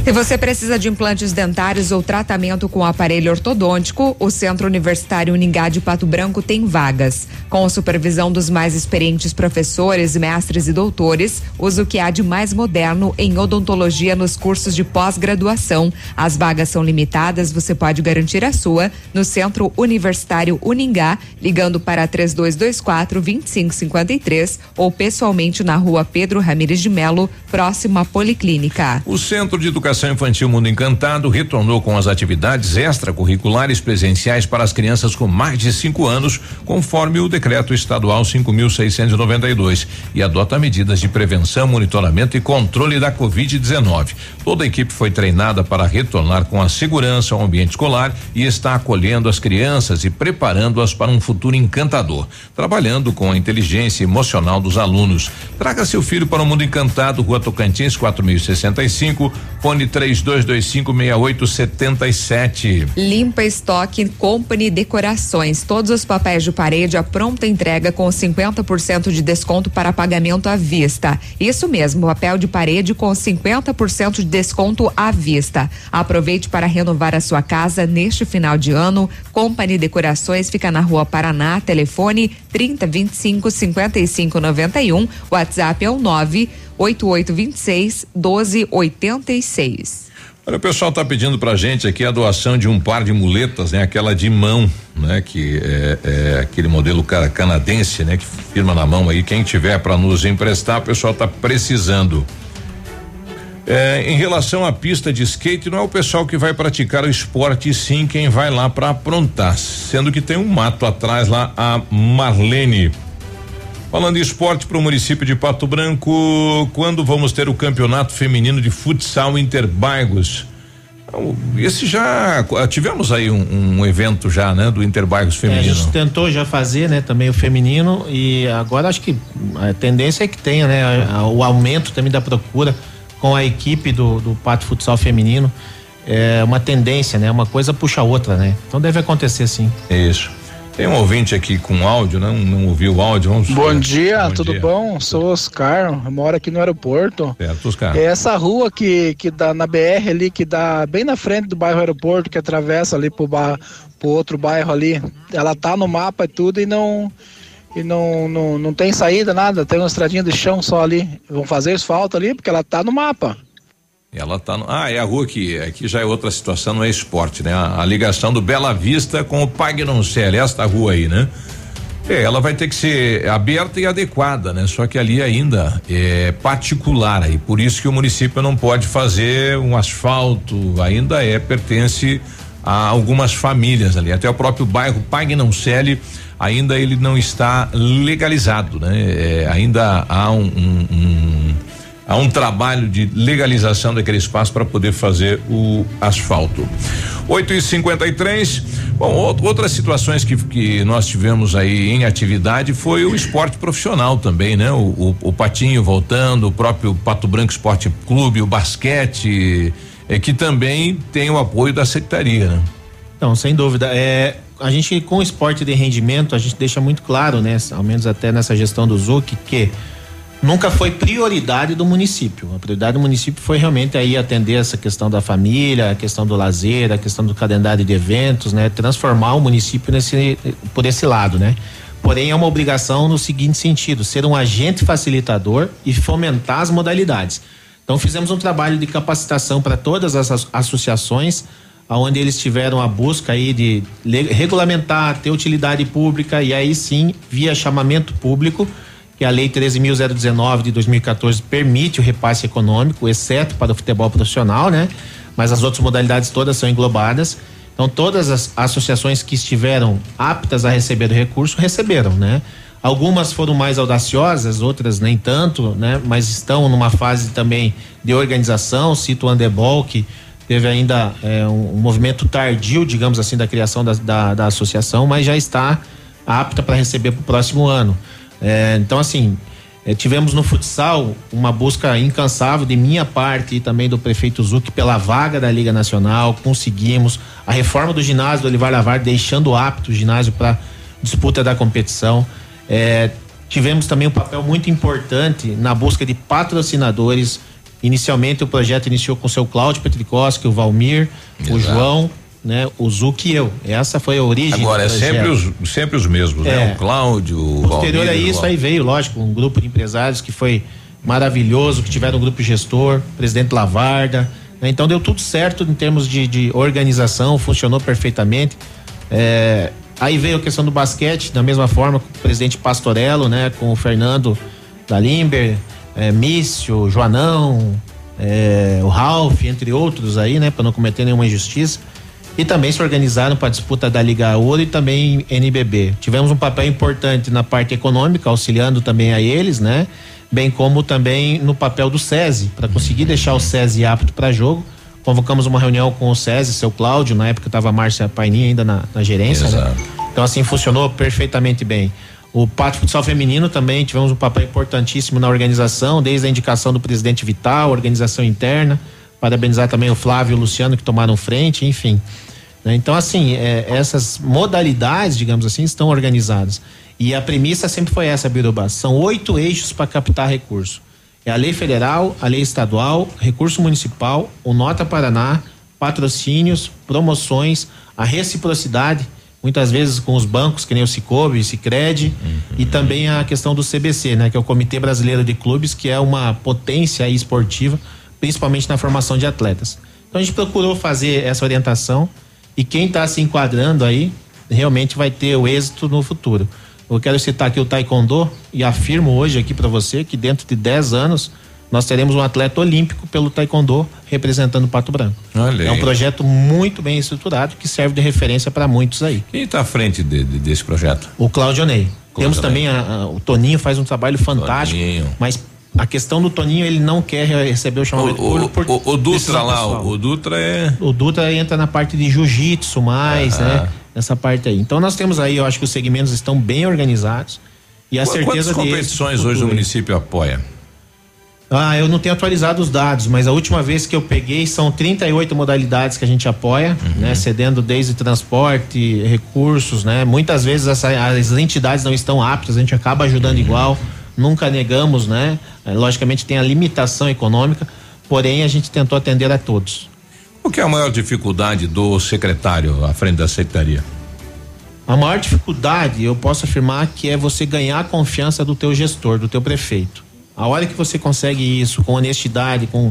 Se você precisa de implantes dentários ou tratamento com aparelho ortodôntico, o Centro Universitário Uningá de Pato Branco tem vagas. Com a supervisão dos mais experientes professores, mestres e doutores, usa o que há de mais moderno em odontologia nos cursos de pós-graduação. As vagas são limitadas, você pode garantir a sua no Centro Universitário Uningá, ligando para 3224 2553 ou pessoalmente na rua Pedro Ramires de Melo, próximo à Policlínica. O Centro de Educação Infantil Mundo Encantado retornou com as atividades extracurriculares presenciais para as crianças com mais de cinco anos, conforme o decreto estadual 5.692 e adota medidas de prevenção, monitoramento e controle da Covid-19. Toda a equipe foi treinada para retornar com a segurança ao ambiente escolar e está acolhendo as crianças e preparando-as para um futuro encantador, trabalhando com a inteligência emocional dos alunos. Traga seu filho para o Mundo Encantado, Rua Tocantins, 4065, fone 32256877. Limpa Estoque Company Decorações. Todos os papéis de parede à pronta entrega com 50% de desconto para pagamento à vista. Isso mesmo, papel de parede com 50% de desconto à vista. Aproveite para renovar a sua casa neste final de ano. Company Decorações fica na Rua Paraná, telefone 3025 5591. WhatsApp é o 9 8826 1286. Olha, o pessoal tá pedindo pra gente aqui a doação de um par de muletas, né? Aquela de mão, né? Que é, é aquele modelo canadense, né? Que firma na mão aí. Quem tiver para nos emprestar, o pessoal tá precisando. É, em relação à pista de skate, não é o pessoal que vai praticar o esporte, sim quem vai lá para aprontar. Sendo que tem um mato atrás lá, a Marlene. Falando em esporte para o município de Pato Branco, quando vamos ter o campeonato feminino de futsal Interbairros? Esse já tivemos aí um, um, evento já, né, do Interbairros feminino. É, a gente tentou já fazer, né, também o feminino e agora acho que a tendência é que tenha, né, a, a, o aumento também da procura com a equipe do, do Pato Futsal feminino é uma tendência, né, uma coisa puxa a outra, né. Então deve acontecer sim. Isso. Tem um ouvinte aqui com áudio, não, não ouviu o áudio? Vamos bom dia, bom tudo dia. bom? Sou Oscar, moro aqui no aeroporto. Certo, Oscar. É essa rua que, que dá na BR ali, que dá bem na frente do bairro aeroporto, que atravessa ali pro, bar, pro outro bairro ali. Ela tá no mapa e tudo e não. E não, não, não tem saída, nada, tem uma estradinha de chão só ali. Vão fazer asfalto ali, porque ela tá no mapa. Ela tá no, ah, é a rua que aqui já é outra situação, não é esporte, né? A, a ligação do Bela Vista com o Pagnoncelli, esta rua aí, né? É, ela vai ter que ser aberta e adequada, né? Só que ali ainda é particular aí, por isso que o município não pode fazer um asfalto, ainda é pertence a algumas famílias ali. Até o próprio bairro Pagnancelli ainda ele não está legalizado, né? É, ainda há um, um, um há um trabalho de legalização daquele espaço para poder fazer o asfalto. 8 e 53 Bom, outras situações que, que nós tivemos aí em atividade foi o esporte profissional também, né? O, o, o Patinho voltando, o próprio Pato Branco Esporte Clube, o basquete, é, que também tem o apoio da secretaria, né? Não, sem dúvida. É, a gente, com o esporte de rendimento, a gente deixa muito claro, né? Ao menos até nessa gestão do ZUC, que nunca foi prioridade do município. A prioridade do município foi realmente aí atender essa questão da família, a questão do lazer, a questão do calendário de eventos, né? Transformar o município nesse, por esse lado, né? Porém, é uma obrigação no seguinte sentido: ser um agente facilitador e fomentar as modalidades. Então, fizemos um trabalho de capacitação para todas as associações, onde eles tiveram a busca aí de regulamentar, ter utilidade pública e aí sim, via chamamento público, que a Lei 13.019 de 2014 permite o repasse econômico, exceto para o futebol profissional, né? Mas as outras modalidades todas são englobadas. Então, todas as associações que estiveram aptas a receber o recurso receberam, né? Algumas foram mais audaciosas, outras nem tanto, né? Mas estão numa fase também de organização. Cito o Andebol, que teve ainda é, um, um, movimento tardio, digamos assim, da criação da, da, da associação, mas já está apta para receber para o próximo ano. É, então, assim, é, tivemos no futsal uma busca incansável de minha parte e também do prefeito Zuc pela vaga da Liga Nacional. Conseguimos a reforma do ginásio do Olivar Lavar, deixando apto o ginásio para disputa da competição. É, tivemos também um papel muito importante na busca de patrocinadores. Inicialmente o projeto iniciou com o seu Cláudio Petricoski, o Valmir, Exato. o João né? O Zuc e eu. Essa foi a origem. Agora, é sempre os, sempre os mesmos, né? é. né? O Cláudio, o Posterior Valmir, a isso, aí veio, lógico, um grupo de empresários que foi maravilhoso, que tiveram um grupo gestor, presidente Lavarda. Né? Então deu tudo certo em termos de, de organização, funcionou perfeitamente. É, aí veio a questão do basquete, da mesma forma, com o presidente Pastorello, né? Com o Fernando da Limber, é, Mício, Joanão, é, o Ralph, entre outros aí, né? Para não cometer nenhuma injustiça e também se organizaram para a disputa da Liga Ouro e também NBB. Tivemos um papel importante na parte econômica, auxiliando também a eles, né? Bem como também no papel do SESI, para conseguir deixar o SESI apto para jogo. Convocamos uma reunião com o SESI, seu Cláudio, na época estava a Márcia Paini ainda na, na gerência, né? Então assim funcionou perfeitamente bem. O Pátio Futsal Feminino também tivemos um papel importantíssimo na organização, desde a indicação do presidente Vital, organização interna. Parabenizar também o Flávio e o Luciano que tomaram frente, enfim. Né? Então, assim, é, essas modalidades, digamos assim, estão organizadas. E a premissa sempre foi essa, Birubá. São oito eixos para captar recurso. É a lei federal, a lei estadual, recurso municipal, o Nota Paraná, patrocínios, promoções, a reciprocidade, muitas vezes com os bancos, que nem o Cicobi, Cicred, uhum. e também a questão do CBC, né, que é o Comitê Brasileiro de Clubes, que é uma potência esportiva, principalmente na formação de atletas. Então a gente procurou fazer essa orientação e quem está se enquadrando aí realmente vai ter o êxito no futuro. Eu quero citar aqui o Taekwondo e afirmo hoje aqui para você que dentro de 10 anos nós teremos um atleta olímpico pelo Taekwondo representando o Pato Branco. Olha é um projeto muito bem estruturado que serve de referência para muitos aí. Quem está à frente de, de, desse projeto? O Claudio Ney. Temos também a, a, o Toninho faz um trabalho fantástico, Toninho. mas a questão do Toninho, ele não quer receber o chamamento o, por, o, o Dutra lá, o, o, Dutra é. O Dutra entra na parte de jiu-jitsu mais, né? Nessa parte aí. Então nós temos aí, eu acho que os segmentos estão bem organizados. E a Qu certeza Quantas competições hoje o município apoia? Ah, eu não tenho atualizado os dados, mas a última vez que eu peguei são 38 modalidades que a gente apoia, uhum. né? Cedendo desde transporte, recursos, né? Muitas vezes essa, as entidades não estão aptas, a gente acaba ajudando uhum. igual nunca negamos, né? Logicamente tem a limitação econômica, porém a gente tentou atender a todos. O que é a maior dificuldade do secretário à frente da secretaria? A maior dificuldade, eu posso afirmar que é você ganhar a confiança do teu gestor, do teu prefeito. A hora que você consegue isso com honestidade, com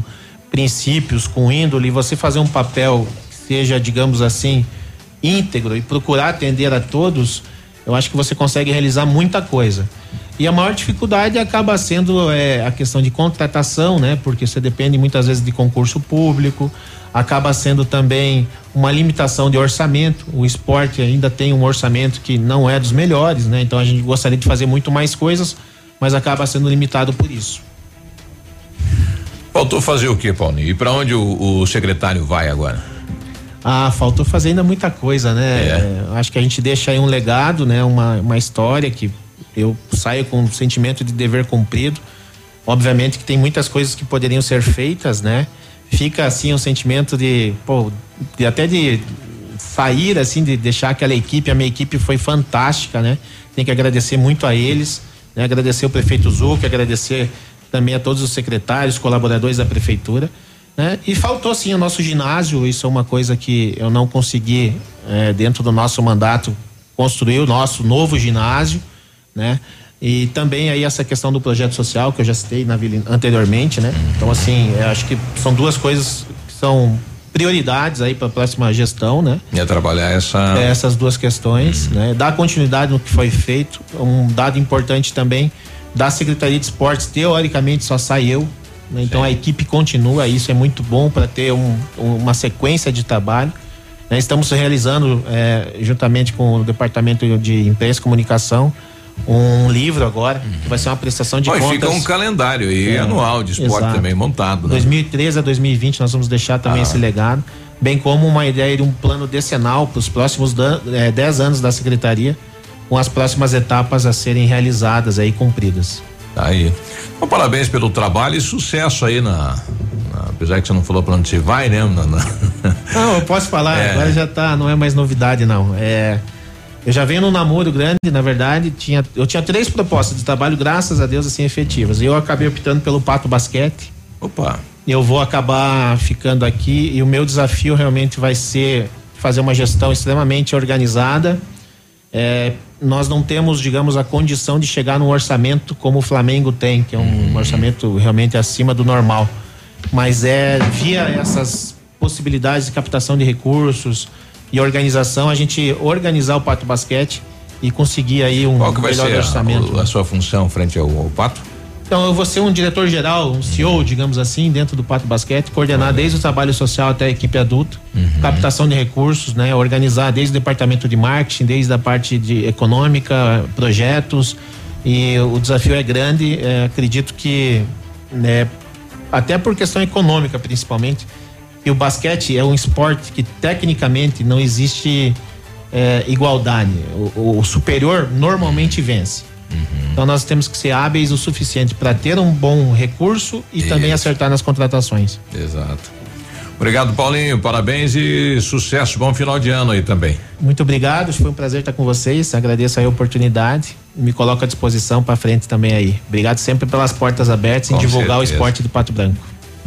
princípios, com índole, você fazer um papel que seja, digamos assim, íntegro e procurar atender a todos, eu acho que você consegue realizar muita coisa. E a maior dificuldade acaba sendo é, a questão de contratação, né? Porque você depende muitas vezes de concurso público, acaba sendo também uma limitação de orçamento. O esporte ainda tem um orçamento que não é dos melhores, né? Então a gente gostaria de fazer muito mais coisas, mas acaba sendo limitado por isso. Faltou fazer o que, Paulinho? E para onde o, o secretário vai agora? Ah, faltou fazer ainda muita coisa, né? É, acho que a gente deixa aí um legado, né? Uma, uma história que eu saio com um sentimento de dever cumprido. Obviamente que tem muitas coisas que poderiam ser feitas, né? Fica assim um sentimento de, pô, de até de sair assim, de deixar aquela equipe, a minha equipe foi fantástica, né? Tem que agradecer muito a eles, né? Agradecer o prefeito Zuc, agradecer também a todos os secretários, colaboradores da prefeitura. Né? E faltou sim o nosso ginásio, isso é uma coisa que eu não consegui, eh, dentro do nosso mandato, construir o nosso novo ginásio, né? E também aí essa questão do projeto social que eu já citei na vila anteriormente, né? Então assim, eu acho que são duas coisas que são prioridades aí para a próxima gestão, né? É trabalhar essa É, essas duas questões, né? Dar continuidade no que foi feito. Um dado importante também da Secretaria de Esportes, teoricamente só sai eu, né? Então a equipe continua, isso é muito bom para ter um- uma sequência de trabalho. né? Estamos realizando, eh, juntamente com o Departamento de Imprensa e Comunicação, um livro agora, que vai ser uma prestação de e contas. fica um calendário É, anual de esporte exato. também montado. Né? 2013 a 2020 nós vamos deixar também Ah. esse legado, bem como uma ideia de um plano decenal para os próximos 10 anos da secretaria, com as próximas etapas a serem realizadas aí cumpridas. Tá aí. Então, parabéns pelo trabalho e sucesso aí na, na- apesar que você não falou pra onde você vai, né? Na- na- Não, eu posso falar, É. agora já tá, não é mais novidade não. É, eu já venho num namoro grande, na verdade, tinha, eu tinha três propostas de trabalho, graças a Deus, assim, efetivas. E eu acabei optando pelo Pato Basquete. Opa. Eu vou acabar ficando aqui e o meu desafio realmente vai ser fazer uma gestão extremamente organizada. É, nós não temos, digamos, a condição de chegar num orçamento como o Flamengo tem, que é um orçamento realmente acima do normal. Mas é via essas possibilidades de captação de recursos e organização, a gente organizar o Pato Basquete e conseguir aí um Qual que vai melhor ser orçamento. a, a sua função frente ao, ao Pato? Então eu vou ser um diretor geral, um CEO, digamos assim, dentro do Pato Basquete, coordenar desde o trabalho social até a equipe adulta, captação de recursos, né, organizar desde o departamento de marketing, desde a parte de econômica, projetos. E o desafio é grande. é, acredito que, né, até por questão econômica principalmente, que o basquete é um esporte que tecnicamente não existe é, igualdade. O, o superior normalmente vence. Então nós temos que ser hábeis o suficiente para ter um bom recurso e também acertar nas contratações. Exato. Obrigado, Paulinho. Parabéns e sucesso. Bom final de ano aí também. Muito obrigado, foi um prazer estar com vocês. Agradeço aí a oportunidade me coloco à disposição para frente também aí. Obrigado sempre pelas portas abertas em Com divulgar certeza. o esporte do Pato Branco.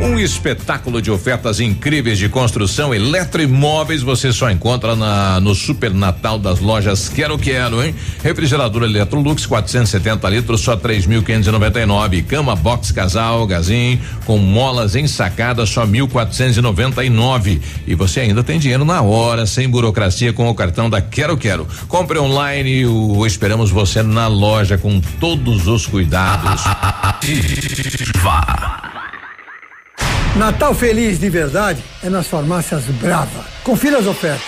Um espetáculo de ofertas incríveis de construção eletroimóveis você só encontra na, no Super Natal das lojas Quero Quero, hein? Refrigerador Electrolux 470 litros só 3.599. Cama box casal Gazin com molas ensacadas só 1.499. E você ainda tem dinheiro na hora, sem burocracia com o cartão da Quero Quero. Compre online o esperamos você na loja com todos os cuidados. Natal feliz de verdade é nas farmácias Brava. Confira as ofertas.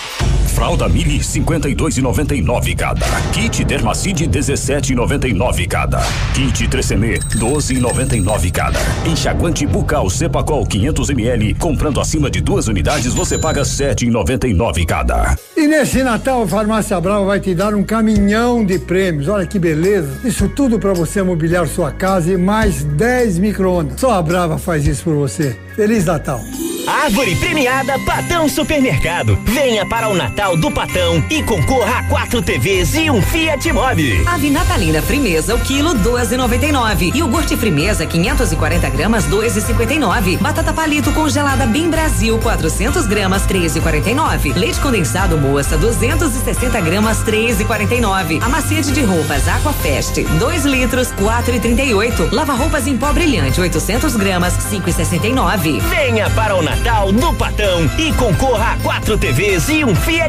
Fralda Mili 52,99 cada. Kit Dermacide 17,99 cada. Kit Tresemme 12,99 cada. Enxaguante bucal Cepacol 500 ml. Comprando acima de duas unidades você paga 7,99 cada. E nesse Natal, a Farmácia Brava vai te dar um caminhão de prêmios. Olha que beleza. Isso tudo para você mobiliar sua casa e mais 10 micro-ondas. Só a Brava faz isso por você. Feliz Natal. Árvore premiada Patão Supermercado. Venha para o Natal do Patão e concorra a quatro TVs e um Fiat Mobi. Ave natalina Frimeza, o quilo 12,99. Iogurte Frimeza, 540 gramas, 2,59. Batata palito congelada Bem Brasil, 400 gramas, 13,49. Leite condensado moça, 260 gramas, 13,49. Amaciante de roupas Aquafest, 2 litros, 4,38. Lava roupas em pó brilhante, 800 gramas, 5,69. Venha para o Natal do Patão e concorra a quatro TVs e um Fiat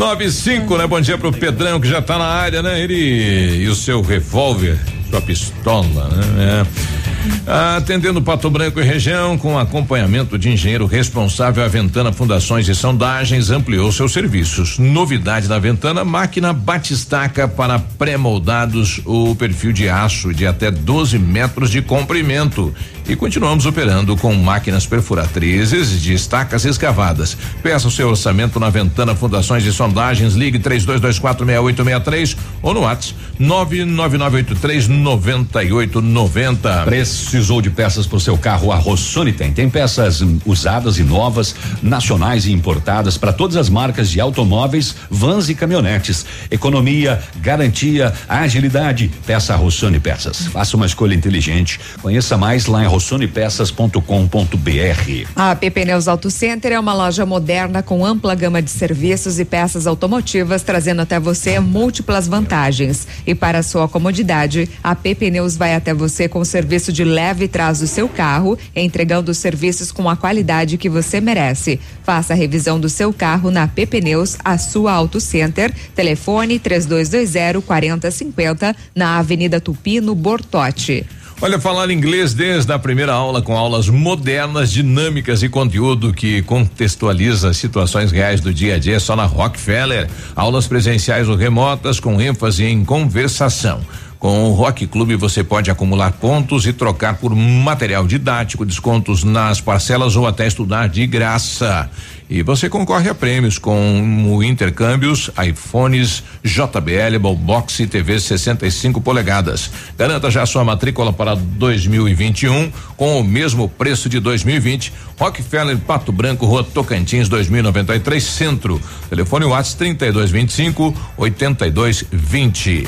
95, né? Bom dia pro Pedrão que já tá na área, né? Ele e o seu revólver, sua pistola, né? É. Atendendo Pato Branco e região, com acompanhamento de engenheiro responsável, a Ventana Fundações e Sondagens ampliou seus serviços. Novidade da Ventana, máquina batistaca para pré-moldados, o perfil de aço de até 12 metros de comprimento. E continuamos operando com máquinas perfuratrizes de estacas escavadas. Peça o seu orçamento na Ventana Fundações e Sondagens, ligue 32246863 ou no WhatsApp 99983 9890. Precisou de peças para o seu carro? A Rossoni tem. Tem peças hum, usadas e novas, nacionais e importadas para todas as marcas de automóveis, vans e caminhonetes. Economia, garantia, agilidade. Peça a Rossoni Peças. Faça uma escolha inteligente. Conheça mais lá em rossonepeças.com.br. A PP Neus Auto Center é uma loja moderna com ampla gama de serviços e peças automotivas, trazendo até você múltiplas vantagens. E para sua comodidade, a PP Neus vai até você com serviço de leve trás do seu carro, entregando os serviços com a qualidade que você merece. Faça a revisão do seu carro na PP Neus, a sua Auto Center. Telefone 3220 4050 na Avenida Tupi, no Bortote. Olha, falar inglês desde a primeira aula com aulas modernas, dinâmicas e conteúdo que contextualiza situações reais do dia a dia só na Rockefeller. Aulas presenciais ou remotas com ênfase em conversação. Com o Rock Clube você pode acumular pontos e trocar por material didático, descontos nas parcelas ou até estudar de graça. E você concorre a prêmios como intercâmbios, iPhones, JBL, Ballbox e TV 65 polegadas. Garanta já sua matrícula para 2021 com o mesmo preço de 2020. Rockefeller Pato Branco, Rua Tocantins, 2093 Centro. Telefone WhatsApp 3225 8220.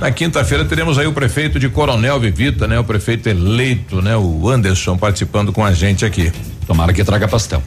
Na quinta-feira teremos aí o prefeito de Coronel Vivita, né? O prefeito eleito, né? O Anderson participando com a gente aqui. Tomara que traga pastel.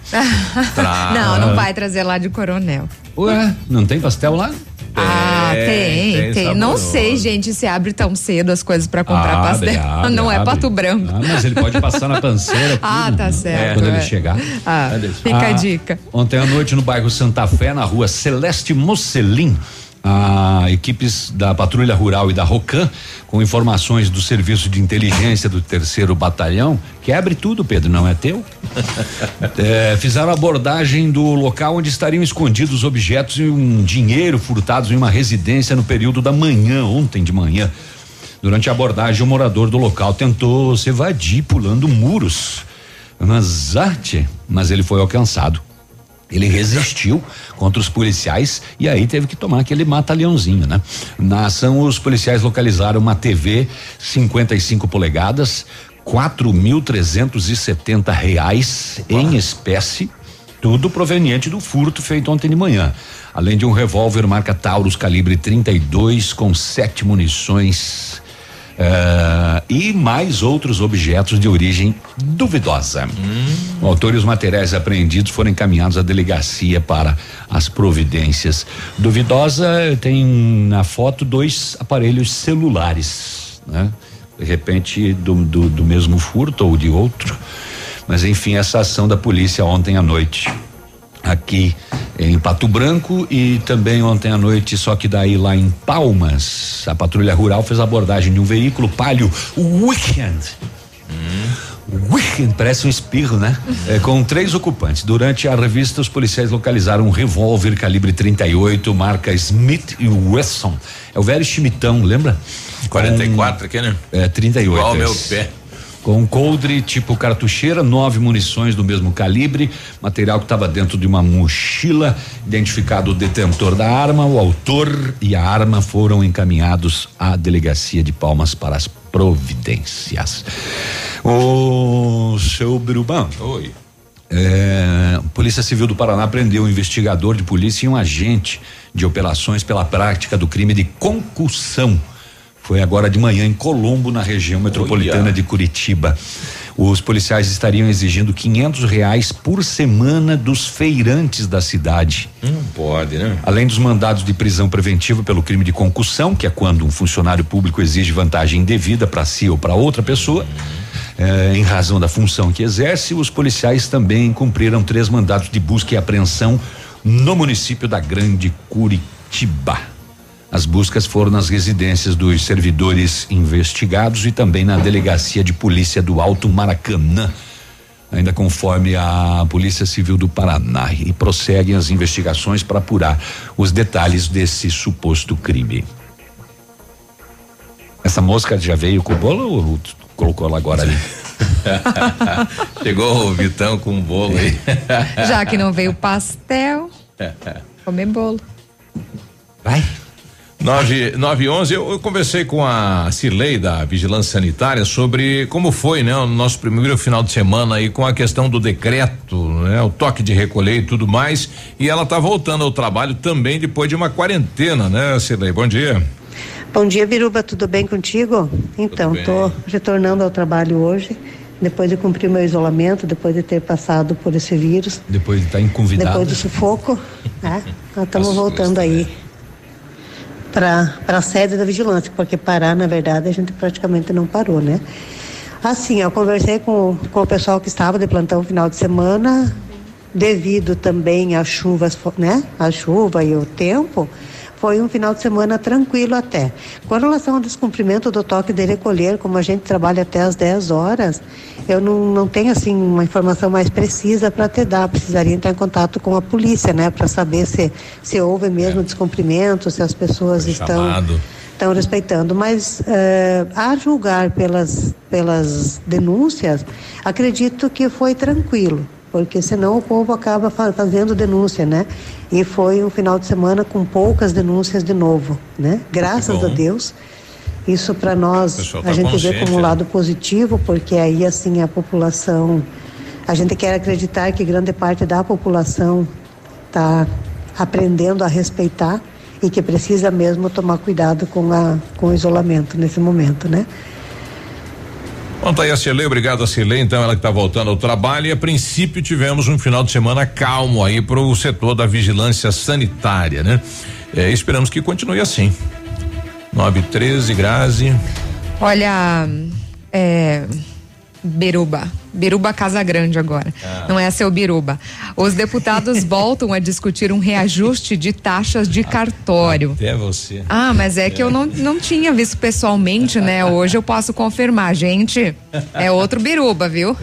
Tra- Não, não vai trazer lá de coronel. Ué, não tem pastel lá? Ah, tem, tem tem. Não sei, gente, se abre tão cedo as coisas pra comprar Abre, pastel. abre, não é abre. Pato Branco. Ah, mas ele pode passar na panceira. Ah, tudo. tá certo, Quando é. ele chegar. Ah, fica a dica. Ontem à noite no bairro Santa Fé, na rua Celeste Mocelin, a equipes da Patrulha Rural e da Rocan, com informações do Serviço de Inteligência do Terceiro Batalhão, quebre tudo, Pedro, não é teu? É, fizeram abordagem do local onde estariam escondidos objetos e um dinheiro furtados em uma residência no período da manhã, ontem de manhã. Durante a abordagem, o morador do local tentou se evadir pulando muros. Mas arte, mas ele foi alcançado. Ele resistiu contra os policiais e aí teve que tomar aquele mata-leãozinho, né? Na ação, os policiais localizaram uma TV 55 polegadas, quatro mil trezentos e setenta reais em espécie, tudo proveniente do furto feito ontem de manhã. Além de um revólver marca Taurus calibre 32 com sete munições eh, e mais outros objetos de origem duvidosa. O autor e os materiais apreendidos foram encaminhados à delegacia para as providências. Duvidosa tem na foto dois aparelhos celulares, né? De repente do, do, do mesmo furto ou de outro. Mas enfim, essa ação da polícia ontem à noite aqui em Pato Branco e também ontem à noite, só que daí lá em Palmas, a patrulha rural fez a abordagem de um veículo palio Weekend. Weekend, parece um espirro, né? É, com três ocupantes. Durante a revista, os policiais localizaram um revólver calibre 38, marca Smith e Wesson. É o velho chimitão, lembra? 44 aqui, né? É, 38. Igual o meu pé. Com um coldre tipo cartucheira, nove munições do mesmo calibre, material que estava dentro de uma mochila, identificado o detentor da arma, o autor e a arma foram encaminhados à delegacia de Palmas para as providências. O seu Biruban. Oi. É, Polícia Civil do Paraná prendeu um investigador de polícia e um agente de operações pela prática do crime de concussão. Foi agora de manhã em Colombo, na região metropolitana de Curitiba. Os policiais estariam exigindo quinhentos reais por semana dos feirantes da cidade. Não pode, né? Além dos mandados de prisão preventiva pelo crime de concussão, que é quando um funcionário público exige vantagem indevida para si ou para outra pessoa, eh, em razão da função que exerce, os policiais também cumpriram três mandados de busca e apreensão no município da Grande Curitiba. As buscas foram nas residências dos servidores investigados e também na delegacia de polícia do Alto Maracanã ainda conforme a Polícia Civil do Paraná e prosseguem as investigações para apurar os detalhes desse suposto crime. Essa mosca já veio com o bolo ou colocou ela agora ali? Chegou o Vitão com um bolo aí. Já que não veio pastel, comer bolo. Vai. 9 nove e 11, eu, eu conversei com a Cirlei da Vigilância Sanitária sobre como foi, né, o nosso primeiro final de semana aí com a questão do decreto, né, o toque de recolher e tudo mais. E ela tá voltando ao trabalho também depois de uma quarentena, né, Cirlei? Bom dia. Bom dia, Biruba, tudo bem contigo? Então, estou retornando ao trabalho hoje, depois de cumprir meu isolamento, depois de ter passado por esse vírus, Depois de estar inconvidado. depois do sufoco, né? Nós estamos voltando aí para a sede da vigilância, porque parar, na verdade, a gente praticamente não parou, né? Assim, eu conversei com, com o pessoal que estava de plantão no final de semana, devido também às chuvas, né? A chuva e o tempo, foi um final de semana tranquilo até. Com relação ao descumprimento do toque de recolher, como a gente trabalha até às 10 horas, eu não, não tenho assim uma informação mais precisa para te dar. Precisaria entrar em contato com a polícia, né, para saber se se houve mesmo descumprimento, se as pessoas estão Chamado. estão respeitando. Mas eh, a julgar pelas, pelas denúncias, acredito que foi tranquilo, porque senão o povo acaba fa- fazendo denúncia, né? E foi um final de semana com poucas denúncias de novo, né? Graças a Deus. Isso para nós pessoal a tá gente vê como um né? lado positivo, porque aí assim a população, a gente quer acreditar que grande parte da população está aprendendo a respeitar e que precisa mesmo tomar cuidado com, a, com o isolamento nesse momento, né? Bom, tá aí a Cirlei, obrigado a Cirlei, então ela que tá voltando ao trabalho e a princípio tivemos um final de semana calmo aí pro setor da vigilância sanitária, né? É, esperamos que continue assim. 9 13 Grazi. Olha, é. Biruba. Biruba Casa Grande agora. Ah. Não é seu Biruba. Os deputados voltam a discutir um reajuste de taxas de cartório. Até você. Ah, mas é que eu não, não tinha visto pessoalmente, né? Hoje eu posso confirmar. Gente, é outro biruba, viu?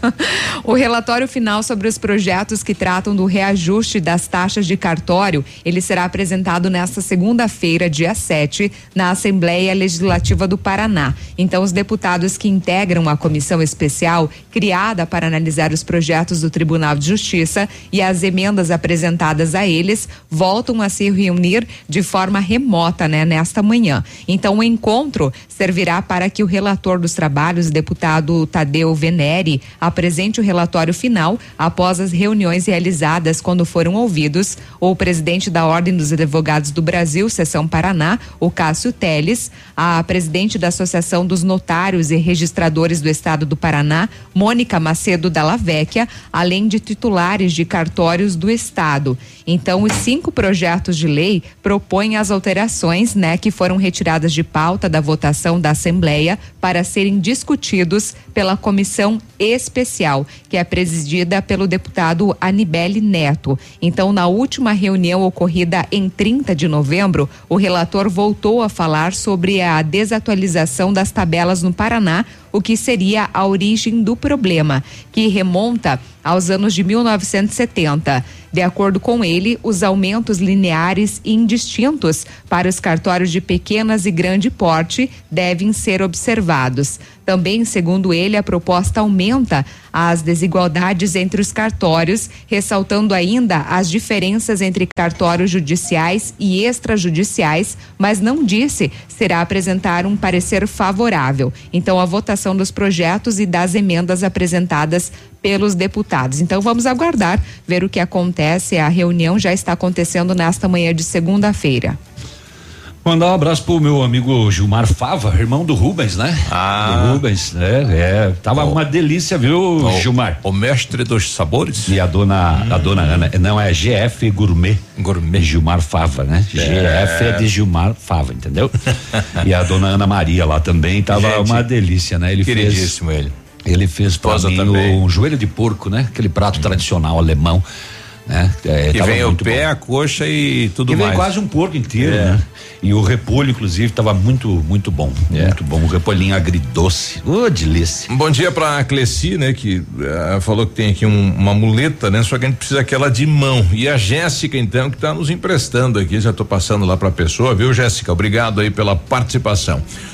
o relatório final sobre os projetos que tratam do reajuste das taxas de cartório, ele será apresentado nesta segunda-feira, dia 7, na Assembleia Legislativa do Paraná. Então, os deputados que integram a comissão especial criada para analisar os projetos do Tribunal de Justiça e as emendas apresentadas a eles voltam a se reunir de forma remota, né, nesta manhã. Então, o encontro servirá para que o relator dos trabalhos, deputado Tadeu Venere, apresente o relatório final após as reuniões realizadas quando foram ouvidos o presidente da Ordem dos Advogados do Brasil, Seção Paraná, o Cássio Teles, a presidente da Associação dos Notários e Registradores do Estado do Paraná, Mônica Macedo Dalla Vecchia, além de titulares de cartórios do Estado. Então, os cinco projetos de lei propõem as alterações, né, que foram retiradas de pauta da votação da Assembleia para serem discutidos pela comissão especial, que é presidida pelo deputado Anibele Neto. Então, na última reunião ocorrida em 30 de novembro, o relator voltou a falar sobre a desatualização das tabelas no Paraná, o que seria a origem do problema, que remonta aos anos de 1970. De acordo com ele, os aumentos lineares e indistintos para os cartórios de pequenas e grande porte devem ser observados. Também, segundo ele, a proposta aumenta as desigualdades entre os cartórios, ressaltando ainda as diferenças entre cartórios judiciais e extrajudiciais, mas não disse será apresentar um parecer favorável. Então, a votação dos projetos e das emendas apresentadas pelos deputados. Então, vamos aguardar, ver o que acontece. A reunião já está acontecendo nesta manhã de segunda-feira. Mandar um abraço pro meu amigo Gilmar Fava, irmão do Rubens, né? Ah. Do Rubens, né? É, tava uma delícia, viu, Gilmar? O mestre dos sabores. E a dona, a dona Ana, não é GF Gourmet. Gourmet. Gilmar Fava, né? GF é de Gilmar Fava, entendeu? e a dona Ana Maria lá também tava Gente, uma delícia, né? Ele queridíssimo fez, ele. Ele fez pra mim também. um joelho de porco, né? Aquele prato tradicional alemão, né? É, que vem o pé, bom. a coxa e tudo Que vem mais. quase um porco inteiro, É. né? E o repolho, inclusive, estava muito, muito bom. Muito bom. O repolhinho agridoce. Ô, delícia. Um bom dia pra Cleci, né? Que eh, falou que tem aqui um- uma muleta, né? Só que a gente precisa aquela de mão. E a Jéssica, então, que tá nos emprestando aqui. Já tô passando lá pra pessoa, viu, Jéssica? Obrigado aí pela participação.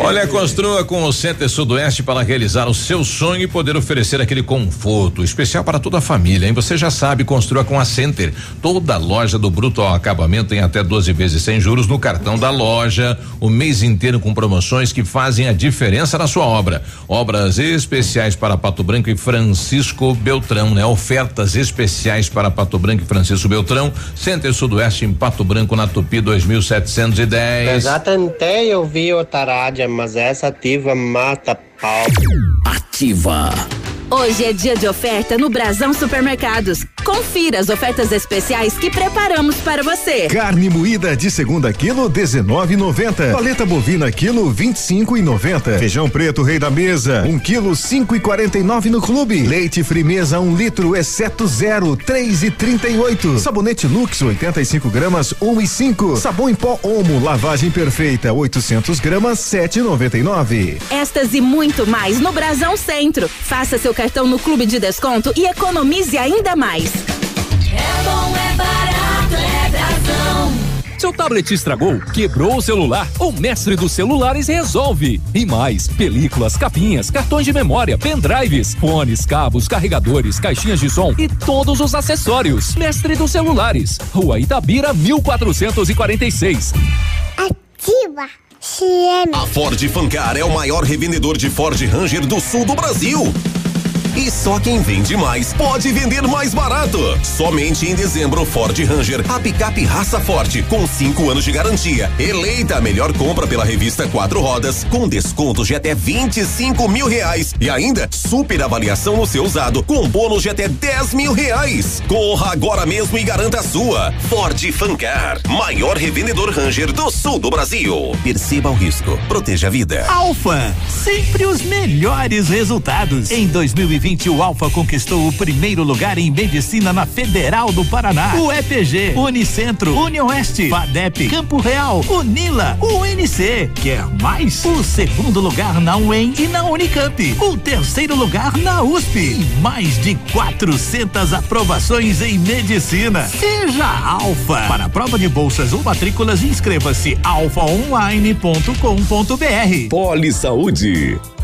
Olha, construa com o Center Sudoeste para realizar o seu sonho e poder oferecer aquele conforto especial para toda a família, hein? Você já sabe, construa com a Center. Toda loja do Bruto ao acabamento tem até 12 vezes sem juros no cartão da loja, o mês inteiro com promoções que fazem a diferença na sua obra. Obras especiais para Pato Branco e Francisco Beltrão, né? Ofertas especiais para Pato Branco e Francisco Beltrão. Center Sudoeste em Pato Branco na Tupi 2710. Já tentei ouvir outra rádio, mas essa ativa mata pau. Ativa. Hoje é dia de oferta no Brasão Supermercados. Confira as ofertas especiais que preparamos para você. Carne moída de segunda quilo 19,90. Paleta bovina quilo 25,90. Feijão preto rei da mesa um quilo 5,49 no clube. Leite frimeza um litro exceto zero 3,38. Sabonete Lux 85 gramas 1 e 5. Sabão em pó Omo lavagem perfeita 800 gramas 7,99. Estas e muito mais no Brasão Centro. Faça seu cartão no Clube de Desconto e economize ainda mais. É bom, é barato, é Brasão. Seu tablet estragou, quebrou o celular? O mestre dos celulares resolve. E mais, películas, capinhas, cartões de memória, pendrives, fones, cabos, carregadores, caixinhas de som e todos os acessórios. Mestre dos celulares, Rua Itabira, 1446. Ativa CM. A Ford Fancar é o maior revendedor de Ford Ranger do sul do Brasil. E só quem vende mais pode vender mais barato. Somente em dezembro, Ford Ranger, a picape raça forte, com 5 anos de garantia. Eleita a melhor compra pela revista Quatro Rodas, com descontos de até 25 mil reais. E ainda, super avaliação no seu usado, com bônus de até 10 mil reais. Corra agora mesmo e garanta a sua. Ford Fancar, maior revendedor Ranger do sul do Brasil. Perceba o risco, proteja a vida. Alfa, sempre os melhores resultados. Em 2020, o Alfa conquistou o primeiro lugar em medicina na Federal do Paraná. O EPG, Unicentro, Unioeste, FADEP, Campo Real, Unila, UNC. Quer mais? O segundo lugar na UEM e na Unicamp. O terceiro lugar na USP. E mais de 400 aprovações em medicina. Seja Alfa. Para prova de bolsas ou matrículas, inscreva-se alfaonline.com.br. Poli Saúde.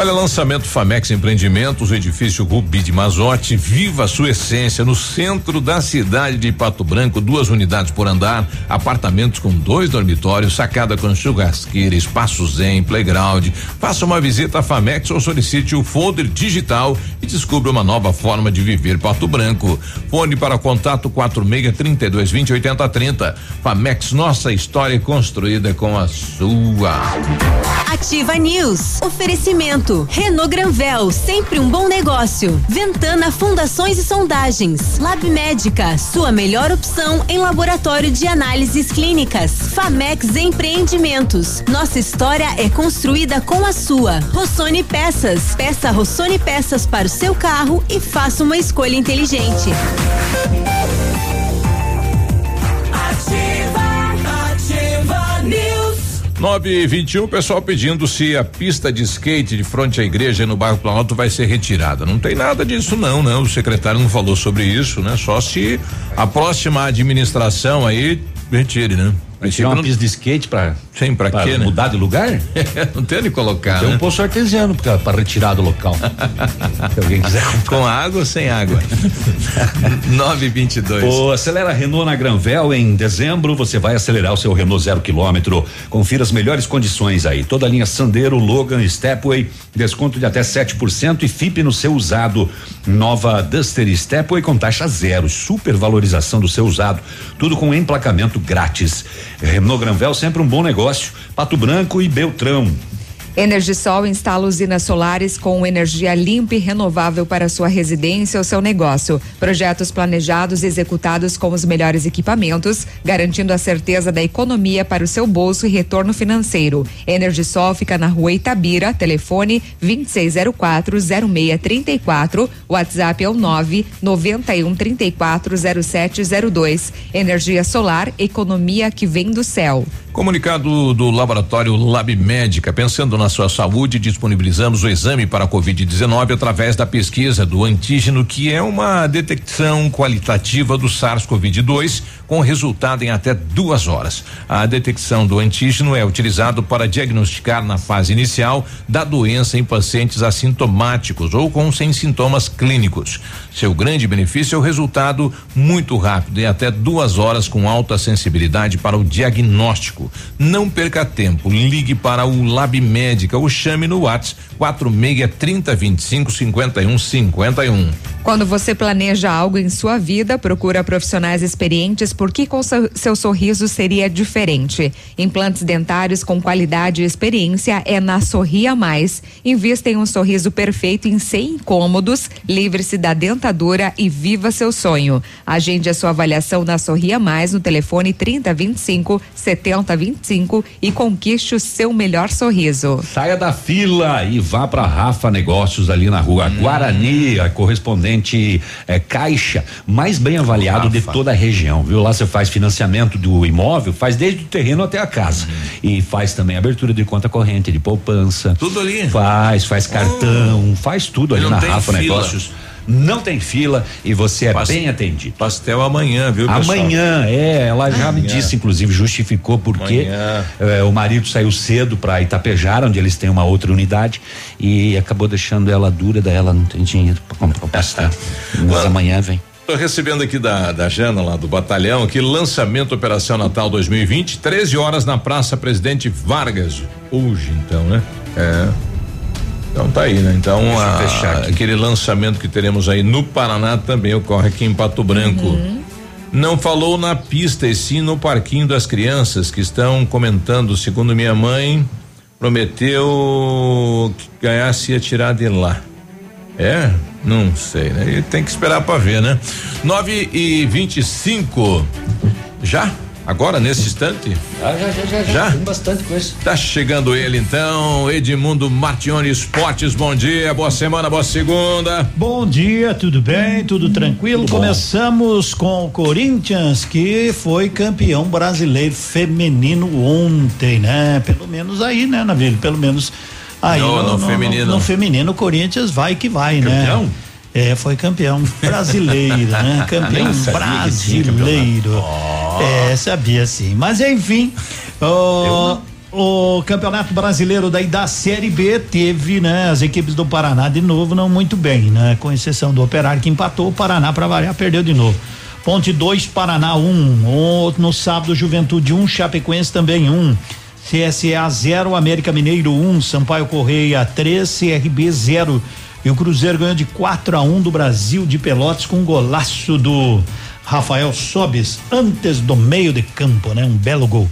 Olha, lançamento Famex Empreendimentos, o edifício Rubi de Mazote, viva a sua essência no centro da cidade de Pato Branco, duas unidades por andar, apartamentos com dois dormitórios, sacada com churrasqueira, espaço zen, playground. Faça uma visita à Famex ou solicite o folder digital e descubra uma nova forma de viver Pato Branco. Fone para contato 46 32 20 80 30. Famex, nossa história construída com a sua. Ativa News. Oferecimento. Renault Granvel, sempre um bom negócio. Ventana Fundações e Sondagens. Lab Médica, sua melhor opção em laboratório de análises clínicas. Famex Empreendimentos. Nossa história é construída com a sua. Rossoni Peças. Peça Rossoni Peças para o seu carro e faça uma escolha inteligente. 9 e 21 pessoal pedindo se a pista de skate de frente à igreja no bairro Planalto vai ser retirada. Não tem nada disso, não, né? O secretário não falou sobre isso, né? Só se a próxima administração aí retire, né? Mas tirar uma não- pista de skate pra, Sim, pra, quê, né? mudar de lugar? não tem onde colocar, Tem né? um poço artesiano pra, pra retirar do local. Se alguém quiser Com água ou sem água? 922. O Acelera Renault na Granvel em dezembro, você vai acelerar o seu Renault zero quilômetro. Confira as melhores condições aí. Toda a linha Sandero, Logan, Stepway, desconto de até 7% e FIP no seu usado. Nova Duster Stepway com taxa zero, super valorização do seu usado. Tudo com emplacamento grátis. Renault Granvel sempre um bom negócio. Pato Branco e Beltrão. Energisol instala usinas solares com energia limpa e renovável para sua residência ou seu negócio. Projetos planejados e executados com os melhores equipamentos, garantindo a certeza da economia para o seu bolso e retorno financeiro. Energisol fica na rua Itabira, telefone 26040634, WhatsApp é o 991340702. Energia solar, economia que vem do céu. Comunicado do laboratório Lab Médica, pensando na sua saúde, disponibilizamos o exame para a Covid-19 através da pesquisa do antígeno, que é uma detecção qualitativa do SARS-CoV-2 com resultado em até duas horas. A detecção do antígeno é utilizado para diagnosticar na fase inicial da doença em pacientes assintomáticos ou com sem sintomas clínicos. Seu grande benefício é o resultado muito rápido, em até duas horas com alta sensibilidade para o diagnóstico. Não perca tempo, ligue para o Lab Médica ou chame no WhatsApp 46 30 25 51 51. Quando você planeja algo em sua vida, procura profissionais experientes porque com seu, seu sorriso seria diferente. Implantes dentários com qualidade e experiência é na Sorria Mais. Invista em um sorriso perfeito em 100 incômodos, livre-se da dentadura e viva seu sonho. Agende a sua avaliação na Sorria Mais no telefone 3025 7025 e conquiste o seu melhor sorriso. Saia da fila e vá para Rafa Negócios ali na rua Guarani, a correspondente eh, Caixa, mais bem avaliado de toda a região, viu? Lá você faz financiamento do imóvel, faz desde o terreno até a casa e faz também abertura de conta corrente, de poupança. Tudo ali. Faz, faz cartão, faz tudo ali na Rafa fila. Negócios. Não tem fila e você é bem atendido. Pastel amanhã, viu, pessoal? Amanhã, é, ela já me Amanhã. disse, inclusive, justificou porque é, o marido saiu cedo para Itapejara, onde eles têm uma outra unidade, e acabou deixando ela dura, daí ela não tem dinheiro para comprar o pastel. Mas amanhã vem. Tô recebendo aqui da, da Jana, lá do batalhão, aqui lançamento Operação Natal 2020, 13 horas na Praça Presidente Vargas. Hoje, então, né? É. Então tá aí, né? Então, a- aquele lançamento que teremos aí no Paraná também ocorre aqui em Pato Branco. Não falou na pista e sim no parquinho das crianças que estão comentando, segundo minha mãe, prometeu que ganhasse ia tirar de lá. É? Não sei, né? E tem que esperar pra ver, né? 9 e 25 Já? Agora, nesse instante? Ah, já, já, já, Já? Tem bastante coisa. Tá chegando ele então, Edmundo Martione Esportes, bom dia, boa semana, boa segunda. Bom dia, tudo bem? Tudo tranquilo? Começamos com o Corinthians, que foi campeão brasileiro feminino ontem, né? Pelo menos aí, né, Navilho? Pelo menos aí No- no feminino. No, feminino, o Corinthians vai que vai, Campeão? né? É, foi campeão brasileiro, né? Campeão brasileiro. É, sabia sim. Mas enfim, o, o Campeonato Brasileiro daí da Série B teve, né? As equipes do Paraná de novo não muito bem, né? Com exceção do Operário que empatou, o Paraná para variar perdeu de novo. Ponte 2, Paraná 1. Um, no sábado, Juventude 1, um, Chapecoense também 1. Um. CSA 0, América Mineiro 1, um, Sampaio Correia 3, CRB 0. E o Cruzeiro ganhou de 4 a 1 do Brasil de Pelotas com um golaço do Rafael Sobes antes do meio de campo, né? Um belo gol.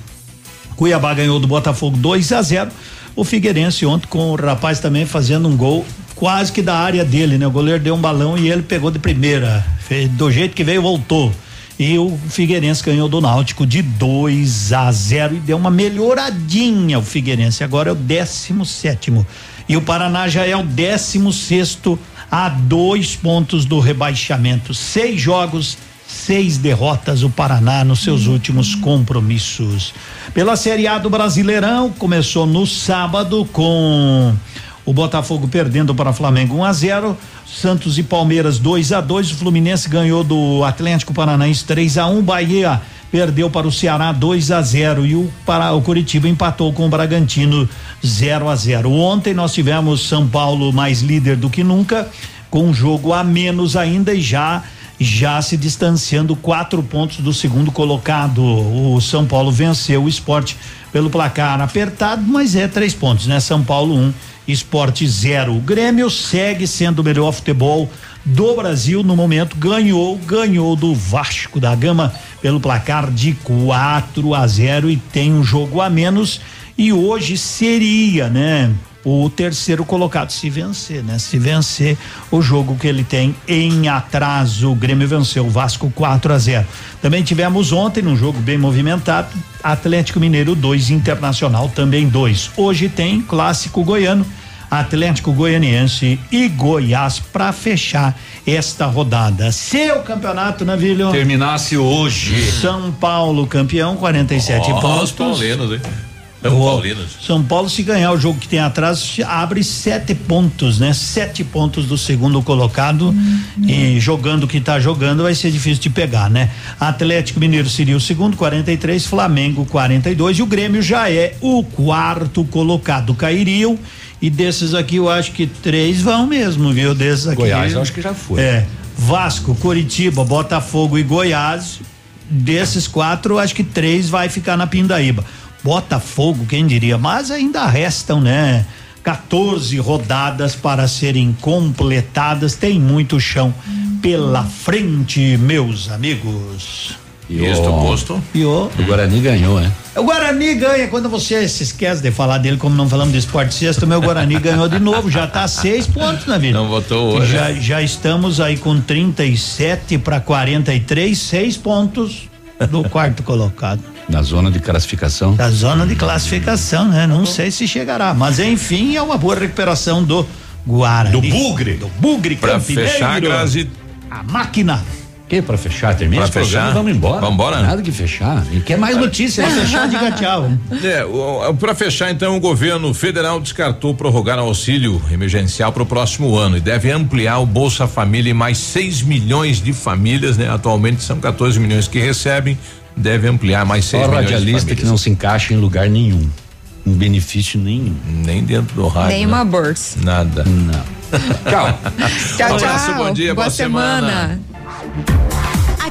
Cuiabá ganhou do Botafogo 2 a 0. O Figueirense ontem com o rapaz também fazendo um gol quase que da área dele, né? O goleiro deu um balão e ele pegou de primeira. Do jeito que veio, voltou. E o Figueirense ganhou do Náutico de 2 a 0 e deu uma melhoradinha o Figueirense. Agora é o 17 sétimo. E o Paraná já é o 16 sexto a dois pontos do rebaixamento. Seis jogos, seis derrotas o Paraná nos seus últimos compromissos. Pela Série A do Brasileirão, começou no sábado com o Botafogo perdendo para o Flamengo 1 a 0, Santos e Palmeiras 2 a 2, o Fluminense ganhou do Atlético Paranaense 3 a 1, Bahia perdeu para o Ceará 2 a 0 e o para o Curitiba empatou com o Bragantino 0 a 0. Ontem nós tivemos São Paulo mais líder do que nunca, com um jogo a menos ainda e já já se distanciando quatro pontos do segundo colocado. O São Paulo venceu o esporte pelo placar apertado, mas é três pontos, né? São Paulo um, esporte zero. O Grêmio segue sendo o melhor futebol do Brasil no momento, ganhou, ganhou do Vasco da Gama pelo placar de 4 a 0 e tem um jogo a menos e hoje seria, né? O terceiro colocado se vencer, né? Se vencer o jogo que ele tem em atraso, o Grêmio venceu o Vasco 4 a 0. Também tivemos ontem num jogo bem movimentado, Atlético Mineiro 2 Internacional também 2. Hoje tem clássico goiano Atlético Goianiense e Goiás para fechar esta rodada. Seu campeonato, Navilho. Terminasse hoje. São Paulo campeão, 47 Ó, pontos. Os paulinos, hein? São O paulinos. São Paulo, se ganhar o jogo que tem atrás, abre sete pontos, né? Sete pontos do segundo colocado. E jogando o que tá jogando, vai ser difícil de pegar, né? Atlético Mineiro seria o segundo, 43, Flamengo 42 e o Grêmio já é o quarto colocado. Cairiam. E desses aqui eu acho que três vão mesmo, viu? Desses aqui. Goiás eu acho que já foi. É. Vasco, Coritiba, Botafogo e Goiás. Desses quatro, acho que três vai ficar na Pindaíba. Botafogo, quem diria? Mas ainda restam, né? 14 rodadas para serem completadas. Tem muito chão pela frente, meus amigos. E Isto o- posto. E o, O Guarani ganhou, né? o Guarani ganha. Quando você se esquece de falar dele, como não falamos de esporte sexto, meu Guarani ganhou de novo. Já tá seis pontos na vida. Não votou hoje. Já, já estamos aí com 37 para 43, seis pontos do quarto colocado. Na zona de classificação. Da zona de classificação, né? Não sei se chegará, mas enfim, é uma boa recuperação do Guarani. Do Bugre. Do Bugre Pra Campineiro. fechar, Grazi. A máquina. Que pra fechar? Termina Pra esse programa fechar? e vamos embora. Vamos embora? Nada que fechar. E quer mais notícias. Pra fechar, diga tchau. É, para fechar então, o governo federal descartou prorrogar o auxílio emergencial para o próximo ano e deve ampliar o Bolsa Família em mais 6 milhões de famílias, né? Atualmente são 14 milhões que recebem, deve ampliar mais 6 Só milhões de radialista famílias. que não se encaixa em lugar nenhum. Um benefício nenhum. Nem dentro do rádio. Nem né? uma bolsa. Nada. Não. Tchau. Tchau, Um abraço, tchau. bom dia, boa semana. Bye.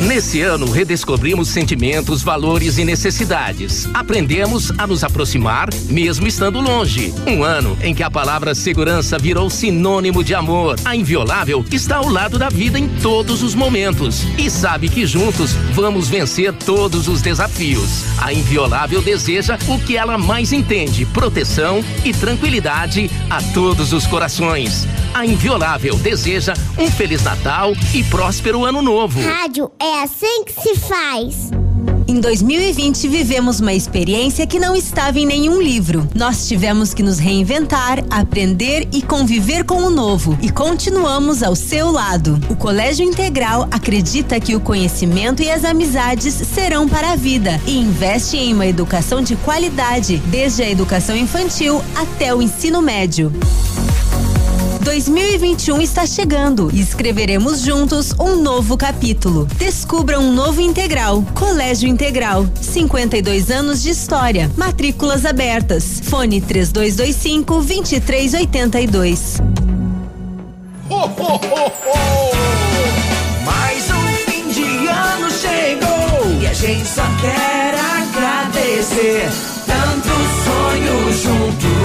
Nesse ano, redescobrimos sentimentos, valores e necessidades. Aprendemos a nos aproximar, mesmo estando longe. Um ano em que a palavra segurança virou sinônimo de amor. A Inviolável está ao lado da vida em todos os momentos e sabe que juntos vamos vencer todos os desafios. A Inviolável deseja o que ela mais entende: proteção e tranquilidade a todos os corações. A Inviolável deseja um Feliz Natal e próspero Ano Novo. Rádio é assim que se faz. Em 2020, vivemos uma experiência que não estava em nenhum livro. Nós tivemos que nos reinventar, aprender e conviver com o novo. E continuamos ao seu lado. O Colégio Integral acredita que o conhecimento e as amizades serão para a vida e investe em uma educação de qualidade, desde a educação infantil até o ensino médio. 2021 está chegando e escreveremos juntos um novo capítulo. Descubra um novo integral. Colégio Integral. 52 anos de história. Matrículas abertas. Fone 3225 2382. Mais um fim de ano chegou e a gente só quer agradecer. Tantos sonhos juntos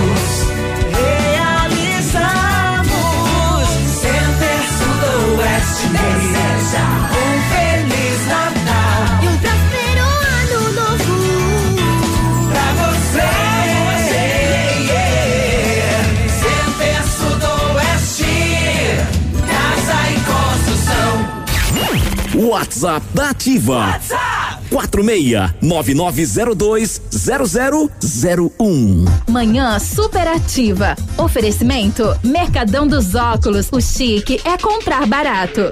WhatsApp da Ativa. WhatsApp 46 9902 0001. Manhã superativa. Oferecimento Mercadão dos Óculos. O chique é comprar barato.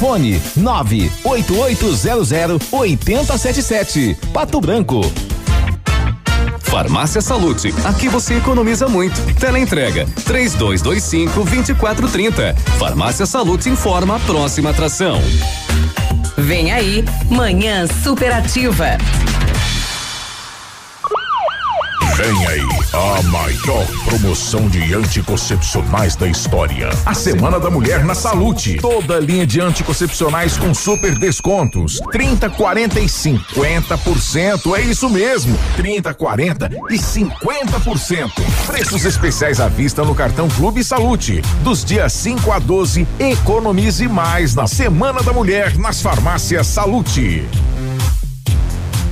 Fone 98800 8077. Pato Branco. Farmácia Salute, aqui você economiza muito. Teleentrega 3225 2430. Farmácia Salute informa a próxima atração. Vem aí, Manhã Superativa. Vem aí a maior promoção de anticoncepcionais da história. A Semana da Mulher na Salute. Toda linha de anticoncepcionais com super descontos. 30, 40 e 50%. É isso mesmo. 30, 40 e 50%. Preços especiais à vista no cartão Clube Salute. Dos dias 5 a 12, economize mais na Semana da Mulher nas farmácias Salute.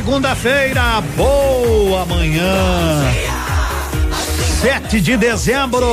segunda-feira, boa manhã. 7 de dezembro.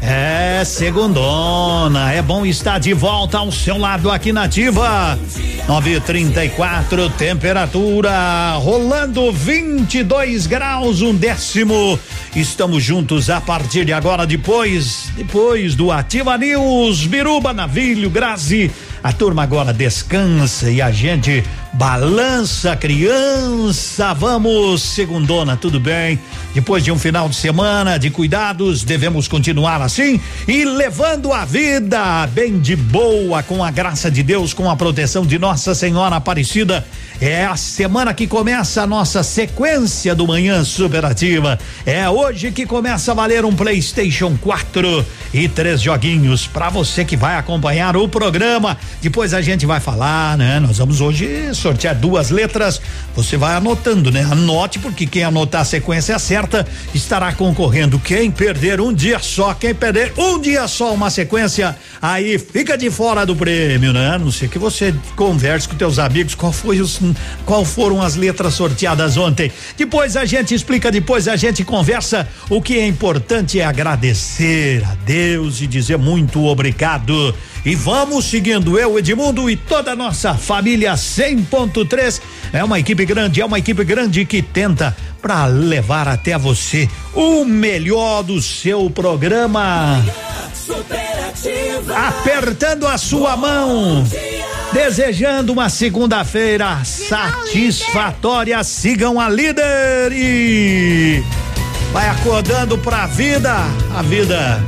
É segundona, é bom estar de volta ao seu lado aqui na Ativa. 934 temperatura rolando 22 graus um décimo. Estamos juntos a partir de agora depois depois do Ativa News, Biruba, Navilho, Grazi. A turma agora descansa e a gente balança criança. Vamos, segundona, tudo bem? Depois de um final de semana de cuidados, devemos continuar assim e levando a vida bem de boa, com a graça de Deus, com a proteção de Nossa Senhora Aparecida. É a semana que começa a nossa sequência do Manhã Superativa. É hoje que começa a valer um PlayStation 4 e três joguinhos para você que vai acompanhar o programa. Depois a gente vai falar, né? Nós vamos hoje sortear duas letras. Você vai anotando, né? Anote, porque quem anotar a sequência certa estará concorrendo. Quem perder um dia só, quem perder um dia só uma sequência, aí fica de fora do prêmio, né? A não ser que você converse com teus amigos qual foi os, qual foram as letras sorteadas ontem. Depois a gente explica, depois a gente conversa. O que é importante é agradecer a Deus e dizer muito obrigado. E vamos seguindo eu, Edmundo e toda a nossa família 100.3. É uma equipe grande, é uma equipe grande que tenta para levar até você o melhor do seu programa. Apertando a sua mão. Desejando uma segunda-feira satisfatória. Sigam a líder e vai acordando pra vida. A vida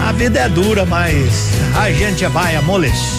a vida é dura, mas a gente vai amolecendo.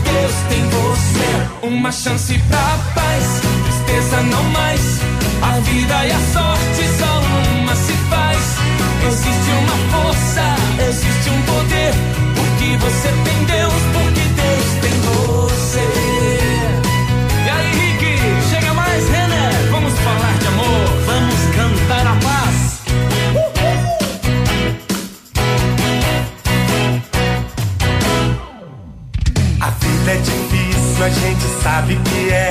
Deus tem você. Uma chance pra paz, tristeza não mais. A vida e a sorte difícil, a gente sabe que é.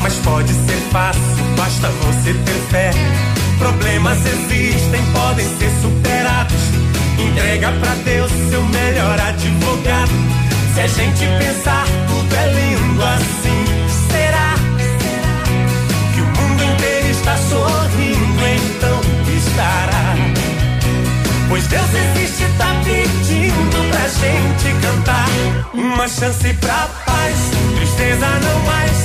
Mas pode ser fácil, basta você ter fé. Problemas existem, podem ser superados. Entrega pra Deus seu melhor advogado. Se a gente pensar, tudo é lindo assim. Será que o mundo inteiro está sorrindo? Pois Deus existe, tá pedindo pra gente cantar. Uma chance pra paz, tristeza não mais.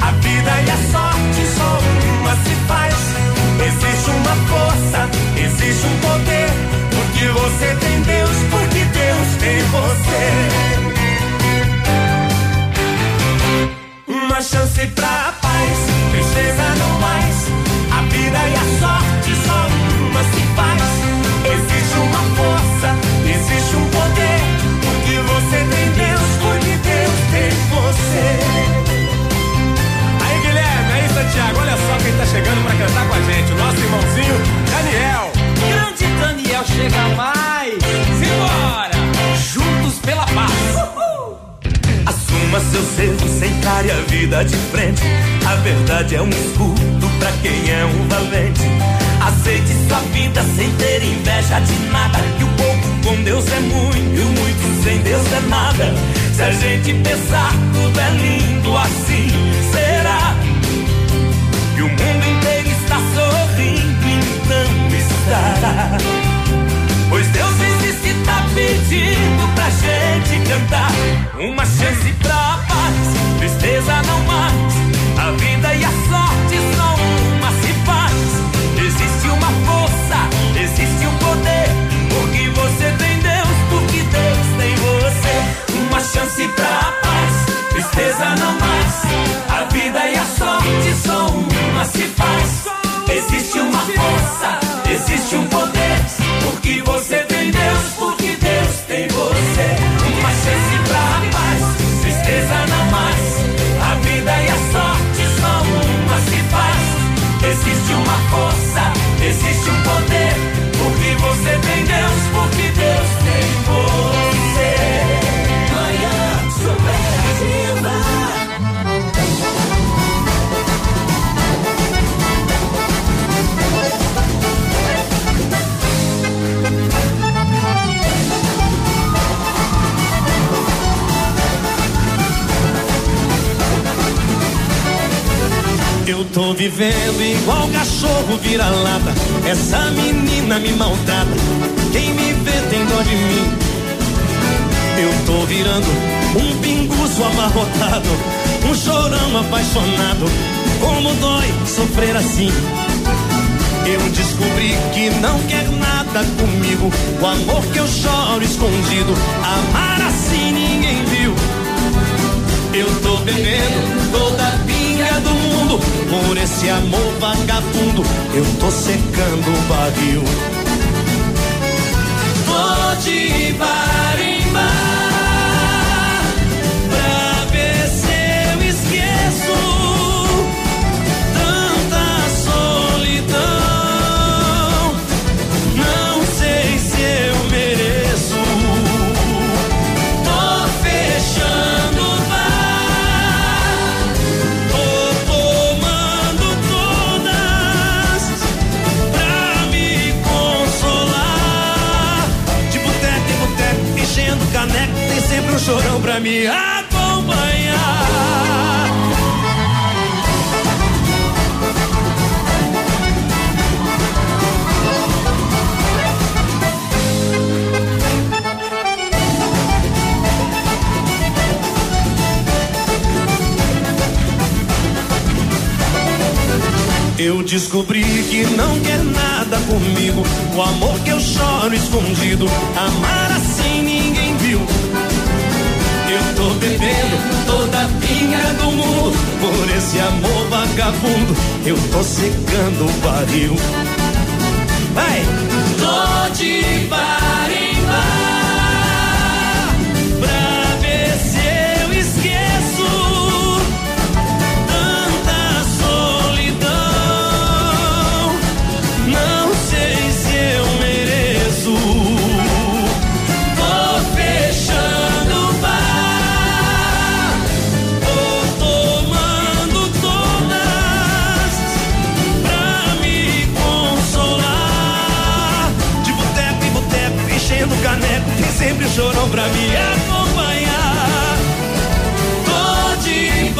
A vida e a sorte só uma se faz. Existe uma força, existe um poder. Porque você tem Deus, porque Deus tem você. Uma chance pra paz, tristeza não mais. A vida e a sorte tá chegando pra cantar com a gente. O nosso irmãozinho, Daniel. Grande Daniel chega mais. Simbora! Juntos pela paz. Assuma seus erros, encare a vida de frente. A verdade é um escudo pra quem é um valente. Aceite sua vida sem ter inveja de nada. Que o pouco com Deus é muito e o muito sem Deus é nada. Se a gente pensar, tudo é lindo assim. Pois Deus existe, tá pedindo pra gente cantar. Uma chance pra paz, tristeza não mais. A vida e a sorte só uma se faz. Existe uma força, existe um poder. Porque você tem Deus, porque Deus tem você. Uma chance pra paz, tristeza não mais. A vida e a sorte só uma se faz. Existe uma força, existe um poder. Porque você vivendo igual cachorro vira-lata. Essa menina me maltrata. Quem me vê tem dó de mim. Eu tô virando um pinguço amarrotado. Um chorão apaixonado. Como dói sofrer assim. Eu descobri que não quer nada comigo. O amor que eu choro escondido. Amar assim ninguém viu. Eu tô bebendo toda a pinga do mundo. Por esse amor vagabundo, eu tô secando o barril. Vou te chorão pra me acompanhar. Eu descobri que não quer nada comigo. O amor que eu choro escondido. Amar assim tô bebendo toda a pinga do mundo. Por esse amor vagabundo, eu tô secando o barril. Vai! Tô de bar chorão pra me acompanhar. Tô de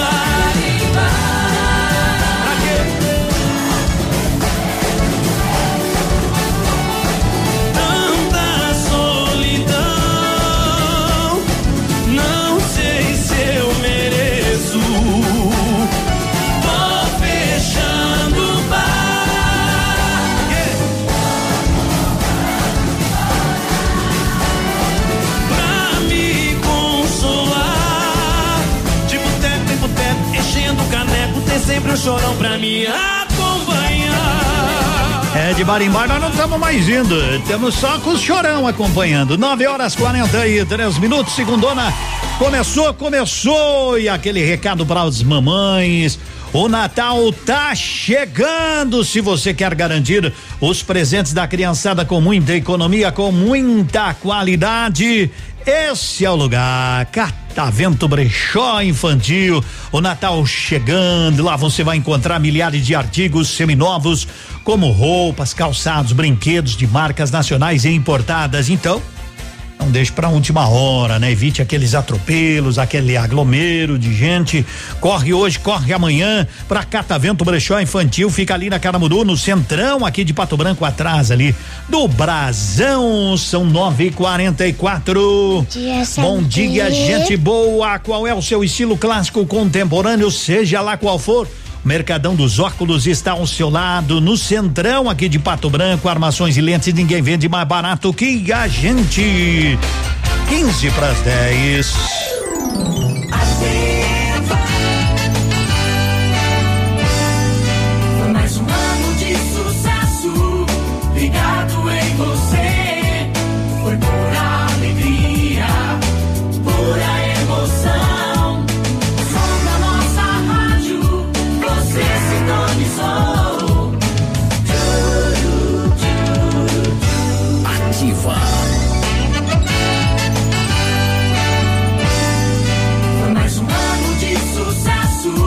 sempre um chorão pra me acompanhar. É, de bar em bar nós não estamos mais indo. Temos só com o chorão acompanhando. 9 horas 43 minutos, segundona. Começou, começou. E aquele recado para as mamães. O Natal tá chegando. Se você quer garantir os presentes da criançada com muita economia, com muita qualidade, esse é o lugar. Catavento Brechó Infantil. O Natal chegando. Lá você vai encontrar milhares de artigos seminovos, como roupas, calçados, brinquedos de marcas nacionais e importadas. Então, não deixe para última hora, né? Evite aqueles atropelos, aquele aglomero de gente. Corre hoje, corre amanhã para Catavento Brechó Infantil. Fica ali na Caramuru, no centrão aqui de Pato Branco, atrás ali do Brasão. São nove e quarenta e quatro. Bom dia, gente boa. Qual é o seu estilo clássico contemporâneo, seja lá qual for? Mercadão dos Óculos está ao seu lado, no centrão aqui de Pato Branco, armações e lentes, ninguém vende mais barato que a gente. 15 para as 10.